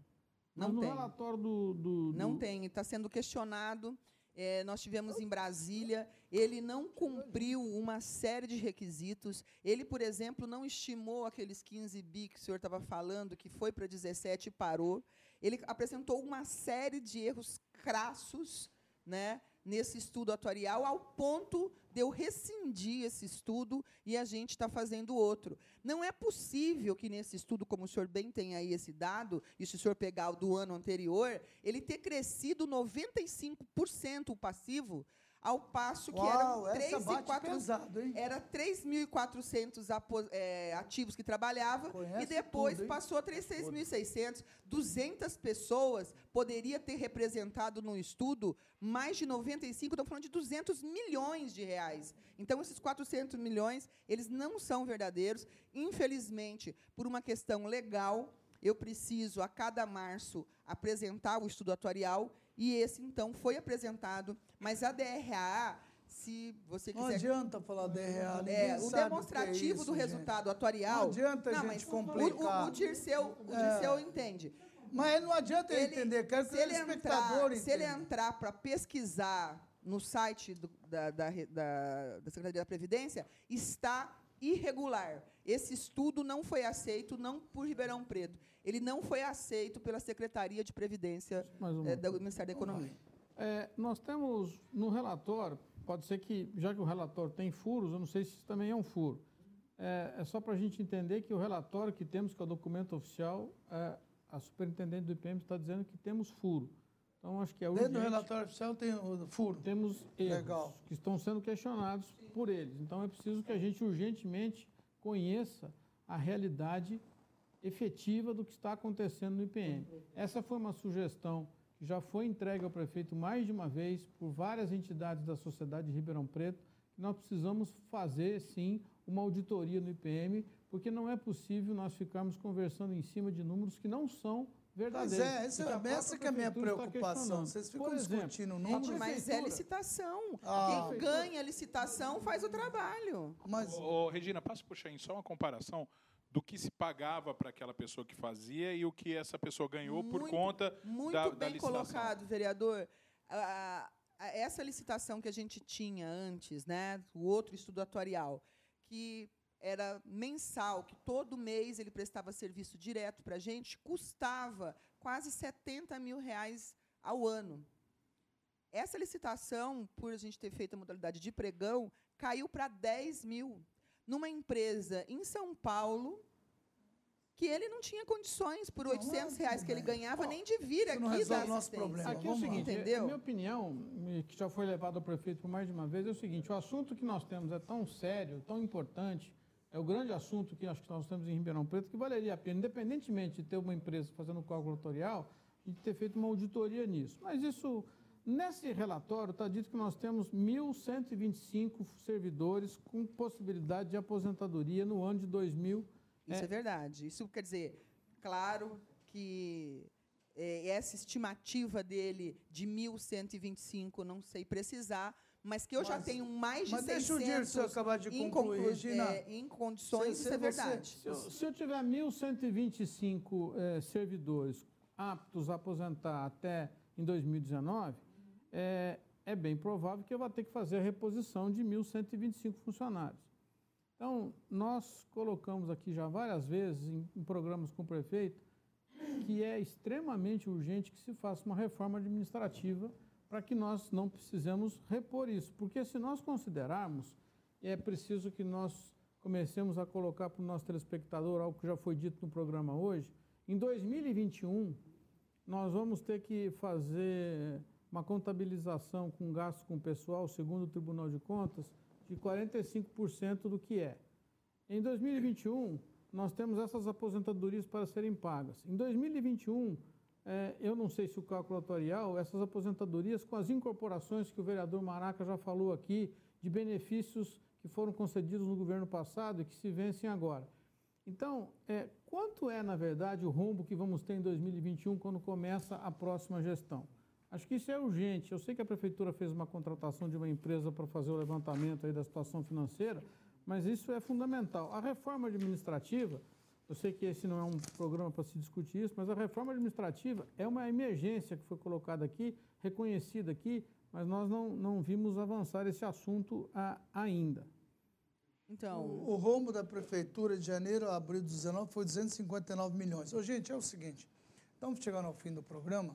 S5: Mas
S6: Não
S5: no
S6: tem.
S5: relatório do... do-
S6: Não
S5: do-
S6: tem, está sendo questionado. É, nós tivemos em Brasília, ele não cumpriu uma série de requisitos. Ele, por exemplo, não estimou aqueles 15 bi que o senhor estava falando, que foi para 17 e parou. Ele apresentou uma série de erros crassos né, nesse estudo atuarial, ao ponto de eu rescindir esse estudo e a gente está fazendo outro. Não é possível que nesse estudo, como o senhor bem tem aí esse dado, e se o senhor pegar o do ano anterior, ele ter crescido 95% o passivo, ao passo que
S3: Uau,
S6: eram
S3: essa
S6: 3 e
S3: bate
S6: 4
S3: pesado, hein?
S6: era 3.400 apo- é, ativos que trabalhavam
S3: Conhece
S6: e depois
S3: tudo,
S6: passou a 36.600. 200 pessoas poderia ter representado no estudo mais de 95, estou falando de 200 milhões de reais. Então, esses 400 milhões, eles não são verdadeiros. Infelizmente, por uma questão legal, eu preciso, a cada março, apresentar o estudo atuarial, e esse, então, foi apresentado. Mas a DRA, se você
S3: Não
S6: quiser...
S3: adianta falar DRA, ninguém
S6: É, o demonstrativo
S3: o é isso,
S6: do
S3: gente.
S6: resultado atuarial...
S3: Não adianta a gente complicar.
S6: O, o, o Dirceu, o
S3: É.
S6: Dirceu entende.
S3: Mas não adianta ele entender, quero que
S6: se
S3: o
S6: ele
S3: espectador
S6: entrar, Se ele entrar para pesquisar no site do- da, da, da- da Secretaria da Previdência, está irregular. Esse estudo não foi aceito, não por Ribeirão Preto. Ele não foi aceito pela Secretaria de Previdência eh, do Ministério da Economia.
S5: É, nós temos no relatório, pode ser que, já que o relatório tem furos, eu não sei se isso também é um furo. É, é só para a gente entender que o relatório que temos, que é o documento oficial, é, a superintendente do IPM está dizendo que temos furo. Então, acho que é
S3: Dentro do
S5: urgente.
S3: relatório oficial tem o furo.
S5: Temos erros
S3: Legal.
S5: que estão sendo questionados por eles. Então, é preciso que a gente urgentemente conheça a realidade efetiva do que está acontecendo no IPM. Essa foi uma sugestão já foi entregue ao prefeito mais de uma vez por várias entidades da sociedade de Ribeirão Preto, que nós precisamos fazer, sim, uma auditoria no IPM, porque não é possível nós ficarmos conversando em cima de números que não são verdadeiros.
S3: Pois é, essa,
S5: que a própria
S3: essa que é a minha preocupação. Vocês ficam
S5: exemplo,
S3: discutindo números.
S6: Gente, mas é licitação.
S3: Ah.
S6: Quem ganha a licitação faz o trabalho.
S3: Mas,
S11: Ô, ô, Regina, passa por aí só uma comparação do que se pagava para aquela pessoa que fazia e o que essa pessoa ganhou por
S6: Muito-
S11: conta
S6: Muito
S11: da, da
S6: bem
S11: licitação.
S6: colocado, vereador. A- a- essa licitação que a gente tinha antes, né, o outro estudo atuarial, que era mensal, que todo mês ele prestava serviço direto para a gente, custava quase 70 mil reais ao ano. Essa licitação, por a gente ter feito a modalidade de pregão, caiu para 10 mil. Numa empresa em São Paulo, que ele não tinha condições, por 800 reais que ele ganhava, nem de vir
S3: Isso não
S6: aqui
S3: resolve
S6: dar
S3: nosso problema.
S5: Aqui é o seguinte,
S6: Entendeu?
S5: a minha opinião, e que já foi levado ao prefeito por mais de uma vez, é o seguinte, o assunto que nós temos é tão sério, tão importante, é o grande assunto que acho que nós temos em Ribeirão Preto, que valeria a pena, independentemente de ter uma empresa fazendo cálculo autorial, gente ter feito uma auditoria nisso. Mas isso, nesse relatório, está dito que nós temos 1.125 servidores com possibilidade de aposentadoria no ano de 2000.
S6: Isso é. verdade. Isso quer dizer, claro que é, essa estimativa dele de 1.125, não sei precisar, mas que eu já
S3: Mas-
S6: tenho mais de
S3: mas deixa o
S6: 600
S3: Dirceu acabar de concluir,
S6: conclu-
S3: Regina.
S6: é, em condições,
S3: Se-
S6: isso
S3: se
S6: é
S3: você-
S6: verdade.
S5: Se eu, se eu tiver 1.125 eh, servidores aptos a aposentar até em 2019, eh, é bem provável que eu vá ter que fazer a reposição de 1.125 funcionários. Então, nós colocamos aqui já várias vezes em, em programas com o prefeito que é extremamente urgente que se faça uma reforma administrativa para que nós não precisemos repor isso. Porque se nós considerarmos, é preciso que nós comecemos a colocar para o nosso telespectador algo que já foi dito no programa hoje. Em 2021, nós vamos ter que fazer uma contabilização com gasto com pessoal, segundo o Tribunal de Contas, de 45% do que é. Em 2021, nós temos essas aposentadorias para serem pagas. Em 2021, eh, eu não sei se o cálculo atuarial, essas aposentadorias com as incorporações que o vereador Maraca já falou aqui, de benefícios que foram concedidos no governo passado e que se vencem agora. Então, eh, quanto é, na verdade, o rombo que vamos ter em 2021 quando começa a próxima gestão? Acho que isso é urgente. Eu sei que a prefeitura fez uma contratação de uma empresa para fazer o levantamento aí da situação financeira, mas isso é fundamental. A reforma administrativa, eu sei que esse não é um programa para se discutir isso, mas a reforma administrativa é uma emergência que foi colocada aqui, reconhecida aqui, mas nós não, não vimos avançar esse assunto a, ainda.
S6: Então,
S3: O rombo da prefeitura de janeiro a abril de 19 foi 259 milhões. Ô, gente, é o seguinte, estamos chegando ao fim do programa.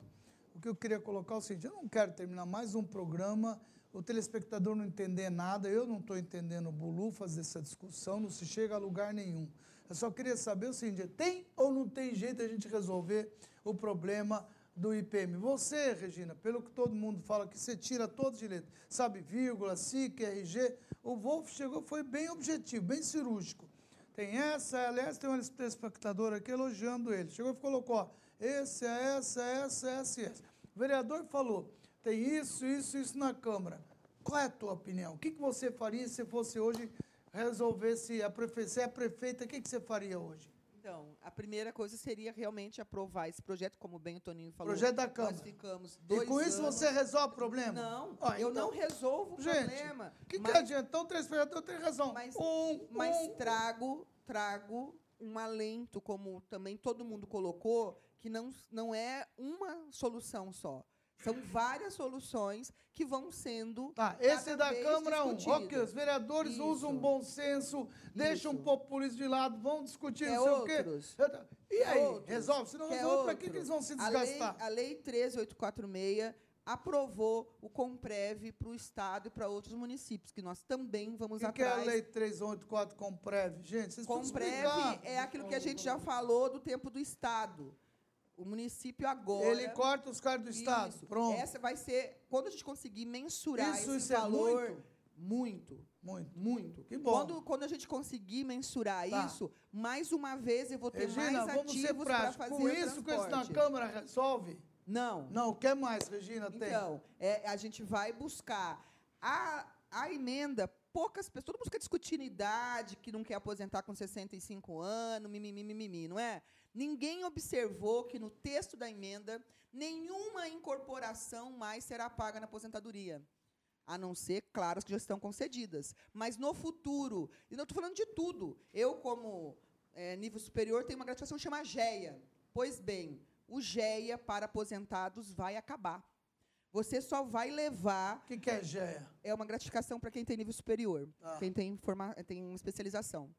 S3: O que eu queria colocar é o seguinte, eu não quero terminar mais um programa, o telespectador não entender nada, eu não estou entendendo bolufas dessa discussão, não se chega a lugar nenhum. Eu só queria saber o seguinte, tem ou não tem jeito a gente resolver o problema do IPM. Você, Regina, pelo que todo mundo fala, que você tira todos de letra, sabe, vírgula, SIC, RG, o Wolf chegou, foi bem objetivo, bem cirúrgico. Tem essa, aliás, tem um telespectador aqui elogiando ele. Chegou e colocou, ó, esse, essa, essa, essa e essa. O vereador falou, tem isso, isso, isso na Câmara. Qual é a tua opinião? O que, que você faria se fosse hoje resolvesse a prefeita, se é a prefeita, o que, que você faria hoje?
S6: Então, a primeira coisa seria realmente aprovar esse projeto, como bem o Toninho falou.
S3: Projeto da Câmara.
S6: Nós ficamos
S3: E
S6: dois
S3: com isso
S6: anos-
S3: você resolve o problema?
S6: Não,
S3: Ó,
S6: eu
S3: então-
S6: não resolvo o
S3: Gente,
S6: problema.
S3: O que, que adianta? Então, três vereadores têm razão.
S6: Mas,
S3: um,
S6: mas
S3: um,
S6: trago, trago um alento, como também todo mundo colocou, que não, não é uma solução só. São várias soluções que vão sendo.
S3: Tá, esse
S6: cada
S3: da Câmara é um.
S6: discutidas.
S3: Ok, os vereadores
S6: Isso.
S3: usam bom senso, deixam o populismo de lado, vão discutir
S6: Quer
S3: não sei
S6: outros?
S3: o quê. E aí,
S6: Outros?
S3: resolve? Se não resolve, para que, que eles vão se
S6: A lei-
S3: desgastar?
S6: A lei, 13846 aprovou o Comprev para o Estado e para outros municípios, que nós também vamos
S3: O que, que é a
S6: atrás.
S3: Lei 384 com prévio? Gente, vocês
S6: Comprev é aquilo que a gente já falou do tempo do Estado. O município agora.
S3: Ele corta os caras do Estado.
S6: Isso.
S3: Pronto.
S6: Essa vai ser. Quando a gente conseguir mensurar
S3: Isso,
S6: esse
S3: isso é
S6: valor. muito.
S3: Muito.
S6: Muito.
S3: Que bom.
S6: Quando, quando a gente conseguir mensurar
S3: Tá.
S6: isso, mais uma vez eu vou ter
S3: Regina,
S6: mais
S3: vamos ser
S6: ativos para
S3: práticos.
S6: fazer
S3: Com isso, com isso na. Câmara resolve?
S6: Não.
S3: Não, o que mais, Regina, tem?
S6: Então, é, a gente vai buscar a, a emenda. Poucas pessoas, todo mundo fica discutindo idade, que não quer aposentar com 65 anos, mimimi, mimimi, não é? Ninguém observou que no texto da emenda nenhuma incorporação mais será paga na aposentadoria. A não ser, claro, as que já estão concedidas. Mas no futuro, e não estou falando de tudo. Eu, como eh, nível superior, tenho uma gratificação que chama GEA. Pois bem, o GEA para aposentados vai acabar. Você só vai levar. O
S3: que, que é GEA?
S6: É uma gratificação para quem tem nível superior,
S3: Tá.
S6: quem tem, forma, tem uma especialização.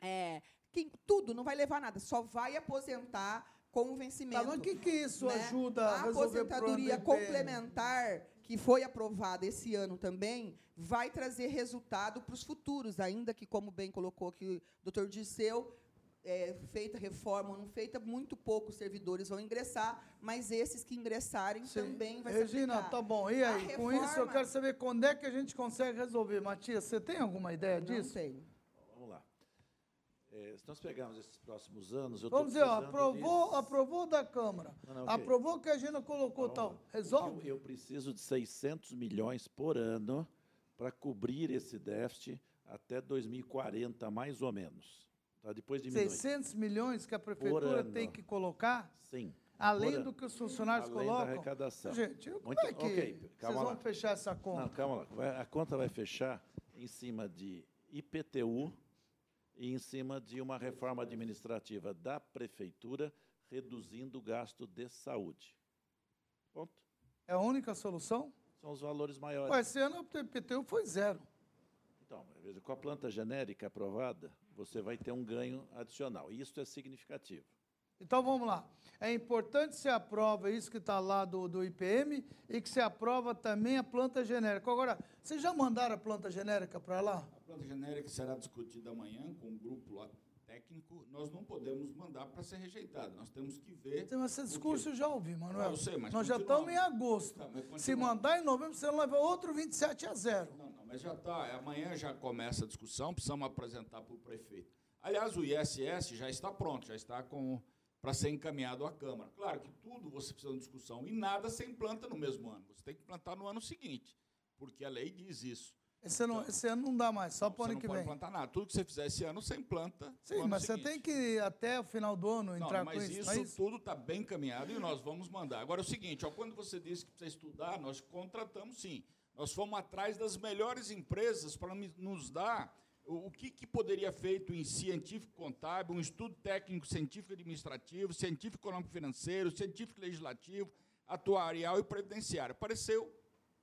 S6: É, tudo, não vai levar nada, só vai aposentar com o vencimento.
S3: Mas o que, que isso
S6: né?
S3: ajuda a
S6: A aposentadoria complementar, que foi aprovada esse ano também, vai trazer resultado para os futuros, ainda que, como bem colocou aqui o doutor Dirceu, é, feita reforma ou não feita, muito poucos servidores vão ingressar, mas esses que ingressarem também vai
S3: Regina,
S6: aplicar.
S3: tá bom. E aí, com isso eu
S6: reforma-
S3: quero saber quando é que a gente consegue resolver. Matias, você tem alguma ideia disso?
S6: Não tenho.
S9: É, se nós pegarmos esses próximos anos, eu
S3: Vamos dizer, ó, aprovou,
S9: de-
S3: aprovou da Câmara.
S9: Não, não, ok.
S3: Aprovou o que a Regina colocou tal. Resolve?
S9: Eu, eu preciso de 600 milhões por ano para cobrir esse déficit até 2040, mais ou menos. Tá? Depois diminui.
S3: 600 milhões que a prefeitura tem que colocar?
S9: Sim.
S3: Além do que os funcionários
S9: Além
S3: colocam?
S9: da arrecadação.
S3: Gente, como
S9: Muito-
S3: é que
S9: ok,
S3: vocês vão
S9: lá.
S3: fechar essa conta?
S9: Não, calma lá. A conta vai fechar em cima de IPTU e em cima de uma reforma administrativa da prefeitura, reduzindo o gasto de saúde. Ponto.
S3: É a única solução?
S9: São os valores maiores.
S3: Ué, esse ano o IPTU foi zero.
S9: Então, veja, com a planta genérica aprovada, você vai ter um ganho adicional. E isso é significativo.
S3: Então vamos lá. É importante que se aprova isso que está lá do, do IPM e que se aprova também a planta genérica. Agora, vocês já mandaram a planta genérica para lá?
S8: A planta genérica será discutida amanhã com um grupo lá técnico. Nós não podemos mandar para ser rejeitado. Nós temos que ver.
S3: Mas esse discurso eu já ouvi, Manuel.
S8: Ah, eu sei, mas
S3: Nós já estamos em agosto.
S8: Tá,
S3: Se mandar em novembro, você não leva outro 27 a zero.
S8: Não, não, mas já está. Amanhã já começa a discussão, precisamos apresentar para o prefeito. Aliás, o ISS já está pronto, já está com para ser encaminhado à Câmara. Claro que tudo você precisa de discussão e nada sem planta no mesmo ano. Você tem que plantar no ano seguinte, porque a lei diz isso.
S3: Esse ano, esse ano não dá mais, só para o
S8: Você
S3: ano
S8: não
S3: que
S8: pode
S3: vem.
S8: plantar nada. Tudo que você fizer esse ano sem planta. no
S3: Sim, mas você tem que até o final do ano
S8: Não,
S3: entrar
S8: mas
S3: com isso.
S8: isso,
S3: não é isso?
S8: tudo está bem encaminhado e nós vamos mandar. Agora é o seguinte, ó, quando você disse que precisa estudar, nós contratamos sim. Nós fomos atrás das melhores empresas para nos dar o, que, que poderia feito em científico contábil, um estudo técnico científico administrativo, científico econômico financeiro, científico legislativo, atuarial e previdenciário. Apareceu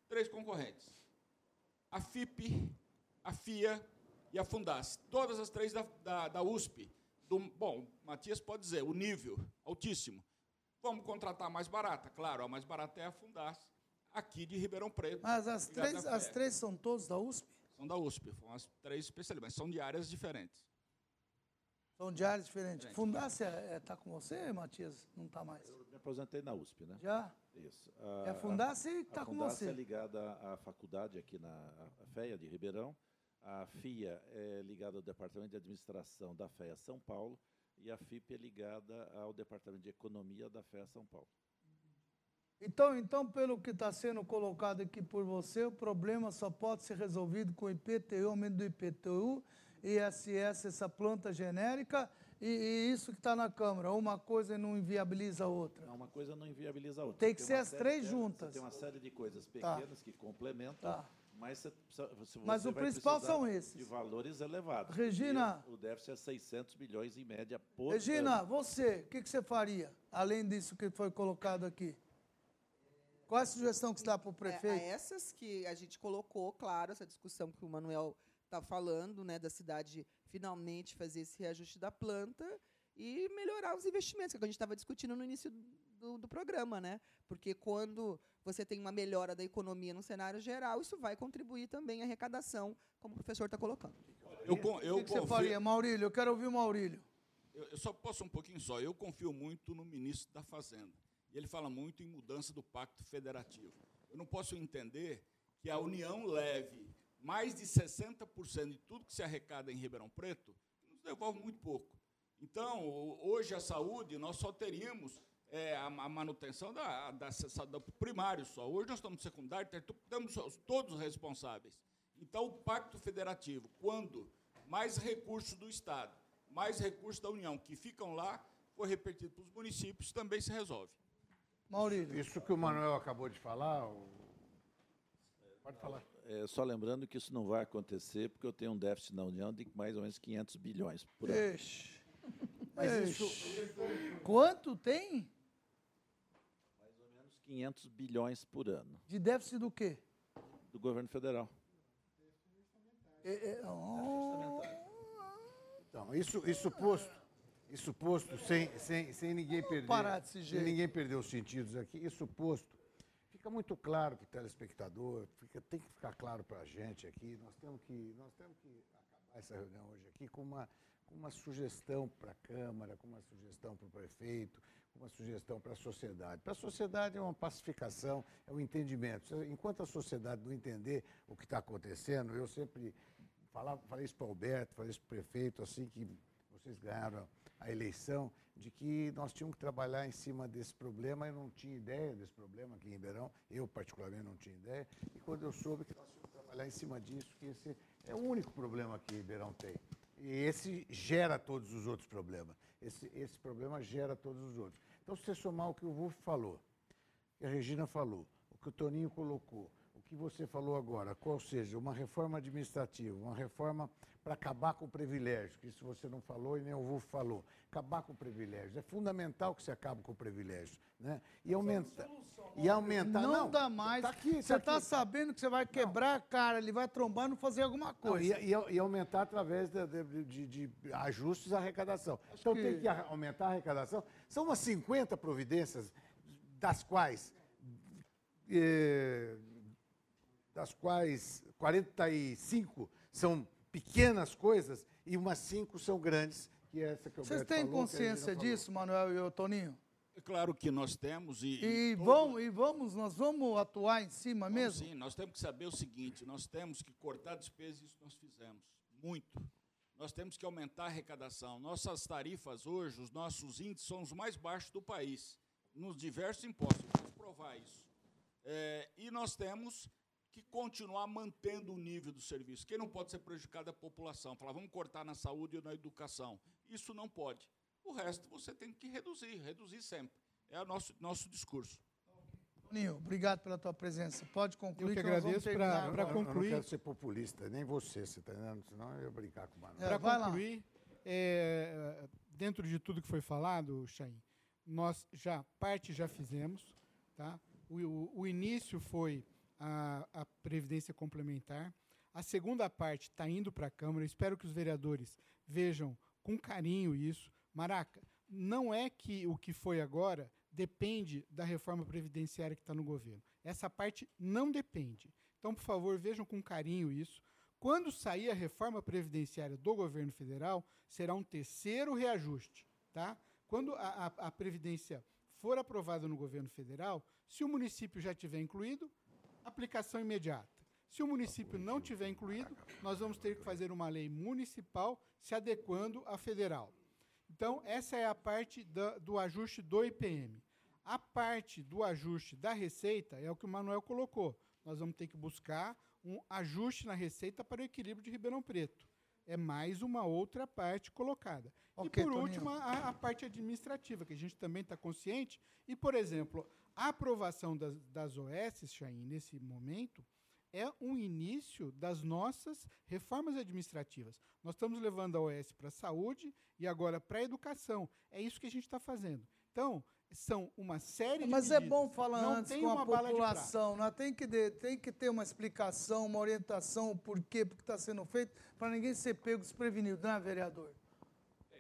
S8: três concorrentes. A FIP, a FIA e a Fundas. Todas as três da, da, da USP. Do, bom, Matias pode dizer, o nível altíssimo. Vamos contratar a mais barata? Claro, a mais barata é a Fundas, aqui de Ribeirão Preto.
S3: Mas as três, as três são todos da USP?
S8: São da USP, foram as três especialistas, mas são de áreas diferentes.
S3: São de áreas diferentes.
S8: Diferente.
S3: Fundácia está com você, Matias? Não está mais.
S9: Eu me aposentei na USP, né?
S3: Já?
S9: Isso.
S3: É a Fundaça que tá
S9: a
S3: com você.
S9: é ligada à faculdade aqui na a FEA de Ribeirão. A FIA é ligada ao Departamento de Administração da FEA São Paulo e a FIP é ligada ao Departamento de Economia da FEA São Paulo.
S3: Então, então, pelo que está sendo colocado aqui por você, o problema só pode ser resolvido com o IPTU, aumento do IPTU ISS, essa planta genérica, e, e isso que está na Câmara. Uma coisa não inviabiliza a outra.
S9: Não, uma coisa não inviabiliza a outra.
S3: Tem que ser
S9: uma
S3: as três
S9: tem-
S3: juntas.
S9: Tem uma série de coisas
S3: Tá.
S9: pequenas que complementam,
S3: Tá.
S9: mas você, você
S3: Mas o principal são esses.
S9: De valores elevados.
S3: Regina-
S9: o déficit é 600 bilhões em média por
S3: Regina,
S9: ano.
S3: você, o que, que você faria, além disso que foi colocado aqui? Qual é a sugestão que você dá para o
S6: É,
S3: prefeito?
S6: a essas que a gente colocou, claro, essa discussão que o Manuel está falando, né, da cidade finalmente fazer esse reajuste da planta e melhorar os investimentos, que é o que a gente estava discutindo no início do, do programa, né? Porque quando você tem uma melhora da economia no cenário geral, isso vai contribuir também à arrecadação, como o professor está colocando.
S8: Eu, eu
S3: o que, que você
S8: confio-
S3: faria, Maurílio? Eu quero ouvir o Maurílio.
S8: Eu, eu só posso um pouquinho só. Eu confio muito no ministro da Fazenda. E ele fala muito em mudança do pacto federativo. Eu não posso entender que a União leve mais de 60% de tudo que se arrecada em Ribeirão Preto nos devolve muito pouco. Então, hoje a saúde, nós só teríamos é, a, manutenção da, da, da- primário só. Hoje nós estamos no secundário, estamos todos responsáveis. Então, o pacto federativo, quando mais recursos do Estado, mais recursos da União que ficam lá, for repartido para os municípios, também se resolve.
S3: Maurílio.
S10: Isso que o Manuel acabou de falar, o- pode falar.
S9: É, só lembrando que isso não vai acontecer, porque eu tenho um déficit na União de mais ou menos 500 bilhões por ano.
S3: Ixi.
S10: Mas
S3: Ixi.
S10: isso-
S3: Quanto tem
S9: 500 bilhões por ano
S3: de déficit do quê?
S9: do governo federal.
S3: É, é, oh.
S10: Então, isso, isso posto, isso posto, sem, sem, sem ninguém perder.
S3: parar desse
S10: sem
S3: jeito.
S10: ninguém perder os sentidos aqui, isso posto, fica muito claro que o telespectador, fica, tem que ficar claro para a gente aqui. Nós temos que, nós temos que acabar essa reunião hoje aqui com uma, com uma sugestão para a Câmara, com uma sugestão para o prefeito, com uma sugestão para a sociedade. Para a sociedade é uma pacificação, é um entendimento. Enquanto a sociedade não entender o que está acontecendo, eu sempre falava, falei isso para o Alberto, falei isso para o prefeito, assim que vocês ganharam a eleição, de que nós tínhamos que trabalhar em cima desse problema. Eu não tinha ideia desse problema aqui em Ribeirão, eu particularmente não tinha ideia. E quando eu soube que nós tínhamos que trabalhar em cima disso, que esse é o único problema que Ribeirão tem. E esse gera todos os outros problemas. Esse, esse problema gera todos os outros. Então, se você somar o que o Wolf falou, o que a Regina falou, o que o Toninho colocou, que você falou agora, qual seja, uma reforma administrativa, uma reforma para acabar com o privilégio, que isso você não falou e nem o Wolf falou, acabar com o privilégio. É fundamental que se acabe com o privilégio. Né? E aumentar. E aumentar.
S3: Não, dá mais.
S10: Tá aqui,
S3: você
S10: tá
S3: está
S10: aqui.
S3: sabendo que você vai quebrar a cara, ele vai trombar não fazer alguma
S10: Não,
S3: coisa.
S10: e, e- e aumentar através de, de- de- de ajustes à arrecadação. então
S3: que-
S10: tem que aumentar a arrecadação. São umas 50 providências, das quais. eh, das quais 45 são pequenas coisas e umas 5 são grandes, que é essa que eu
S3: Vocês têm consciência disso, Manuel e o Toninho?
S8: É claro que nós temos e,
S3: E,
S8: todo-
S3: vão, e vamos, nós vamos atuar em cima
S8: Vamos
S3: mesmo?
S8: Sim, nós temos que saber o seguinte: nós temos que cortar despesas, isso nós fizemos, muito. Nós temos que aumentar a arrecadação. Nossas tarifas hoje, os nossos índices são os mais baixos do país, nos diversos impostos. Vamos provar isso. É, e nós temos que continuar mantendo o nível do serviço. Quem não pode ser prejudicado é a população. Falar, vamos cortar na saúde e na educação. Isso não pode. O resto você tem que reduzir, reduzir sempre. É o nosso, nosso discurso.
S3: Toninho, obrigado pela tua presença. Pode concluir.
S12: Eu que
S3: vamos
S12: agradeço
S3: terminar.
S12: pra
S10: Eu não
S12: concluir-
S10: quero ser populista, nem você, você está entendendo? Senão eu ia brincar com o Manuel.
S3: É,
S12: Para concluir, é, dentro de tudo que foi falado, Chain, nós já parte já fizemos, tá? O, o- o início foi a, a previdência complementar. A segunda parte está indo para a Câmara. Espero que os vereadores vejam com carinho isso. Maraca, não é que o que foi agora depende da reforma previdenciária que está no governo. Essa parte não depende. Então, por favor, vejam com carinho isso. Quando sair a reforma previdenciária do governo federal, será um terceiro reajuste. Tá? Quando a, a, a Previdência for aprovada no governo federal, se o município já tiver incluído, aplicação imediata. Se o município não tiver incluído, nós vamos ter que fazer uma lei municipal se adequando à federal. Então, essa é a parte da- do ajuste do IPM. A parte do ajuste da receita é o que o Manuel colocou. Nós vamos ter que buscar um ajuste na receita para o equilíbrio de Ribeirão Preto. É mais uma outra parte colocada.
S3: Ok,
S12: e por
S3: Toninho.
S12: último, a, a parte administrativa, que a gente também está consciente. E, por exemplo, a aprovação das, das OS, Chain, nesse momento, é um início das nossas reformas administrativas. Nós estamos levando a OS para a saúde e agora para a educação. É isso que a gente está fazendo. Então, são uma série
S3: Mas
S12: de
S3: é
S12: medidas.
S3: bom falar
S12: Não
S3: antes
S12: tem
S3: com a população, né? tem, que de- tem que ter uma explicação, uma orientação, o porquê, porque está sendo feito, para ninguém ser pego desprevenido, né, vereador?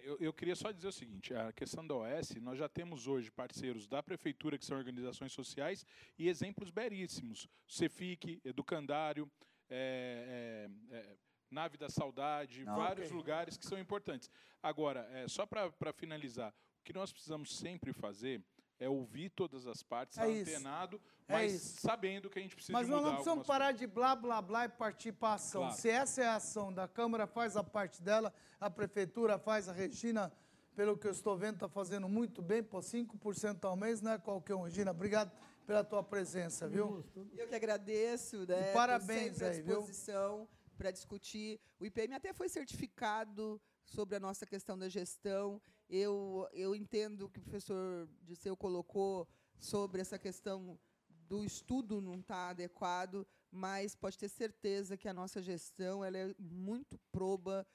S11: Eu, eu queria só dizer o seguinte: a questão da OS, nós já temos hoje parceiros da prefeitura, que são organizações sociais, e exemplos belíssimos: Cefic, Educandário, é, é, é, Nave da Saudade,
S3: Ah,
S11: vários
S3: ok.
S11: lugares que são importantes. Agora, é, só para finalizar, o que nós precisamos sempre fazer é ouvir todas as partes,
S3: É isso.
S11: antenado,
S3: É
S11: mas
S3: isso.
S11: sabendo que a gente precisa
S3: Mas nós
S11: mudar
S3: não precisamos parar de blá, blá, blá e partir para a ação.
S11: Claro.
S3: Se essa é a ação da Câmara, faz a parte dela, a Prefeitura faz, a Regina, pelo que eu estou vendo, está fazendo muito bem, por 5% ao mês, não é qualquer um. Regina, obrigado pela tua presença, viu?
S6: Eu que agradeço, né?
S3: E parabéns aí,
S6: à
S3: viu?
S6: disposição para discutir. O IPM até foi certificado sobre a nossa questão da gestão. Eu, eu entendo que o professor Disseu colocou sobre essa questão do estudo não estar adequado, mas pode ter certeza que a nossa gestão ela é muito proba,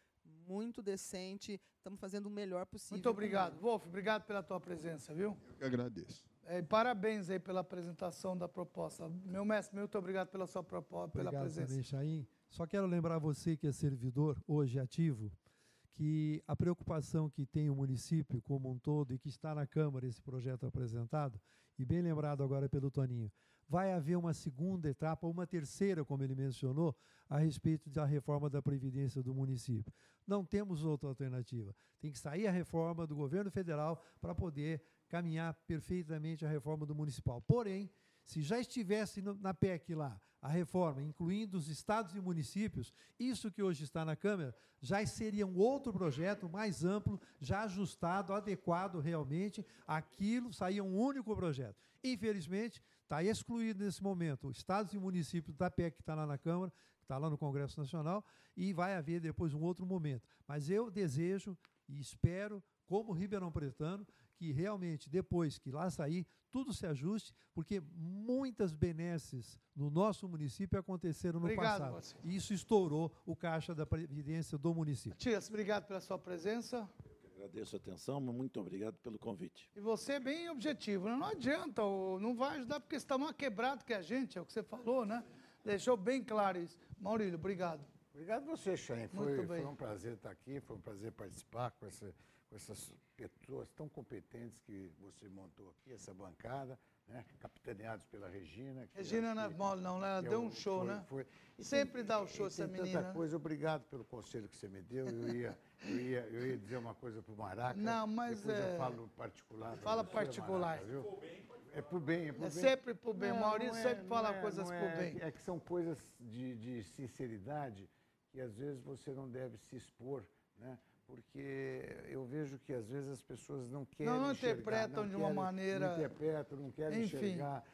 S6: muito decente. Estamos fazendo o melhor possível.
S3: Muito obrigado. Wolf, obrigado pela tua presença, viu?
S13: Eu agradeço.
S3: É, parabéns aí pela apresentação da proposta. Meu mestre, muito obrigado pela sua proposta, pela presença.
S7: também, Chaim. Só quero lembrar você que é servidor, hoje ativo, que a preocupação que tem o município como um todo e que está na Câmara esse projeto apresentado, e bem lembrado agora pelo Toninho, vai haver uma segunda etapa, uma terceira, como ele mencionou, a respeito da reforma da Previdência do município. Não temos outra alternativa. Tem que sair a reforma do governo federal para poder caminhar perfeitamente a reforma do municipal. Porém, se já estivesse na PEC lá a reforma, incluindo os estados e municípios, isso que hoje está na Câmara já seria um outro projeto mais amplo, já ajustado, adequado realmente àquilo, saía um único projeto. Infelizmente, está excluído nesse momento os estados e municípios da PEC que está lá na Câmara, que está lá no Congresso Nacional, e vai haver depois um outro momento. Mas eu desejo e espero, como Ribeirão Pretano, que realmente depois que lá sair, tudo se ajuste, porque muitas benesses no nosso município aconteceram no
S3: Obrigado,
S7: passado. E isso estourou o caixa da Previdência do município.
S3: Tias, obrigado pela sua presença.
S9: Agradeço a atenção, muito obrigado pelo convite.
S3: E você é bem objetivo, né? não adianta, não vai ajudar porque você está mais quebrado que a gente, é o que você falou, né? Deixou bem claro isso. Maurílio, obrigado.
S10: Obrigado você, Chain. Foi, foi um prazer estar aqui, foi um prazer participar com, essa- com essas pessoas tão competentes que você montou aqui, essa bancada, né? capitaneados pela Regina.
S3: Regina não é mole, não, né? Ela deu
S10: é
S3: um show,
S10: foi-
S3: né?
S10: foi- E
S3: Sempre
S10: tem-
S3: dá o show
S10: e
S3: essa
S10: tem
S3: menina.
S10: Tanta coisa. Obrigado pelo conselho que você me deu. Eu ia, eu ia, eu ia dizer uma coisa para o Maraca.
S3: Não, mas
S10: depois
S3: é-
S10: eu falo particular.
S3: Fala
S10: você,
S3: particular.
S10: Maraca? É por bem, é por
S3: É
S10: bem.
S3: sempre por bem.
S10: Não,
S3: Maurício
S10: não
S3: sempre
S10: não
S3: fala
S10: é,
S3: coisas por
S10: é,
S3: bem.
S10: É que são coisas de, de sinceridade que às vezes você não deve se expor, né? Porque eu vejo que às vezes as pessoas não querem
S3: não
S10: enxergar,
S3: interpretam
S10: não
S3: de uma
S10: querem-
S3: maneira-
S10: Não interpretam, não querem
S3: Enfim.
S10: enxergar.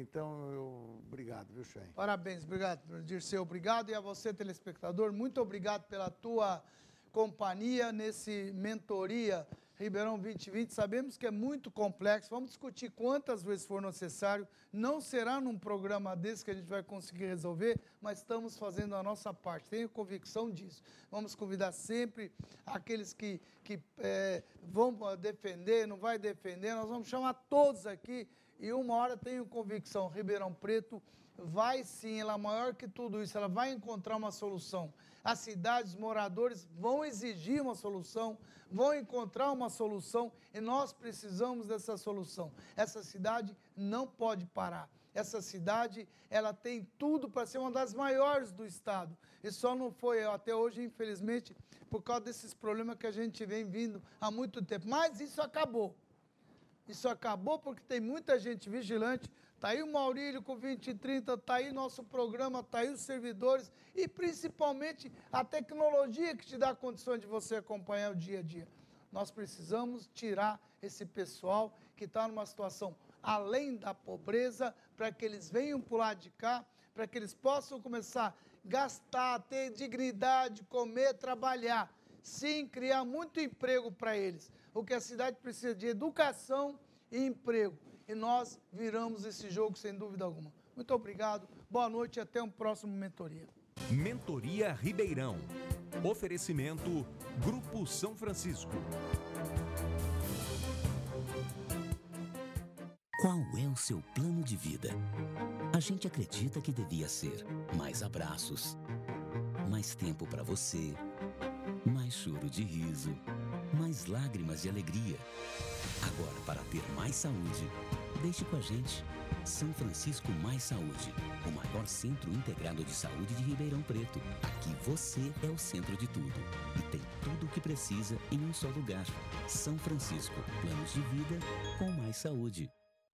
S10: Então, eu... Obrigado, viu, Chay?
S3: Parabéns, obrigado, Dirceu. Obrigado. E a você, telespectador, muito obrigado pela tua companhia nesse Mentoria Ribeirão 2020. Sabemos que é muito complexo, vamos discutir quantas vezes for necessário. Não será num programa desse que a gente vai conseguir resolver, mas estamos fazendo a nossa parte. Tenho convicção disso. Vamos convidar sempre aqueles que, que eh, vão defender, não vai defender, nós vamos chamar todos aqui e uma hora tenho convicção, Ribeirão Preto vai sim, ela é maior que tudo isso, ela vai encontrar uma solução. As cidades, os moradores vão exigir uma solução, vão encontrar uma solução e nós precisamos dessa solução. Essa cidade não pode parar. Essa cidade, ela tem tudo para ser uma das maiores do estado. E só não foi até hoje, infelizmente, por causa desses problemas que a gente vem vindo há muito tempo. Mas isso acabou. Isso acabou porque tem muita gente vigilante. Está aí o Maurílio com 20 e 30, está aí nosso programa, está aí os servidores e principalmente a tecnologia que te dá condições de você acompanhar o dia a dia. Nós precisamos tirar esse pessoal que está numa situação além da pobreza, para que eles venham lado de cá, para que eles possam começar a gastar, ter dignidade, comer, trabalhar. Sim, criar muito emprego para eles. O que a cidade precisa de educação e emprego. E nós viramos esse jogo sem dúvida alguma. Muito obrigado, boa noite e até um próximo Mentoria.
S1: Mentoria Ribeirão. Oferecimento Grupo São Francisco.
S2: Qual é o seu plano de vida? A gente acredita que devia ser mais abraços, mais tempo para você, mais choro de riso, mais lágrimas de alegria. Agora, para ter mais saúde, deixe com a gente. São Francisco Mais Saúde, o maior centro integrado de saúde de Ribeirão Preto. Aqui você é o centro de tudo e tem tudo o que precisa em um só lugar. São Francisco, planos de vida com mais saúde.